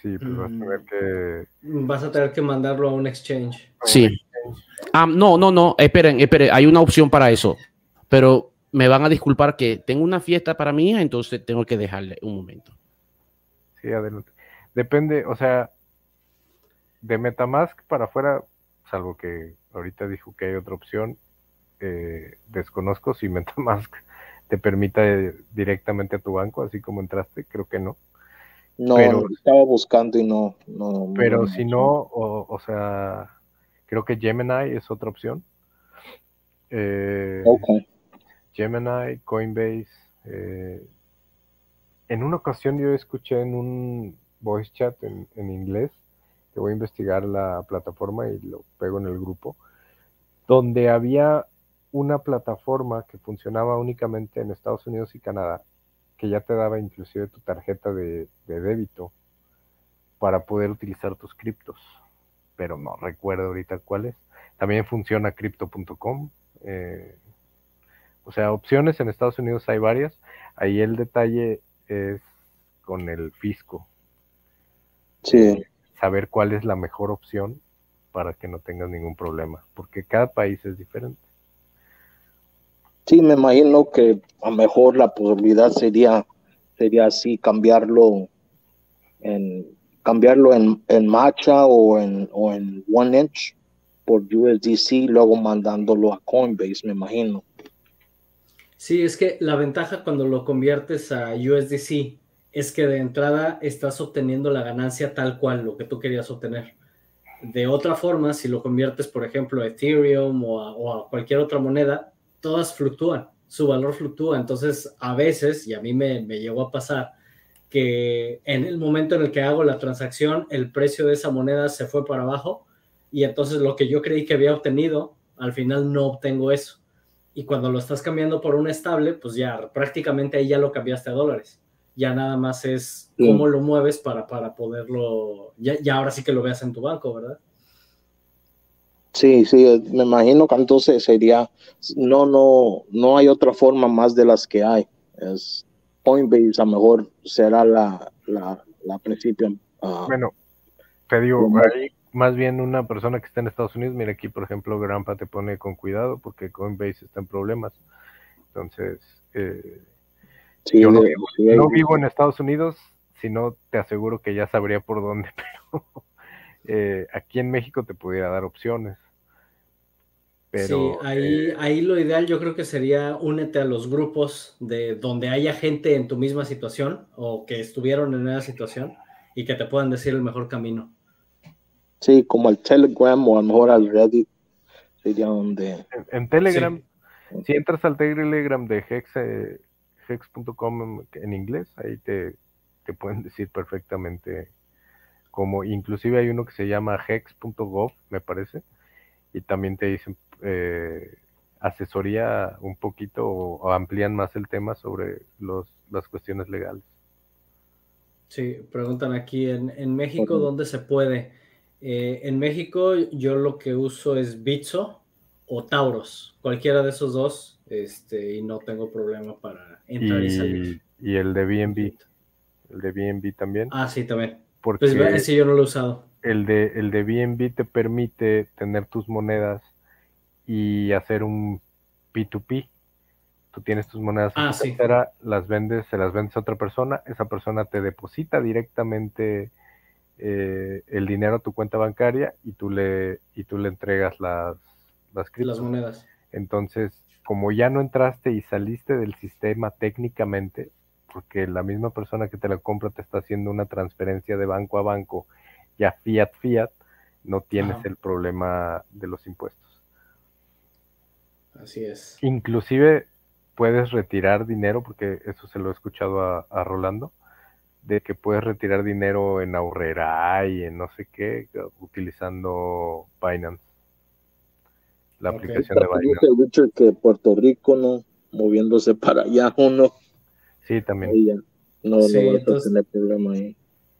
Sí, pues vas a tener mm. que. Vas a tener que mandarlo a un exchange. Sí. Ah, no, no, no, esperen, esperen, hay una opción para eso, pero me van a disculpar que tengo una fiesta para mi hija, entonces tengo que dejarle un momento. Sí, adelante. Depende, o sea, de Metamask para afuera, salvo que ahorita dijo que hay otra opción, eh, desconozco si <laughs> Metamask te permita directamente a tu banco, así como entraste, creo que no. No, pero, estaba buscando y no. no pero si no, o, o sea, Creo que Gemini es otra opción. Eh, Gemini, Coinbase. Eh, en una ocasión yo escuché en un voice chat en, inglés, que voy a investigar la plataforma y lo pego en el grupo, donde había una plataforma que funcionaba únicamente en Estados Unidos y Canadá, que ya te daba inclusive tu tarjeta de débito para poder utilizar tus criptos pero no recuerdo ahorita cuál es. También funciona crypto.com. Eh, o sea, opciones en Estados Unidos hay varias. Ahí el detalle es con el fisco. Sí. Saber cuál es la mejor opción para que no tengas ningún problema, porque cada país es diferente. Sí, me imagino que a lo mejor la posibilidad sería, sería así, cambiarlo en cambiarlo en, en Matcha o en, o en One Inch por USDC, luego mandándolo a Coinbase, me imagino. Sí, es que la ventaja cuando lo conviertes a USDC es que de entrada estás obteniendo la ganancia tal cual, lo que tú querías obtener. De otra forma, si lo conviertes, por ejemplo, a Ethereum o a, cualquier otra moneda, todas fluctúan, su valor fluctúa. Entonces, a veces, y a mí me, me llegó a pasar, que en el momento en el que hago la transacción, el precio de esa moneda se fue para abajo y entonces lo que yo creí que había obtenido, al final no obtengo eso. Y cuando lo estás cambiando por un estable, pues ya prácticamente ahí ya lo cambiaste a dólares. ya nada más es cómo lo mueves para, para poderlo, ya, ya ahora sí que lo veas en tu banco, ¿verdad? Sí, sí, me imagino que entonces sería, no, no, no hay otra forma más de las que hay. Es Coinbase a lo mejor será la, la, la principio. Ah, bueno, te digo, más bien una persona que está en Estados Unidos, mira aquí por ejemplo Grampa te pone con cuidado porque Coinbase está en problemas. Entonces, eh, yo no, vivo, en Estados Unidos, sino te aseguro que ya sabría por dónde, <laughs> pero eh, aquí en México te pudiera dar opciones. Pero, sí, ahí, eh, ahí lo ideal yo creo que sería únete a los grupos de donde haya gente en tu misma situación o que estuvieron en esa situación y que te puedan decir el mejor camino. Sí, como al Telegram o a lo mejor al Reddit sería donde... En, Telegram, si entras al Telegram de Hex, eh, hex.com en inglés, ahí te, te pueden decir perfectamente como inclusive hay uno que se llama hex.gov, me parece, y también te dicen eh, asesoría un poquito o, amplían más el tema sobre los, las cuestiones legales. Sí, preguntan aquí en, en México, ¿dónde se puede? Eh, en México yo lo que uso es Bitso o Tauros, cualquiera de esos dos, este, y no tengo problema para entrar y, salir. Y el de BNB, el de BNB también. Ah, sí, también. Porque pues ese yo no lo he usado. El de, el de BNB te permite tener tus monedas y hacer un P2P. Tú tienes tus monedas ah, las vendes, se las vendes a otra persona, esa persona te deposita directamente eh, el dinero a tu cuenta bancaria y tú le, y tú le entregas las, las, las monedas. Entonces, como ya no entraste y saliste del sistema técnicamente, porque la misma persona que te la compra te está haciendo una transferencia de banco a banco, ya fiat fiat, no tienes el problema de los impuestos. Así es. Inclusive puedes retirar dinero, porque eso se lo he escuchado a Rolando, de que puedes retirar dinero en Aurrera y en no sé qué, utilizando Binance. La aplicación de Binance. Dicho que Puerto Rico no moviéndose para allá uno. Sí, también. no, sí, no a tener problema ahí.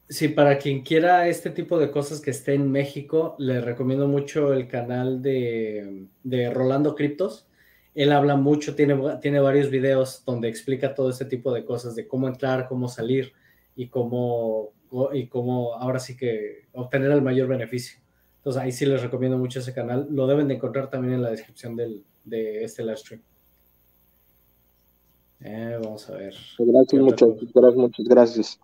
Sí, para quien quiera este tipo de cosas que esté en México, le recomiendo mucho el canal de, de Rolando Criptos. Él habla mucho, tiene, tiene varios videos donde explica todo este tipo de cosas, de cómo entrar, cómo salir y cómo, y cómo ahora sí que obtener el mayor beneficio. Entonces ahí sí les recomiendo mucho ese canal. Lo deben de encontrar también en la descripción del, de este live stream. Eh, vamos a ver. Gracias, muchas gracias, muchas gracias.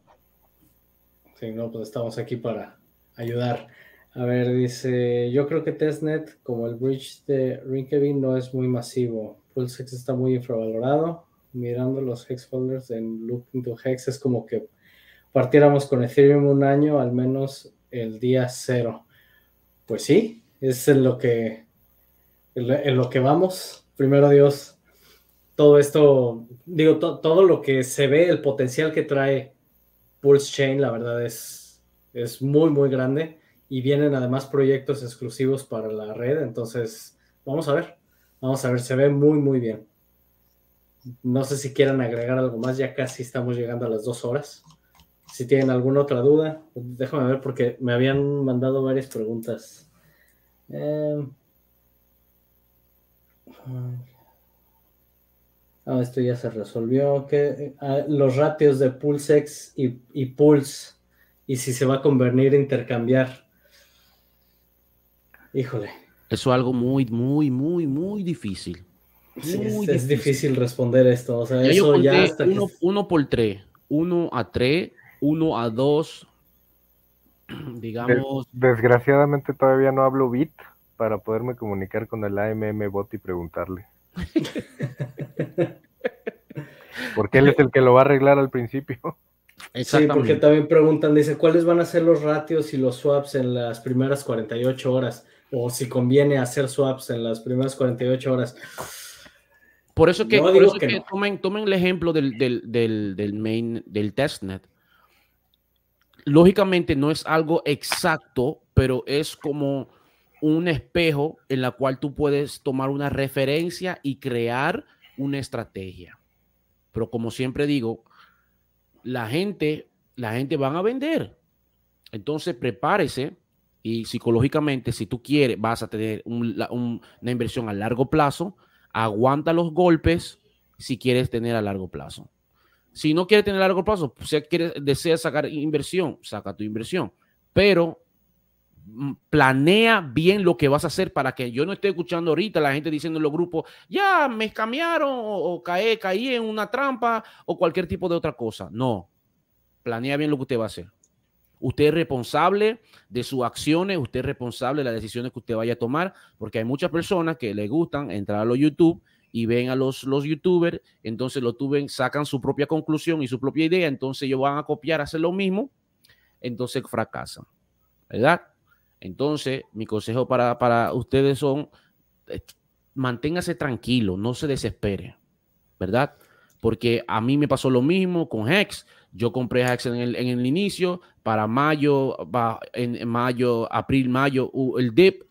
Sí, no, pues estamos aquí para ayudar. A ver, dice, yo creo que testnet, como el bridge de Rinkeby, no es muy masivo. PulseX está muy infravalorado. Mirando los hex folders en Look into Hex es como que partiéramos con Ethereum un año, al menos el día cero. Pues sí, es en lo que, en lo que vamos. Primero Dios, todo esto, digo, todo lo que se ve, el potencial que trae Pulse Chain, la verdad es, es muy, muy grande. Y vienen además proyectos exclusivos para la red. Entonces, vamos a ver. Vamos a ver, se ve muy, muy bien. No sé si quieran agregar algo más, ya casi estamos llegando a las dos horas. Si tienen alguna otra duda, déjame ver porque me habían mandado varias preguntas. Eh, ah, esto ya se resolvió. Ah, los ratios de PulseX y, y Pulse y si se va a convenir a intercambiar. Híjole. Eso es algo muy, muy, muy, muy difícil. es, difícil. responder esto. O sea, eso ya hasta uno, uno por tres. Uno a tres 1 a 2, <clears throat> digamos. desgraciadamente todavía no hablo bit para poderme comunicar con el AMM bot y preguntarle. <laughs> porque él es el que lo va a arreglar al principio. Sí, porque también preguntan, dice, ¿cuáles van a ser los ratios y los swaps en las primeras 48 horas? O si conviene hacer swaps en las primeras 48 horas. Por eso que, que, tomen, tomen, el ejemplo del, del, del, del main, del testnet lógicamente no es algo exacto, pero es como un espejo en la cual tú puedes tomar una referencia y crear una estrategia. Pero como siempre digo, la gente, la gente van a vender. Entonces, prepárese y psicológicamente, si tú quieres, vas a tener una inversión a largo plazo, aguanta los golpes si quieres tener a largo plazo. Si no quieres tener largo plazo, si quieres, deseas sacar inversión, saca tu inversión. Pero mm, planea bien lo que vas a hacer para que yo no esté escuchando ahorita la gente diciendo en los grupos, ya me escamearon o, caí, caí en una trampa o cualquier tipo de otra cosa. No, planea bien lo que usted va a hacer. Usted es responsable de sus acciones, usted es responsable de las decisiones que usted vaya a tomar, porque hay muchas personas que le gustan entrar a los YouTube y ven a los, los youtubers, entonces los tuben, sacan su propia conclusión y su propia idea, entonces ellos van a copiar, hacer lo mismo, entonces fracasan, ¿verdad? Entonces, mi consejo para, para ustedes son, eh, manténgase tranquilo, no se desespere, ¿verdad? Porque a mí me pasó lo mismo con Hex. Yo compré Hex en el, en el inicio, para mayo, en, mayo, abril, mayo, el dip,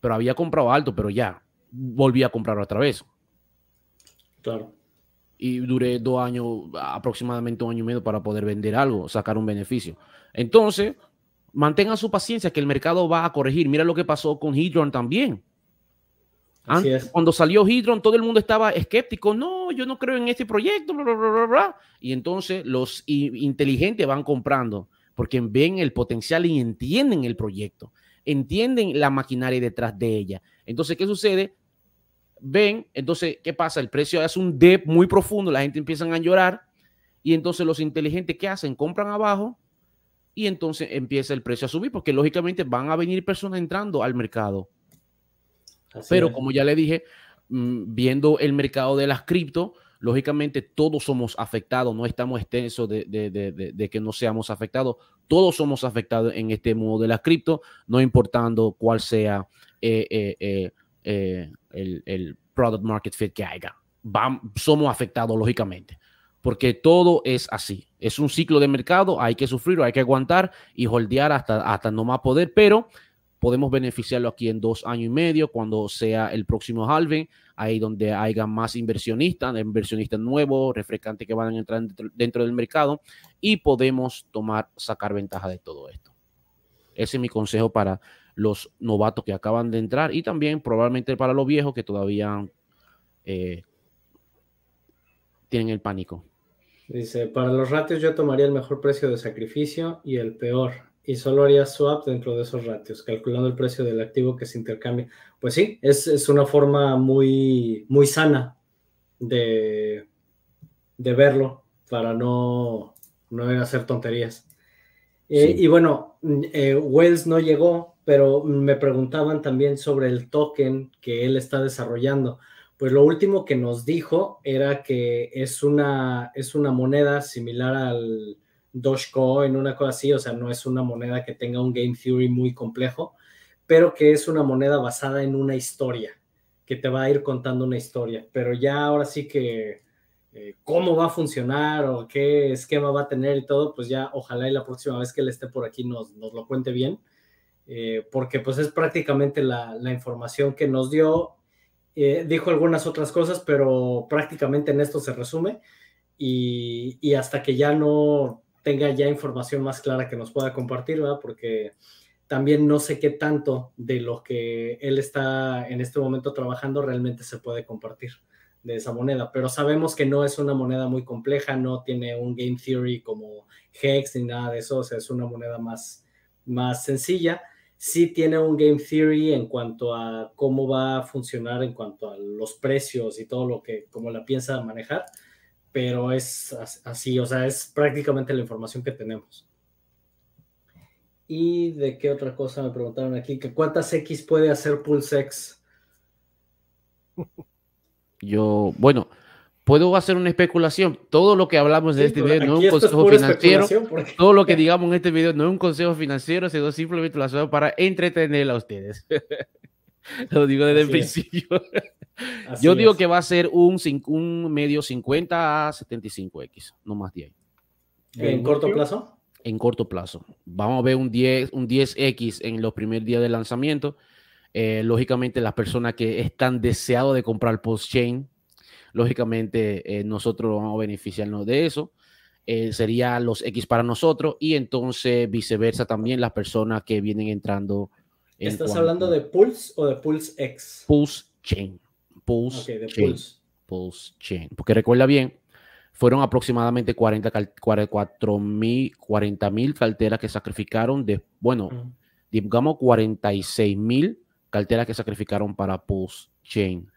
pero había comprado alto, pero ya volví a comprar otra vez. Claro. Y duré dos años, aproximadamente un año y medio para poder vender algo, sacar un beneficio. Entonces, mantengan su paciencia que el mercado va a corregir. Mira lo que pasó con Hydron también. Antes, cuando salió Hydron, todo el mundo estaba escéptico. No, yo no creo en este proyecto. Bla, bla, bla, y entonces los inteligentes van comprando porque ven el potencial y entienden el proyecto, entienden la maquinaria detrás de ella. Entonces, ¿qué sucede? Ven, entonces, ¿qué pasa? El precio es un dip muy profundo, la gente empieza a llorar y entonces los inteligentes, ¿qué hacen? Compran abajo y entonces empieza el precio a subir porque lógicamente van a venir personas entrando al mercado pero como ya le dije, mm, viendo el mercado de las cripto, lógicamente todos somos afectados, no estamos extensos de, que no seamos afectados, todos somos afectados en este mundo de las cripto, no importando cuál sea eh, eh, eh, el, product market fit que haya. somos afectados lógicamente, porque todo es así, es un ciclo de mercado, hay que sufrir, hay que aguantar y holdear hasta, hasta no más poder, pero podemos beneficiarlo aquí en dos años y medio, cuando sea el próximo halving, ahí donde haya más inversionistas, inversionistas nuevos, refrescantes que van a entrar dentro, del mercado y podemos tomar, sacar ventaja de todo esto. Ese es mi consejo para los novatos que acaban de entrar y también probablemente para los viejos que todavía eh, tienen el pánico. Dice, para los ratios yo tomaría el mejor precio de sacrificio y el peor y solo haría swap dentro de esos ratios, calculando el precio del activo que se intercambia. Pues sí, es, una forma muy, muy sana de, de verlo para no, no hacer tonterías. Eh, y bueno, eh, Wells no llegó, pero me preguntaban también sobre el token que él está desarrollando. Pues lo último que nos dijo era que es una, es una moneda similar al, Dogecoin, una cosa así, o sea, no es una moneda que tenga un game theory muy complejo, pero que es una moneda basada en una historia, que te va a ir contando una historia, pero ya ahora sí que eh, cómo va a funcionar o qué esquema va a tener y todo, pues ya ojalá y la próxima vez que él esté por aquí nos, nos lo cuente bien, eh, porque pues es prácticamente la, información que nos dio. Eh, dijo algunas otras cosas, pero prácticamente en esto se resume. Y, y, hasta que ya no tenga ya información más clara que nos pueda compartir, ¿verdad? Porque también no sé qué tanto de lo que él está en este momento trabajando realmente se puede compartir de esa moneda, pero sabemos que no es una moneda muy compleja, no tiene un game theory como Hex ni nada de eso, o sea, es una moneda más, más sencilla. Sí tiene un game theory en cuanto a cómo va a funcionar, en cuanto a los precios y todo lo que, cómo la piensa manejar, pero es así, o sea, es prácticamente la información que tenemos. ¿Y de qué otra cosa me preguntaron aquí? ¿Que ¿Cuántas X puede hacer PulseX? <laughs> Yo, bueno, puedo hacer una especulación. Todo lo que hablamos de este video no es un consejo financiero. Todo lo que digamos en este video no es un consejo financiero, sino simplemente lo hacemos para entretener a ustedes. <laughs> lo digo desde el principio. <laughs> Yo digo que va a ser un, un medio 50 a 75X, no más de ahí. ¿En corto plazo? En corto plazo. Vamos a ver un 10, un 10X en los primeros días de lanzamiento. Eh, lógicamente, las personas que están deseados de comprar post-chain, lógicamente eh, nosotros vamos a beneficiarnos de eso. eh, sería los X para nosotros y entonces viceversa también las personas que vienen entrando. ¿Estás hablando de Pulse o de Pulse X? Pulse Chain. Pulse, Pulse. Pulse Chain. Porque recuerda bien, fueron aproximadamente 40, 44 mil, 40 mil carteras que sacrificaron de, bueno, digamos 46 mil carteras que sacrificaron para Pulse Chain.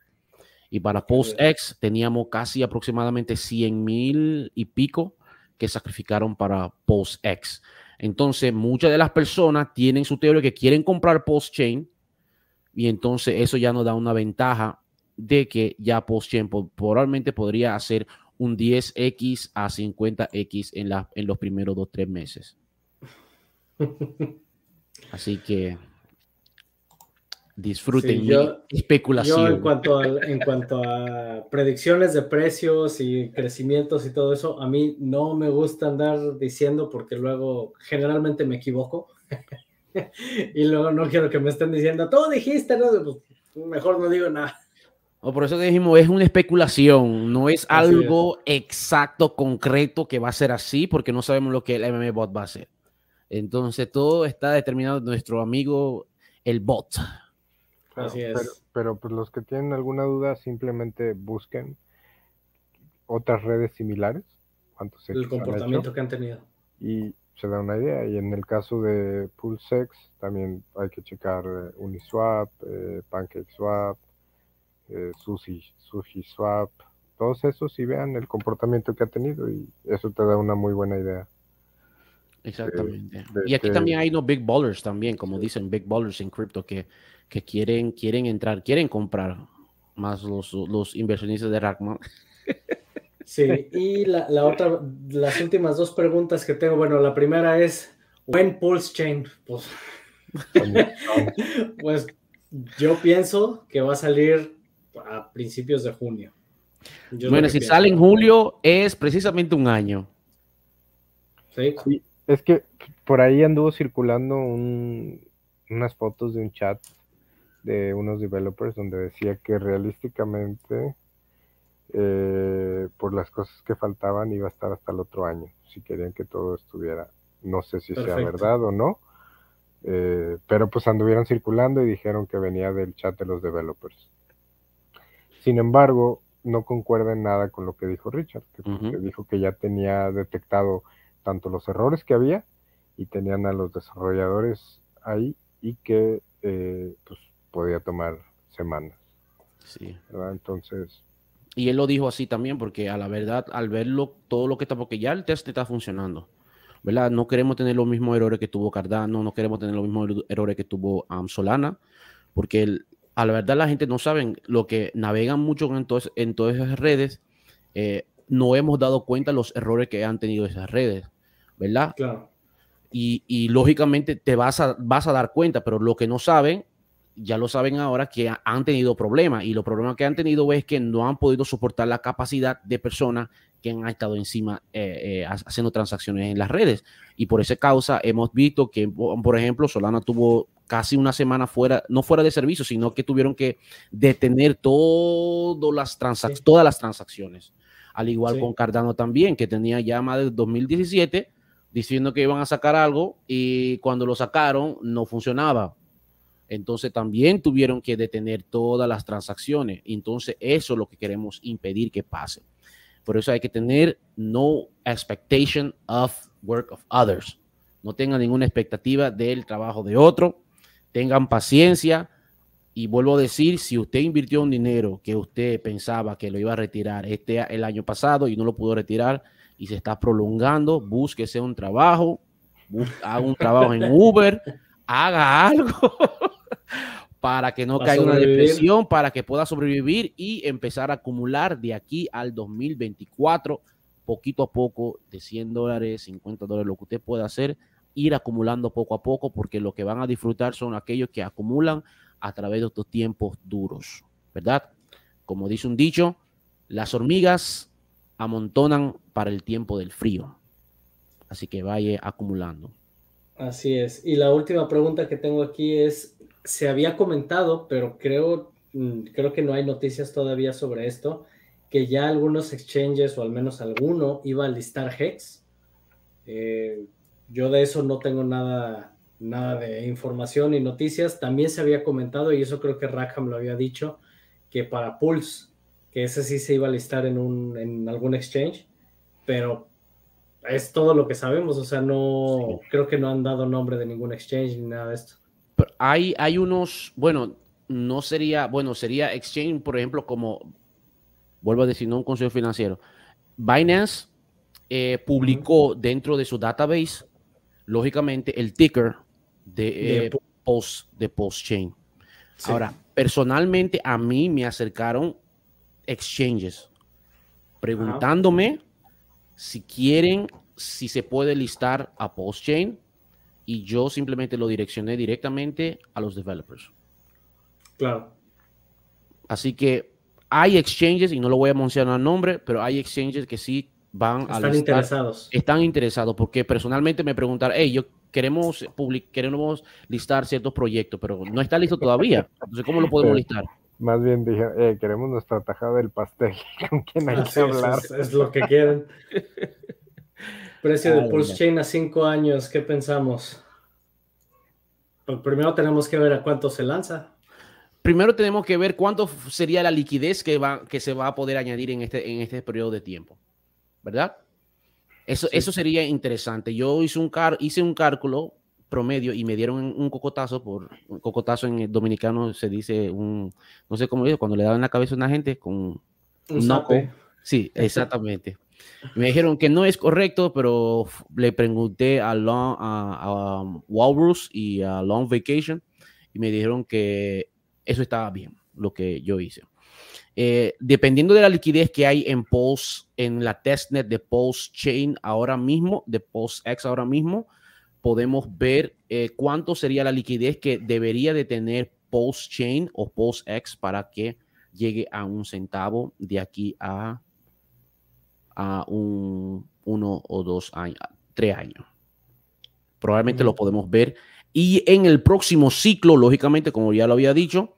Y para Pulse X teníamos casi aproximadamente 100 mil y pico que sacrificaron para Pulse X. Entonces, muchas de las personas tienen su teoría que quieren comprar Pulse Chain y entonces eso ya nos da una ventaja de que ya Pulse Chain probablemente podría hacer un 10x a 50x en, la, en los primeros dos, tres meses. <laughs> Así que disfruten yo, especulación. en cuanto, a, en cuanto a predicciones de precios y crecimientos y todo eso, a mí no me gusta andar diciendo porque luego generalmente me equivoco. <laughs> y luego no quiero que me estén diciendo, tú dijiste, ¿no? Pues, mejor no digo nada. O por eso dijimos, es una especulación, no es algo exacto, concreto que va a ser así, porque no sabemos lo que el MM bot va a hacer. Entonces todo está determinado nuestro amigo el bot. Así es. Pero, pues los que tienen alguna duda, simplemente busquen otras redes similares. ¿Cuántos el comportamiento que han tenido. Y se da una idea. Y en el caso de PulseX, también hay que checar eh, Uniswap, eh, PancakeSwap, eh, Sushi, SushiSwap, todos esos y vean el comportamiento que ha tenido y eso te da una muy buena idea. Exactamente. y aquí también hay unos big ballers también, como dicen, big ballers en cripto que, que quieren, quieren entrar, quieren comprar más los, los inversionistas de Rackman. <laughs> Sí, y la, la, otra, las últimas dos preguntas que tengo, bueno, la primera es, ¿when Pulse Chain? Pues, <laughs> pues yo pienso que va a salir a principios de junio. bueno, si sale en julio es precisamente un año. ¿Sí? es que por ahí anduvo circulando unas fotos de un chat de unos developers donde decía que realísticamente eh, por las cosas que faltaban iba a estar hasta el otro año, si querían que todo estuviera, no sé si sea verdad o no, eh, pero pues anduvieron circulando y dijeron que venía del chat de los developers. Sin embargo, no concuerda en nada con lo que dijo Richard, que, dijo que ya tenía detectado tanto los errores que había y tenían a los desarrolladores ahí y que eh, pues podía tomar semanas. Sí. Entonces. Y él lo dijo así también, porque a la verdad, al verlo, todo lo que está, porque ya el test está funcionando. ¿verdad? No queremos tener los mismos errores que tuvo Cardano, no queremos tener los mismos errores que tuvo Solana, porque el, a la verdad la gente no sabe lo que navegan mucho en, en todas esas redes, eh, no hemos dado cuenta de los errores que han tenido esas redes, ¿verdad? Claro. Y, lógicamente te vas a, vas a dar cuenta, pero lo que no saben, ya lo saben ahora que han tenido problemas y los problemas que han tenido es que no han podido soportar la capacidad de personas que han estado encima eh, eh, haciendo transacciones en las redes. Y por esa causa hemos visto que, por ejemplo, Solana tuvo casi una semana fuera, no fuera de servicio, sino que tuvieron que detener todas las, todas las transacciones. Al igual con Cardano también, que tenía ya más de 2017 diciendo que iban a sacar algo y cuando lo sacaron no funcionaba. Entonces también tuvieron que detener todas las transacciones. Entonces eso es lo que queremos impedir que pase. Por eso hay que tener no expectation of work of others. No tengan ninguna expectativa del trabajo de otro tengan paciencia y vuelvo a decir, si usted invirtió un dinero que usted pensaba que lo iba a retirar este el año pasado y no lo pudo retirar y se está prolongando, búsquese un trabajo, haga un trabajo en Uber, haga algo <laughs> <laughs> para que no caiga una depresión, para que pueda sobrevivir y empezar a acumular de aquí al 2024, poquito a poco, de 100 dólares, 50 dólares, lo que usted pueda hacer ir acumulando poco a poco, porque lo que van a disfrutar son aquellos que acumulan a través de estos tiempos duros, ¿verdad? Como dice un dicho, las hormigas amontonan para el tiempo del frío. Así que vaya acumulando. Así es. Y la última pregunta que tengo aquí es, se había comentado, pero creo, mm, creo que no hay noticias todavía sobre esto, que ya algunos exchanges, o al menos alguno, iba a listar Hex. Eh, yo de eso no tengo nada, nada de información y noticias. También se había comentado, y eso creo que Rackham lo había dicho, que para Pulse, que ese sí se iba a listar en, un, en algún exchange, pero es todo lo que sabemos, o sea, no creo que no han dado nombre de ningún exchange ni nada de esto. hay, hay unos, bueno, no sería, bueno, sería exchange, por ejemplo, como, vuelvo a decir, no un consejo financiero. Binance eh, publicó dentro de su database, lógicamente, el ticker de, eh, post, de post-chain. Ahora, personalmente, a mí me acercaron exchanges preguntándome si quieren, si se puede listar a post-chain y yo simplemente lo direccioné directamente a los developers. Claro. Así que hay exchanges, y no lo voy a mencionar nombre, pero hay exchanges que sí van a Están interesados. Están interesados porque personalmente me preguntaron, hey, yo queremos, queremos listar ciertos proyectos, pero no está listo todavía. Entonces, ¿cómo lo podemos listar? Más bien dije, eh, queremos nuestra tajada del pastel. <laughs> ¿Con quién hay que hablar? Es, lo que quieren. <laughs> Precio de Pulse Chain a cinco años, ¿qué pensamos? Pues primero tenemos que ver a cuánto se lanza. Primero tenemos que ver cuánto sería la liquidez que, va, que se va a poder añadir en este, en este periodo de tiempo. ¿Verdad? Eso, eso sería interesante. Yo hice un, car hice un cálculo promedio y me dieron un cocotazo por un cocotazo en el dominicano se dice un no sé cómo dice cuando le daban la cabeza a una gente con un noco. Sí, exactamente. me dijeron que no es correcto, pero le pregunté a, Long, a, Walrus y a Long Vacation y me dijeron que eso estaba bien, lo que yo hice. Eh, dependiendo de la liquidez que hay en Pulse, en la testnet de Pulse Chain ahora mismo, de Pulse X ahora mismo, podemos ver eh, cuánto sería la liquidez que debería de tener Post Chain o Post X para que llegue a un centavo de aquí a, a un uno o dos años, tres años. Probablemente lo podemos ver. Y en el próximo ciclo, lógicamente, como ya lo había dicho,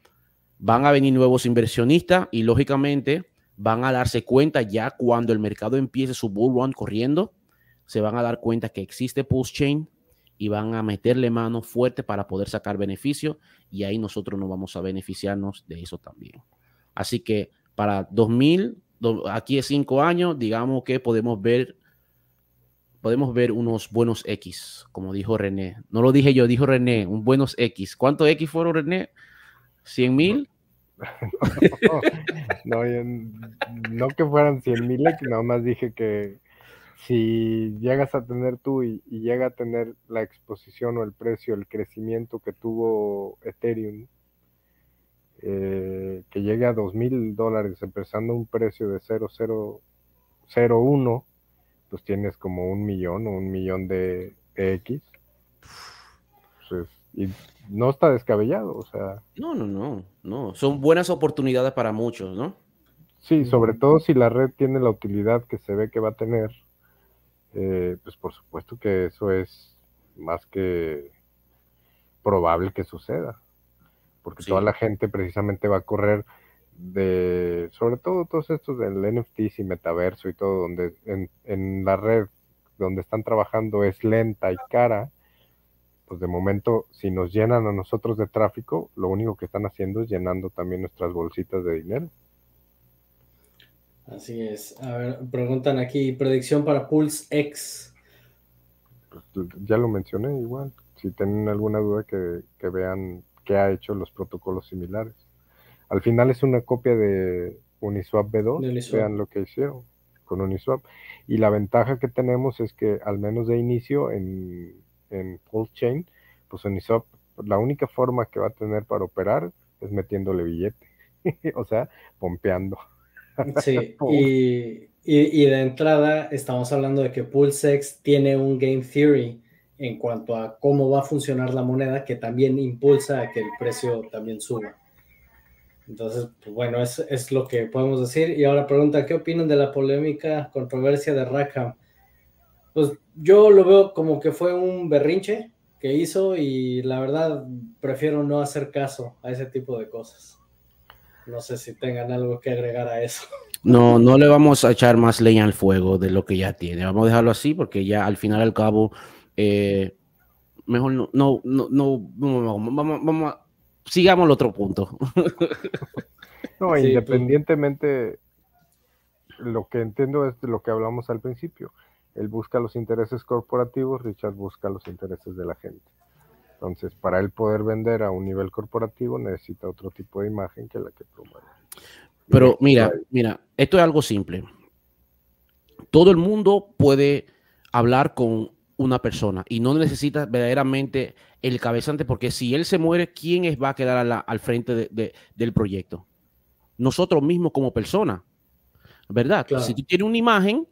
van a venir nuevos inversionistas y lógicamente van a darse cuenta ya cuando el mercado empiece su bull run corriendo, se van a dar cuenta que existe Post Chain, y van a meterle mano fuerte para poder sacar beneficio y ahí nosotros nos vamos a beneficiarnos de eso también. Así que para 2000, aquí es cinco años, digamos que podemos ver podemos ver unos buenos X, como dijo René. No lo dije yo, dijo René, un buenos X. ¿Cuántos X fueron, René? ¿100 mil? No, <laughs> no, que fueran 100 mil, nada más dije que si llegas a tener tú y, llega a tener la exposición o el precio, el crecimiento que tuvo Ethereum, eh, que llegue a dos mil dólares, empezando un precio de 0,001, pues tienes como un millón o un millón de, X. Pues, y no está descabellado, o sea. No, no, no, no. Son buenas oportunidades para muchos, ¿no? Sí, sobre todo si la red tiene la utilidad que se ve que va a tener eh, pues por supuesto que eso es más que probable que suceda, porque toda la gente precisamente va a correr de, sobre todo todos estos del NFT y metaverso y todo, donde en, en la red donde están trabajando es lenta y cara, pues de momento, si nos llenan a nosotros de tráfico, lo único que están haciendo es llenando también nuestras bolsitas de dinero. Así es. A ver, preguntan aquí, predicción para Pulse X. Ya lo mencioné igual. Si tienen alguna duda que, vean qué ha hecho los protocolos similares. Al final es una copia de Uniswap B2. Vean lo que hicieron con Uniswap. Y la ventaja que tenemos es que al menos de inicio en, en Pulse Chain, pues Uniswap, la única forma que va a tener para operar es metiéndole billete. <laughs> o sea, pompeando. Sí, <laughs> y, de entrada estamos hablando de que PulseX tiene un game theory en cuanto a cómo va a funcionar la moneda que también impulsa a que el precio también suba. Entonces, pues bueno, es, es lo que podemos decir. Y ahora pregunta, ¿qué opinan de la polémica controversia de Rackham? Pues yo lo veo como que fue un berrinche que hizo y la verdad prefiero no hacer caso a ese tipo de cosas. No sé si tengan algo que agregar a eso. No, no le vamos a echar más leña al fuego de lo que ya tiene. Vamos a dejarlo así porque ya al final al cabo, eh, mejor no, no, no, no, vamos, vamos, vamos a, sigamos al otro punto. no, independientemente, lo que entiendo es de lo que hablamos al principio. Él busca los intereses corporativos, Richard busca los intereses de la gente. Entonces, para él poder vender a un nivel corporativo necesita otro tipo de imagen que la que promueve. Pero mira, mira, esto es algo simple. Todo el mundo puede hablar con una persona y no necesita verdaderamente el cabezante porque si él se muere, ¿quién es, va a quedar al frente del proyecto? Nosotros mismos como persona, ¿verdad? Si tú tienes una imagen,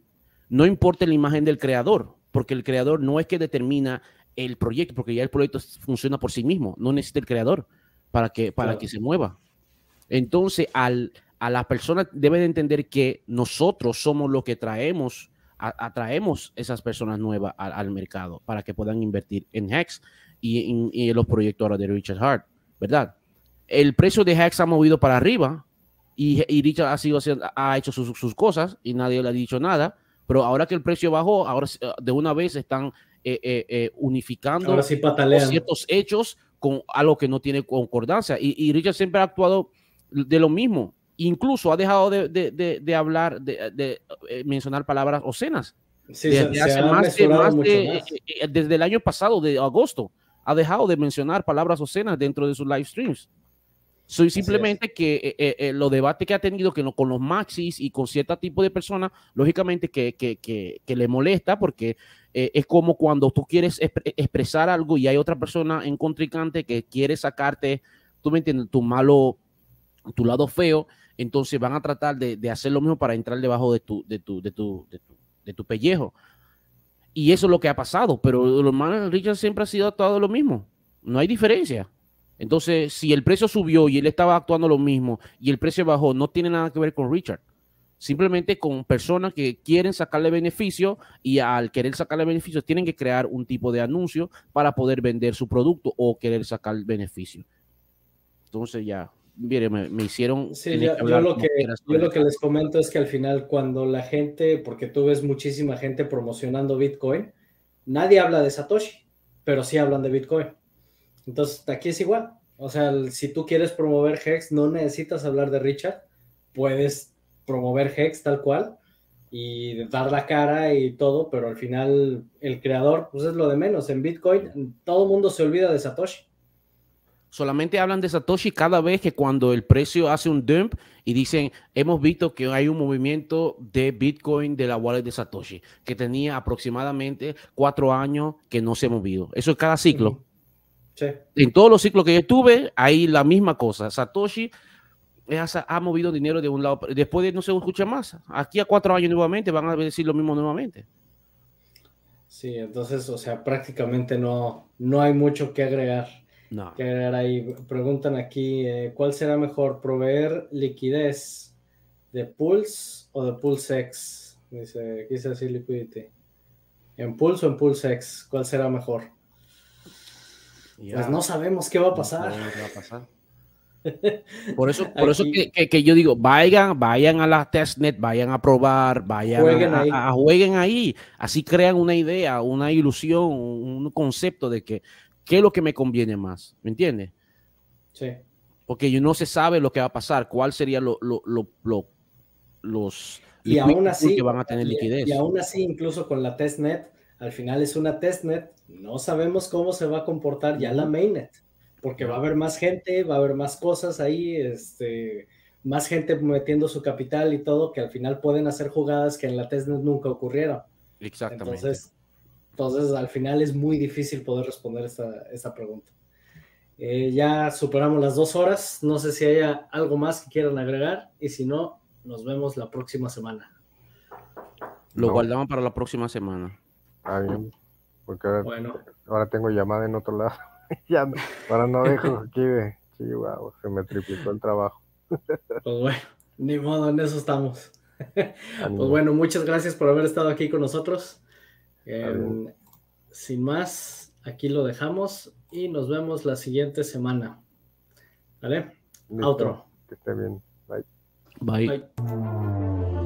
no importa la imagen del creador, porque el creador no es que determina el proyecto, porque ya el proyecto funciona por sí mismo, no necesita el creador para que, para que se mueva. Entonces, al, a la persona debe de entender que nosotros somos los que traemos, atraemos esas personas nuevas al, mercado para que puedan invertir en Hex y en, los proyectos de Richard Hart, ¿verdad? El precio de Hex ha movido para arriba y, Richard ha, sido, ha hecho sus, sus cosas y nadie le ha dicho nada pero ahora que el precio bajó, ahora de una vez están eh, eh, unificando ciertos hechos con algo que no tiene concordancia. Y, Richard siempre ha actuado de lo mismo. Incluso ha dejado de, hablar, de, mencionar palabras obscenas. desde hace más, desde el año pasado, de agosto, ha dejado de mencionar palabras obscenas dentro de sus live streams. Soy simplemente que eh, eh, eh, los debates que ha tenido que con los maxis y con cierto tipo de personas, lógicamente que, que, que, le molesta porque es como cuando tú quieres expresar algo y hay otra persona en contrincante que quiere sacarte, tú me entiendes, tu malo, tu lado feo, entonces van a tratar de, de hacer lo mismo para entrar debajo de tu, de tu, de tu, de tu, de tu pellejo. Y eso es lo que ha pasado, pero los hermanos Richard siempre ha sido todo lo mismo. No hay diferencia. Entonces, si el precio subió y él estaba actuando lo mismo y el precio bajó, no tiene nada que ver con Richard. Simplemente con personas que quieren sacarle beneficio y al querer sacarle beneficio tienen que crear un tipo de anuncio para poder vender su producto o querer sacar beneficio. Entonces ya, mire, me, hicieron... Sí, yo, lo que, yo lo que les comento es que al final cuando la gente, porque tú ves muchísima gente promocionando Bitcoin, nadie habla de Satoshi, pero sí hablan de Bitcoin. Entonces, aquí es igual. O sea, si tú quieres promover Hex, no necesitas hablar de Richard. Puedes promover Hex tal cual y dar la cara y todo, pero al final el creador, pues es lo de menos. En Bitcoin, todo el mundo se olvida de Satoshi. Solamente hablan de Satoshi cada vez que cuando el precio hace un dump y dicen, hemos visto que hay un movimiento de Bitcoin de la wallet de Satoshi, que tenía aproximadamente cuatro años que no se ha movido. Eso es cada ciclo. En todos los ciclos que yo estuve, hay la misma cosa. Satoshi ha movido dinero de un lado, después de no se escucha más. Aquí a cuatro años nuevamente van a decir lo mismo nuevamente. Sí, entonces, o sea, prácticamente no, no hay mucho que agregar. No. Que agregar ahí. Preguntan aquí, eh, ¿cuál será mejor, proveer liquidez de Pulse o de PulseX? Dice, quise decir liquidity. ¿En Pulse o en PulseX? ¿Cuál será mejor? Pues no sabemos qué va a pasar. <laughs> Por eso, por eso que, yo digo, vayan, vayan a la testnet, vayan a probar, vayan jueguen a, ahí. jueguen ahí. Así crean una idea, una ilusión, un concepto de que qué es lo que me conviene más. ¿Me entiendes? Sí. Porque no se sabe lo que va a pasar, cuál sería lo, los y aún así, que van a tener liquidez. Y aún así, incluso con la testnet, al final es una testnet, no sabemos cómo se va a comportar ya la mainnet, porque va a haber más gente, va a haber más cosas ahí, este, más gente metiendo su capital y todo, que al final pueden hacer jugadas que en la testnet nunca ocurrieron. Exactamente. Entonces, entonces al final es muy difícil poder responder esta, pregunta. Eh, ya superamos las dos horas, no sé si haya algo más que quieran agregar y si no, nos vemos la próxima semana. Lo guardamos para la próxima semana. Ah, Porque ahora, tengo llamada en otro lado. <laughs> ya ahora no dejo aquí de Chihuahua. Se me triplicó el trabajo. pues bueno, ni modo, en eso estamos. pues bueno, muchas gracias por haber estado aquí con nosotros. Em, sin más, aquí lo dejamos y nos vemos la siguiente semana. ¿Vale? Listo. Que esté bien. Bye. Bye. Bye.